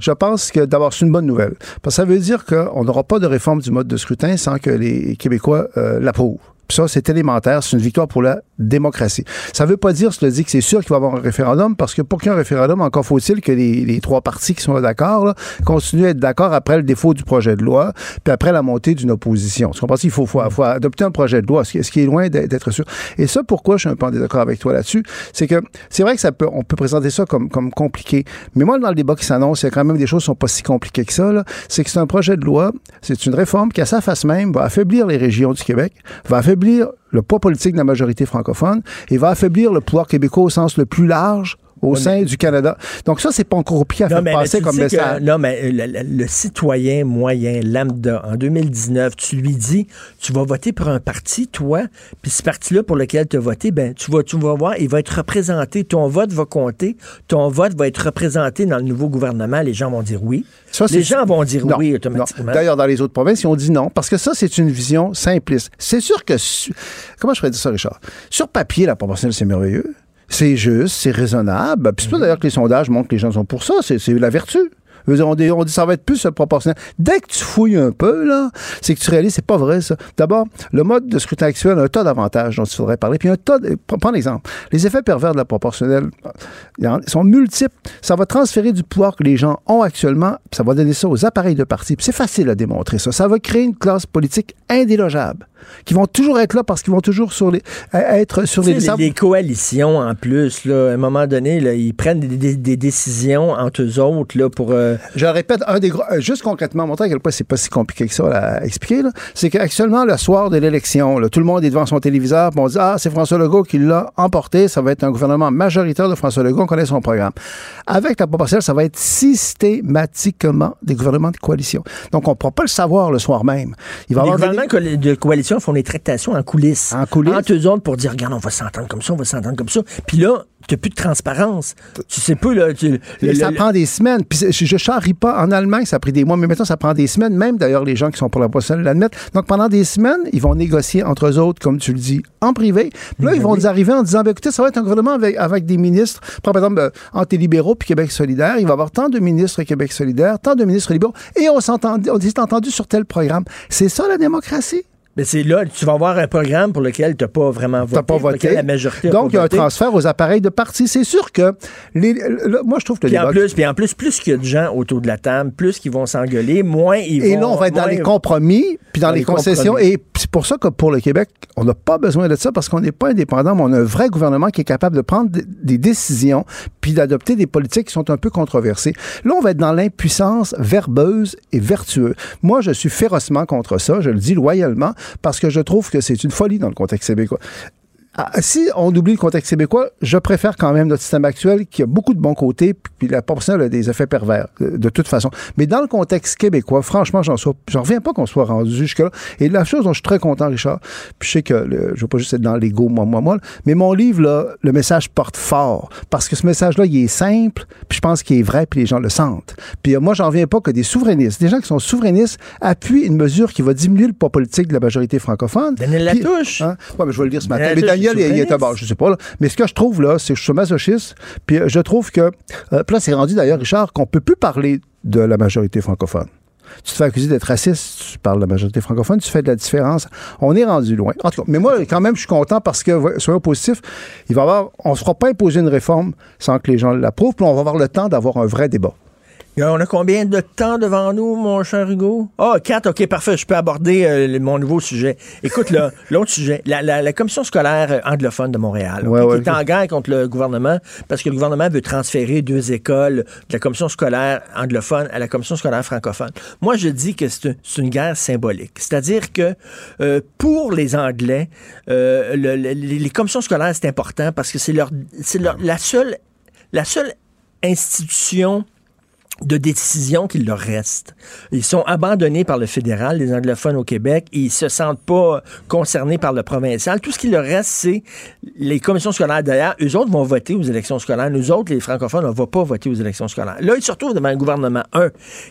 je pense que d'abord, c'est une bonne nouvelle. Parce que ça veut dire qu'on n'aura pas de réforme du mode de scrutin sans que les Québécois euh, l'approuvent. Puis ça, c'est élémentaire. C'est une victoire pour la démocratie. Ça veut pas dire, cela dit, que c'est sûr qu'il va y avoir un référendum, parce que pour qu'il y ait un référendum, encore faut-il que les, trois partis qui sont d'accord continuent à être d'accord après le défaut du projet de loi, puis après la montée d'une opposition. Tu comprends? Il faut, faut, faut adopter un projet de loi, ce qui, est loin d'être sûr. Et ça, pourquoi je suis un peu en désaccord avec toi là-dessus, c'est que c'est vrai que ça peut, on peut présenter ça comme, comme compliqué, mais moi, dans le débat qui s'annonce, il y a quand même des choses qui sont pas si compliquées que ça. C'est que c'est un projet de loi, c'est une réforme qui, à sa face même, va affaiblir les régions du Québec, va affaiblir le poids politique de la majorité francophone et va affaiblir le pouvoir québécois au sens le plus large au sein du Canada. Donc ça, c'est pas encore compliqué à Non, faire mais, passer comme que- message. non, mais le, le- le citoyen moyen, lambda, en 2019, tu lui dis, tu vas voter pour un parti, toi, puis ce parti-là pour lequel tu as voté, ben, tu vas, tu vas voir, il va être représenté, ton vote va compter, ton vote va être représenté dans le nouveau gouvernement, les gens vont dire oui. Ça, les gens vont dire Non, oui automatiquement. D'ailleurs, dans les autres provinces, ils ont dit non, parce que ça, c'est une vision simpliste. C'est sûr que... su- Comment je pourrais dire ça, Richard? Sur papier, la proportionnelle, c'est merveilleux. C'est juste, c'est raisonnable. Puis c'est pas d'ailleurs que les sondages montrent que les gens sont pour ça. C'est c'est la vertu. Veux on dit, on dit ça va être plus euh, proportionnel. Dès que tu fouilles un peu, là, c'est que tu réalises, c'est pas vrai, ça. D'abord, le mode de scrutin actuel a un tas d'avantages dont il faudrait parler. Puis un tas, de, prends l'exemple. Les effets pervers de la proportionnelle, ils sont multiples. Ça va transférer du pouvoir que les gens ont actuellement, puis ça va donner ça aux appareils de parti. C'est facile à démontrer ça. Ça va créer une classe politique indélogeable, qui vont toujours être là parce qu'ils vont toujours sur les, à- être sur Tu les, sais, les, les coalitions, en plus, là, à un moment donné, là, ils prennent des, des- des décisions entre eux autres là, pour... euh, Je le répète, un des gros, euh, juste concrètement, montrer à quel point c'est pas si compliqué que ça à expliquer, c'est qu'actuellement, le soir de l'élection, tout le monde est devant son téléviseur, on dit Ah, c'est François Legault qui l'a emporté, ça va être un gouvernement majoritaire de François Legault, on connaît son programme. Avec la proportionnelle, ça va être systématiquement des gouvernements de coalition. Donc, on ne pourra pas le savoir le soir même. Il va les avoir gouvernements de coalition font des tractations en coulisses. En coulisses. Entre eux autres pour dire, regarde, on va s'entendre comme ça, on va s'entendre comme ça. Puis là, tu n'as plus de transparence. Tu sais pas, là... tu- Et le- ça le- prend des semaines. Puis je, je charrie pas. En Allemagne, ça a pris des mois, mais maintenant, ça prend des semaines. Même d'ailleurs, les gens qui sont pour la proposition l'admettent. Donc, pendant des semaines, ils vont négocier entre eux autres, comme tu le dis, en privé. Puis là, ils vont nous arriver en disant, ben, écoutez, ça va être un gouvernement avec, avec des ministres, par exemple, euh, anti-libéraux puis Québec solidaire. Il va y avoir tant de ministres Québec solidaire, tant de ministres libéraux. Et on s'est entendu sur tel programme. C'est ça, la démocratie? Mais c'est là, tu vas avoir un programme pour lequel tu n'as pas vraiment voté. T'as pas voté. La majorité Donc, il y a un transfert aux appareils de parti. C'est sûr que, les, le- moi, je trouve que en, plus, puis en plus, plus qu'il y a de gens autour de la table, plus qu'ils vont s'engueuler, moins ils Et vont... là, on va être dans les compromis, puis dans, Dans les, les concessions. compromis. Et c'est pour ça que pour le Québec, on n'a pas besoin de ça parce qu'on n'est pas indépendant, mais on a un vrai gouvernement qui est capable de prendre des- des décisions puis d'adopter des politiques qui sont un peu controversées. Là, on va être dans l'impuissance verbeuse et vertueuse. Moi, je suis férocement contre ça, je le dis loyalement, parce que je trouve que c'est une folie dans le contexte québécois. Ah, si on oublie le contexte québécois, je préfère quand même notre système actuel qui a beaucoup de bons côtés, puis la proportionnelle a des effets pervers, de, de toute façon. Mais dans le contexte québécois, franchement, j'en reviens pas qu'on soit rendu jusque-là. Et la chose dont je suis très content, Richard, puis je sais que le- je veux pas juste être dans l'ego, moi, moi, moi, mais mon livre, là, le message porte fort. Parce que ce message-là, il est simple, puis je pense qu'il est vrai, puis les gens le sentent. Puis euh, moi, j'en reviens pas que des souverainistes, des gens qui sont souverainistes, appuient une mesure qui va diminuer le poids politique de la majorité francophone. Daniel Latouche. Hein? Ouais, mais je vais le dire ce matin. Daniel Mais Latouche, Il, bon, je sais pas. Là. Mais ce que je trouve, là, c'est que je suis masochiste. Puis euh, je trouve que. Euh, là, c'est rendu d'ailleurs, Richard, qu'on peut plus parler de la majorité francophone. Tu te fais accuser d'être raciste, tu parles de la majorité francophone, tu fais de la différence. On est rendu loin. En tout cas, mais moi, quand même, je suis content parce que, soyons positifs, il va y avoir, on ne se fera pas imposer une réforme sans que les gens l'approuvent, puis on va avoir le temps d'avoir un vrai débat. Et On a combien de temps devant nous, mon cher Hugo? Ah, quatre, OK, parfait. Je peux aborder euh, mon nouveau sujet. Écoute, là, l'autre sujet, la, la- la commission scolaire euh, anglophone de Montréal, Ouais, ouais, qui est en guerre contre le gouvernement parce que le gouvernement veut transférer deux écoles de la commission scolaire anglophone à la commission scolaire francophone. Moi, je dis que c'est un- c'est une guerre symbolique. C'est-à-dire que euh, pour les Anglais, euh, le- le- les, les commissions scolaires, c'est important parce que c'est leur, c'est leur- la seule, la seule institution de décision qu'il leur reste. Ils sont abandonnés par le fédéral, les anglophones au Québec, et ils se sentent pas concernés par le provincial. Tout ce qui leur reste, c'est les commissions scolaires. D'ailleurs, eux autres vont voter aux élections scolaires. Nous autres, les francophones, on va pas voter aux élections scolaires. Là, ils se retrouvent devant un gouvernement, un,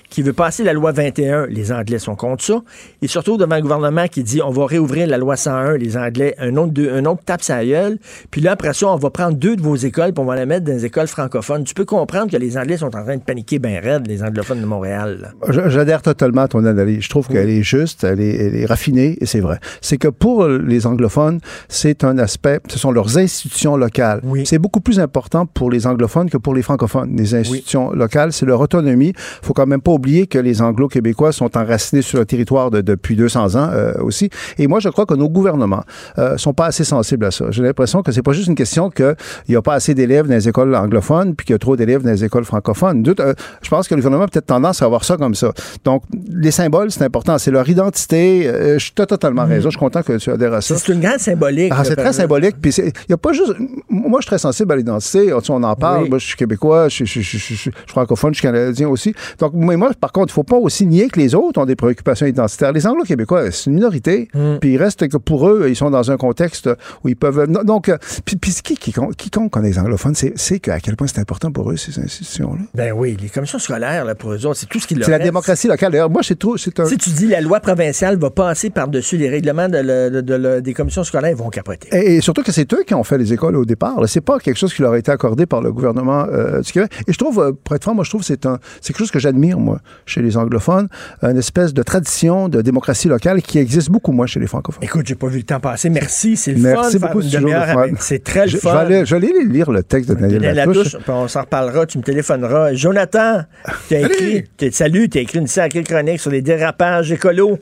qui veut passer la loi 21. Les Anglais sont contre ça. Ils se retrouvent devant un gouvernement qui dit, on va réouvrir la loi 101. Les Anglais, un autre, un autre tape sa gueule. Puis là, après ça, on va prendre deux de vos écoles, puis on va les mettre dans les écoles francophones. Tu peux comprendre que les Anglais sont en train de paniquer ben bien raide, les anglophones de Montréal. J'adhère totalement à ton analyse. Je trouve qu'elle est juste, elle est, elle est raffinée, et c'est vrai. C'est que pour les anglophones, c'est un aspect, ce sont leurs institutions locales. Oui. C'est beaucoup plus important pour les anglophones que pour les francophones. Les institutions locales, c'est leur autonomie. faut quand même pas oublier que les anglo-québécois sont enracinés sur le territoire de- depuis 200 ans euh, aussi. Et moi, je crois que nos gouvernements euh, sont pas assez sensibles à ça. J'ai l'impression que c'est pas juste une question qu'il n'y a pas assez d'élèves dans les écoles anglophones puis qu'il y a trop d'élèves dans les écoles francophones. Euh, je pense que le gouvernement a peut-être tendance à voir ça comme ça. Donc, les symboles, c'est important. C'est leur identité. Euh, je as totalement raison. Je suis content que tu adhères à ça. C'est une grande symbolique. Ah, c'est très symbolique. Puis il n'y a pas juste. Moi, je suis très sensible à l'identité. On en parle. Oui. Moi, je suis québécois, je, je- je- je- je suis francophone, je suis canadien aussi. Donc, mais moi, par contre, il ne faut pas aussi nier que les autres ont des préoccupations identitaires. Les Anglo-Québécois, c'est une minorité. Mm. Puis il reste que pour eux, ils sont dans un contexte où ils peuvent. Donc, euh, puis, puis ce qui, qui, compte- les anglophones, c'est c'est que à quel point c'est important pour eux, ces institutions-là. Ben oui, les commissions scolaires, là, pour eux autres, c'est tout ce qui leur C'est la démocratie locale. D'ailleurs, moi, c'est trop. C'est un. Si tu dis la loi provinciale va passer par-dessus les règlements de le- de- de le- des commissions scolaires, ils vont capoter. Et, et surtout que c'est eux qui ont fait les écoles au départ. C'est pas quelque chose qui leur a été accordé par le gouvernement euh, du Québec. Et je trouve, euh, pour être franc, moi, je trouve que c'est un, c'est quelque chose que j'admire, moi, chez les anglophones, une espèce de tradition de démocratie locale qui existe beaucoup moins chez les francophones. Écoute, j'ai pas vu le temps passer. Merci, c'est le Merci fun. de beaucoup, c'est le fun. très le Je, fun. vais aller, je vais aller lire le texte de Daniel Latouche. On s'en reparlera, tu me téléphoneras. Jonathan, t'as écrit, t'es- salut, t'as écrit une sacrée chronique sur les dérapages écolos.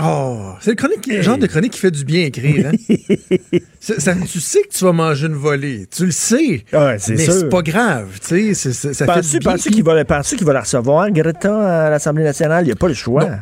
Oh, c'est le, chronique, le genre de chronique qui fait du bien écrire. Hein? Ça- tu sais que tu vas manger une volée. Tu le sais. Ouais, c'est mais sûr. c'est pas grave. Tu sais, ça fait Penses-tu du bien. penses-tu qu'il va, penses-tu qu'il va la recevoir, Greta, à l'Assemblée nationale? Il n'y a pas le choix. Non,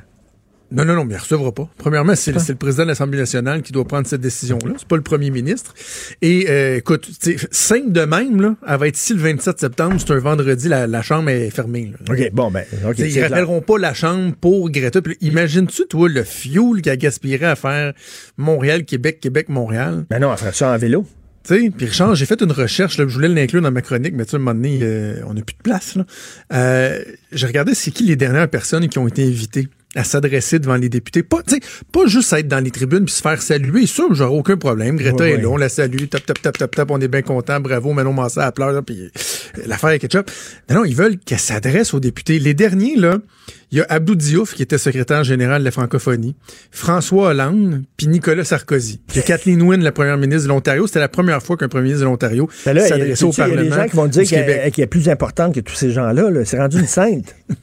non, non, mais il recevra pas. Premièrement, c'est le président de l'Assemblée nationale qui doit prendre cette décision-là. C'est pas le premier ministre. Et euh, écoute, tu sais, simple de même, là, elle va être ici le 27 septembre. C'est un vendredi, la, la chambre est fermée. là. OK, bon, ben, ils rappelleront pas la chambre pour Greta. Imagines-tu, toi, le fuel qu'elle gaspillerait à faire Montréal, Québec, Québec, Montréal? Ben non, elle ferait ça en vélo. Tu sais, puis Richard, j'ai fait une recherche, là, je voulais l'inclure dans ma chronique, mais tu sais, à un moment donné, euh, on n'a plus de place. Là. Euh, j'ai regardé c'est qui les dernières personnes qui ont été invitées? À s'adresser devant les députés. Pas, tu sais, pas juste être dans les tribunes puis se faire saluer. Ça, j'aurais aucun problème. Greta Ouais, est ouais. là, on la salue, tap, tap, tap, tap, tap, on est bien content, bravo, Manon Massat, à pleurer, puis euh, l'affaire est ketchup. Non, non, ils veulent qu'elle s'adresse aux députés. Les derniers, là, il y a Abdou Diouf, qui était secrétaire général de la francophonie, François Hollande, puis Nicolas Sarkozy. Il y a Kathleen Wynne, la première ministre de l'Ontario. C'était la première fois qu'un premier ministre de l'Ontario Ben s'adressait au sais-tu, il y a Parlement des gens qui vont dire qu'elle est plus importante que tous ces gens-là. là. C'est rendu une sainte.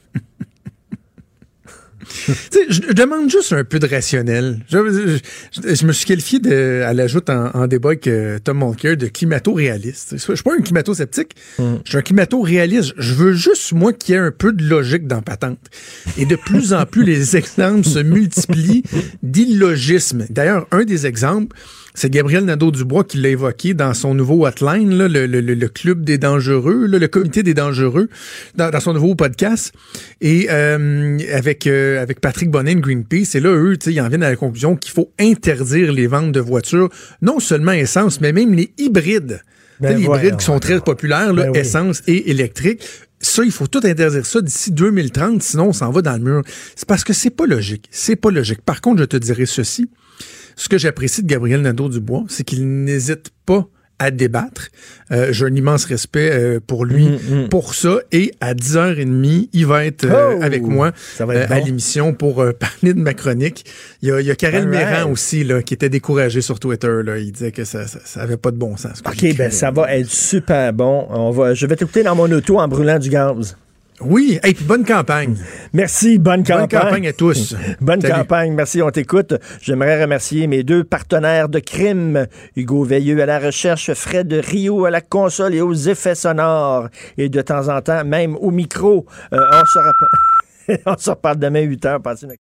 Je, je demande juste un peu de rationnel. Je, je- je me suis qualifié de, à l'ajout en, en débat avec euh, Tom Mulcair de climato-réaliste. Je suis pas un climato-sceptique, je suis un climato-réaliste. Je veux juste, moi, qu'il y ait un peu de logique dans patente. Et de plus en plus, les exemples se multiplient d'illogisme. D'ailleurs, un des exemples, c'est Gabriel Nadeau-Dubois qui l'a évoqué dans son nouveau hotline, là, le, le- le- club des dangereux, là, le comité des dangereux, dans, dans son nouveau podcast. Et euh, avec euh, avec Patrick Bonnet de Greenpeace, et là, eux, tu sais, ils en viennent à la conclusion qu'il faut interdire les ventes de voitures, non seulement essence, mais même les hybrides. Ben les hybrides qui sont très populaires, là, Ben oui. essence et électrique. Ça, il faut tout interdire ça d'ici 2030, sinon on s'en va dans le mur. C'est parce que c'est pas logique. C'est pas logique. Par contre, je te dirais ceci. Ce que j'apprécie de Gabriel Nadeau-Dubois, c'est qu'il n'hésite pas à débattre. Euh, J'ai un immense respect euh, pour lui Mm, pour ça. Et à 10h30, il va être euh, Oh! avec moi être à l'émission pour parler de ma chronique. Il y a, il y a Karel right. Méran aussi là, qui était découragé sur Twitter. Là. Il disait que ça, ça, ça avait pas de bon sens. OK, ben ça va être super bon. On va, je vais t'écouter dans mon auto en brûlant du gaz. Oui, et puis bonne campagne. Merci, bonne campagne. Bonne campagne à tous. Bonne Salut. campagne, merci, on t'écoute. J'aimerais remercier mes deux partenaires de crime, Hugo Veilleux à la recherche, Fred Rio à la console et aux effets sonores, et de temps en temps même au micro. Euh, on, se on se reparle demain 8 h.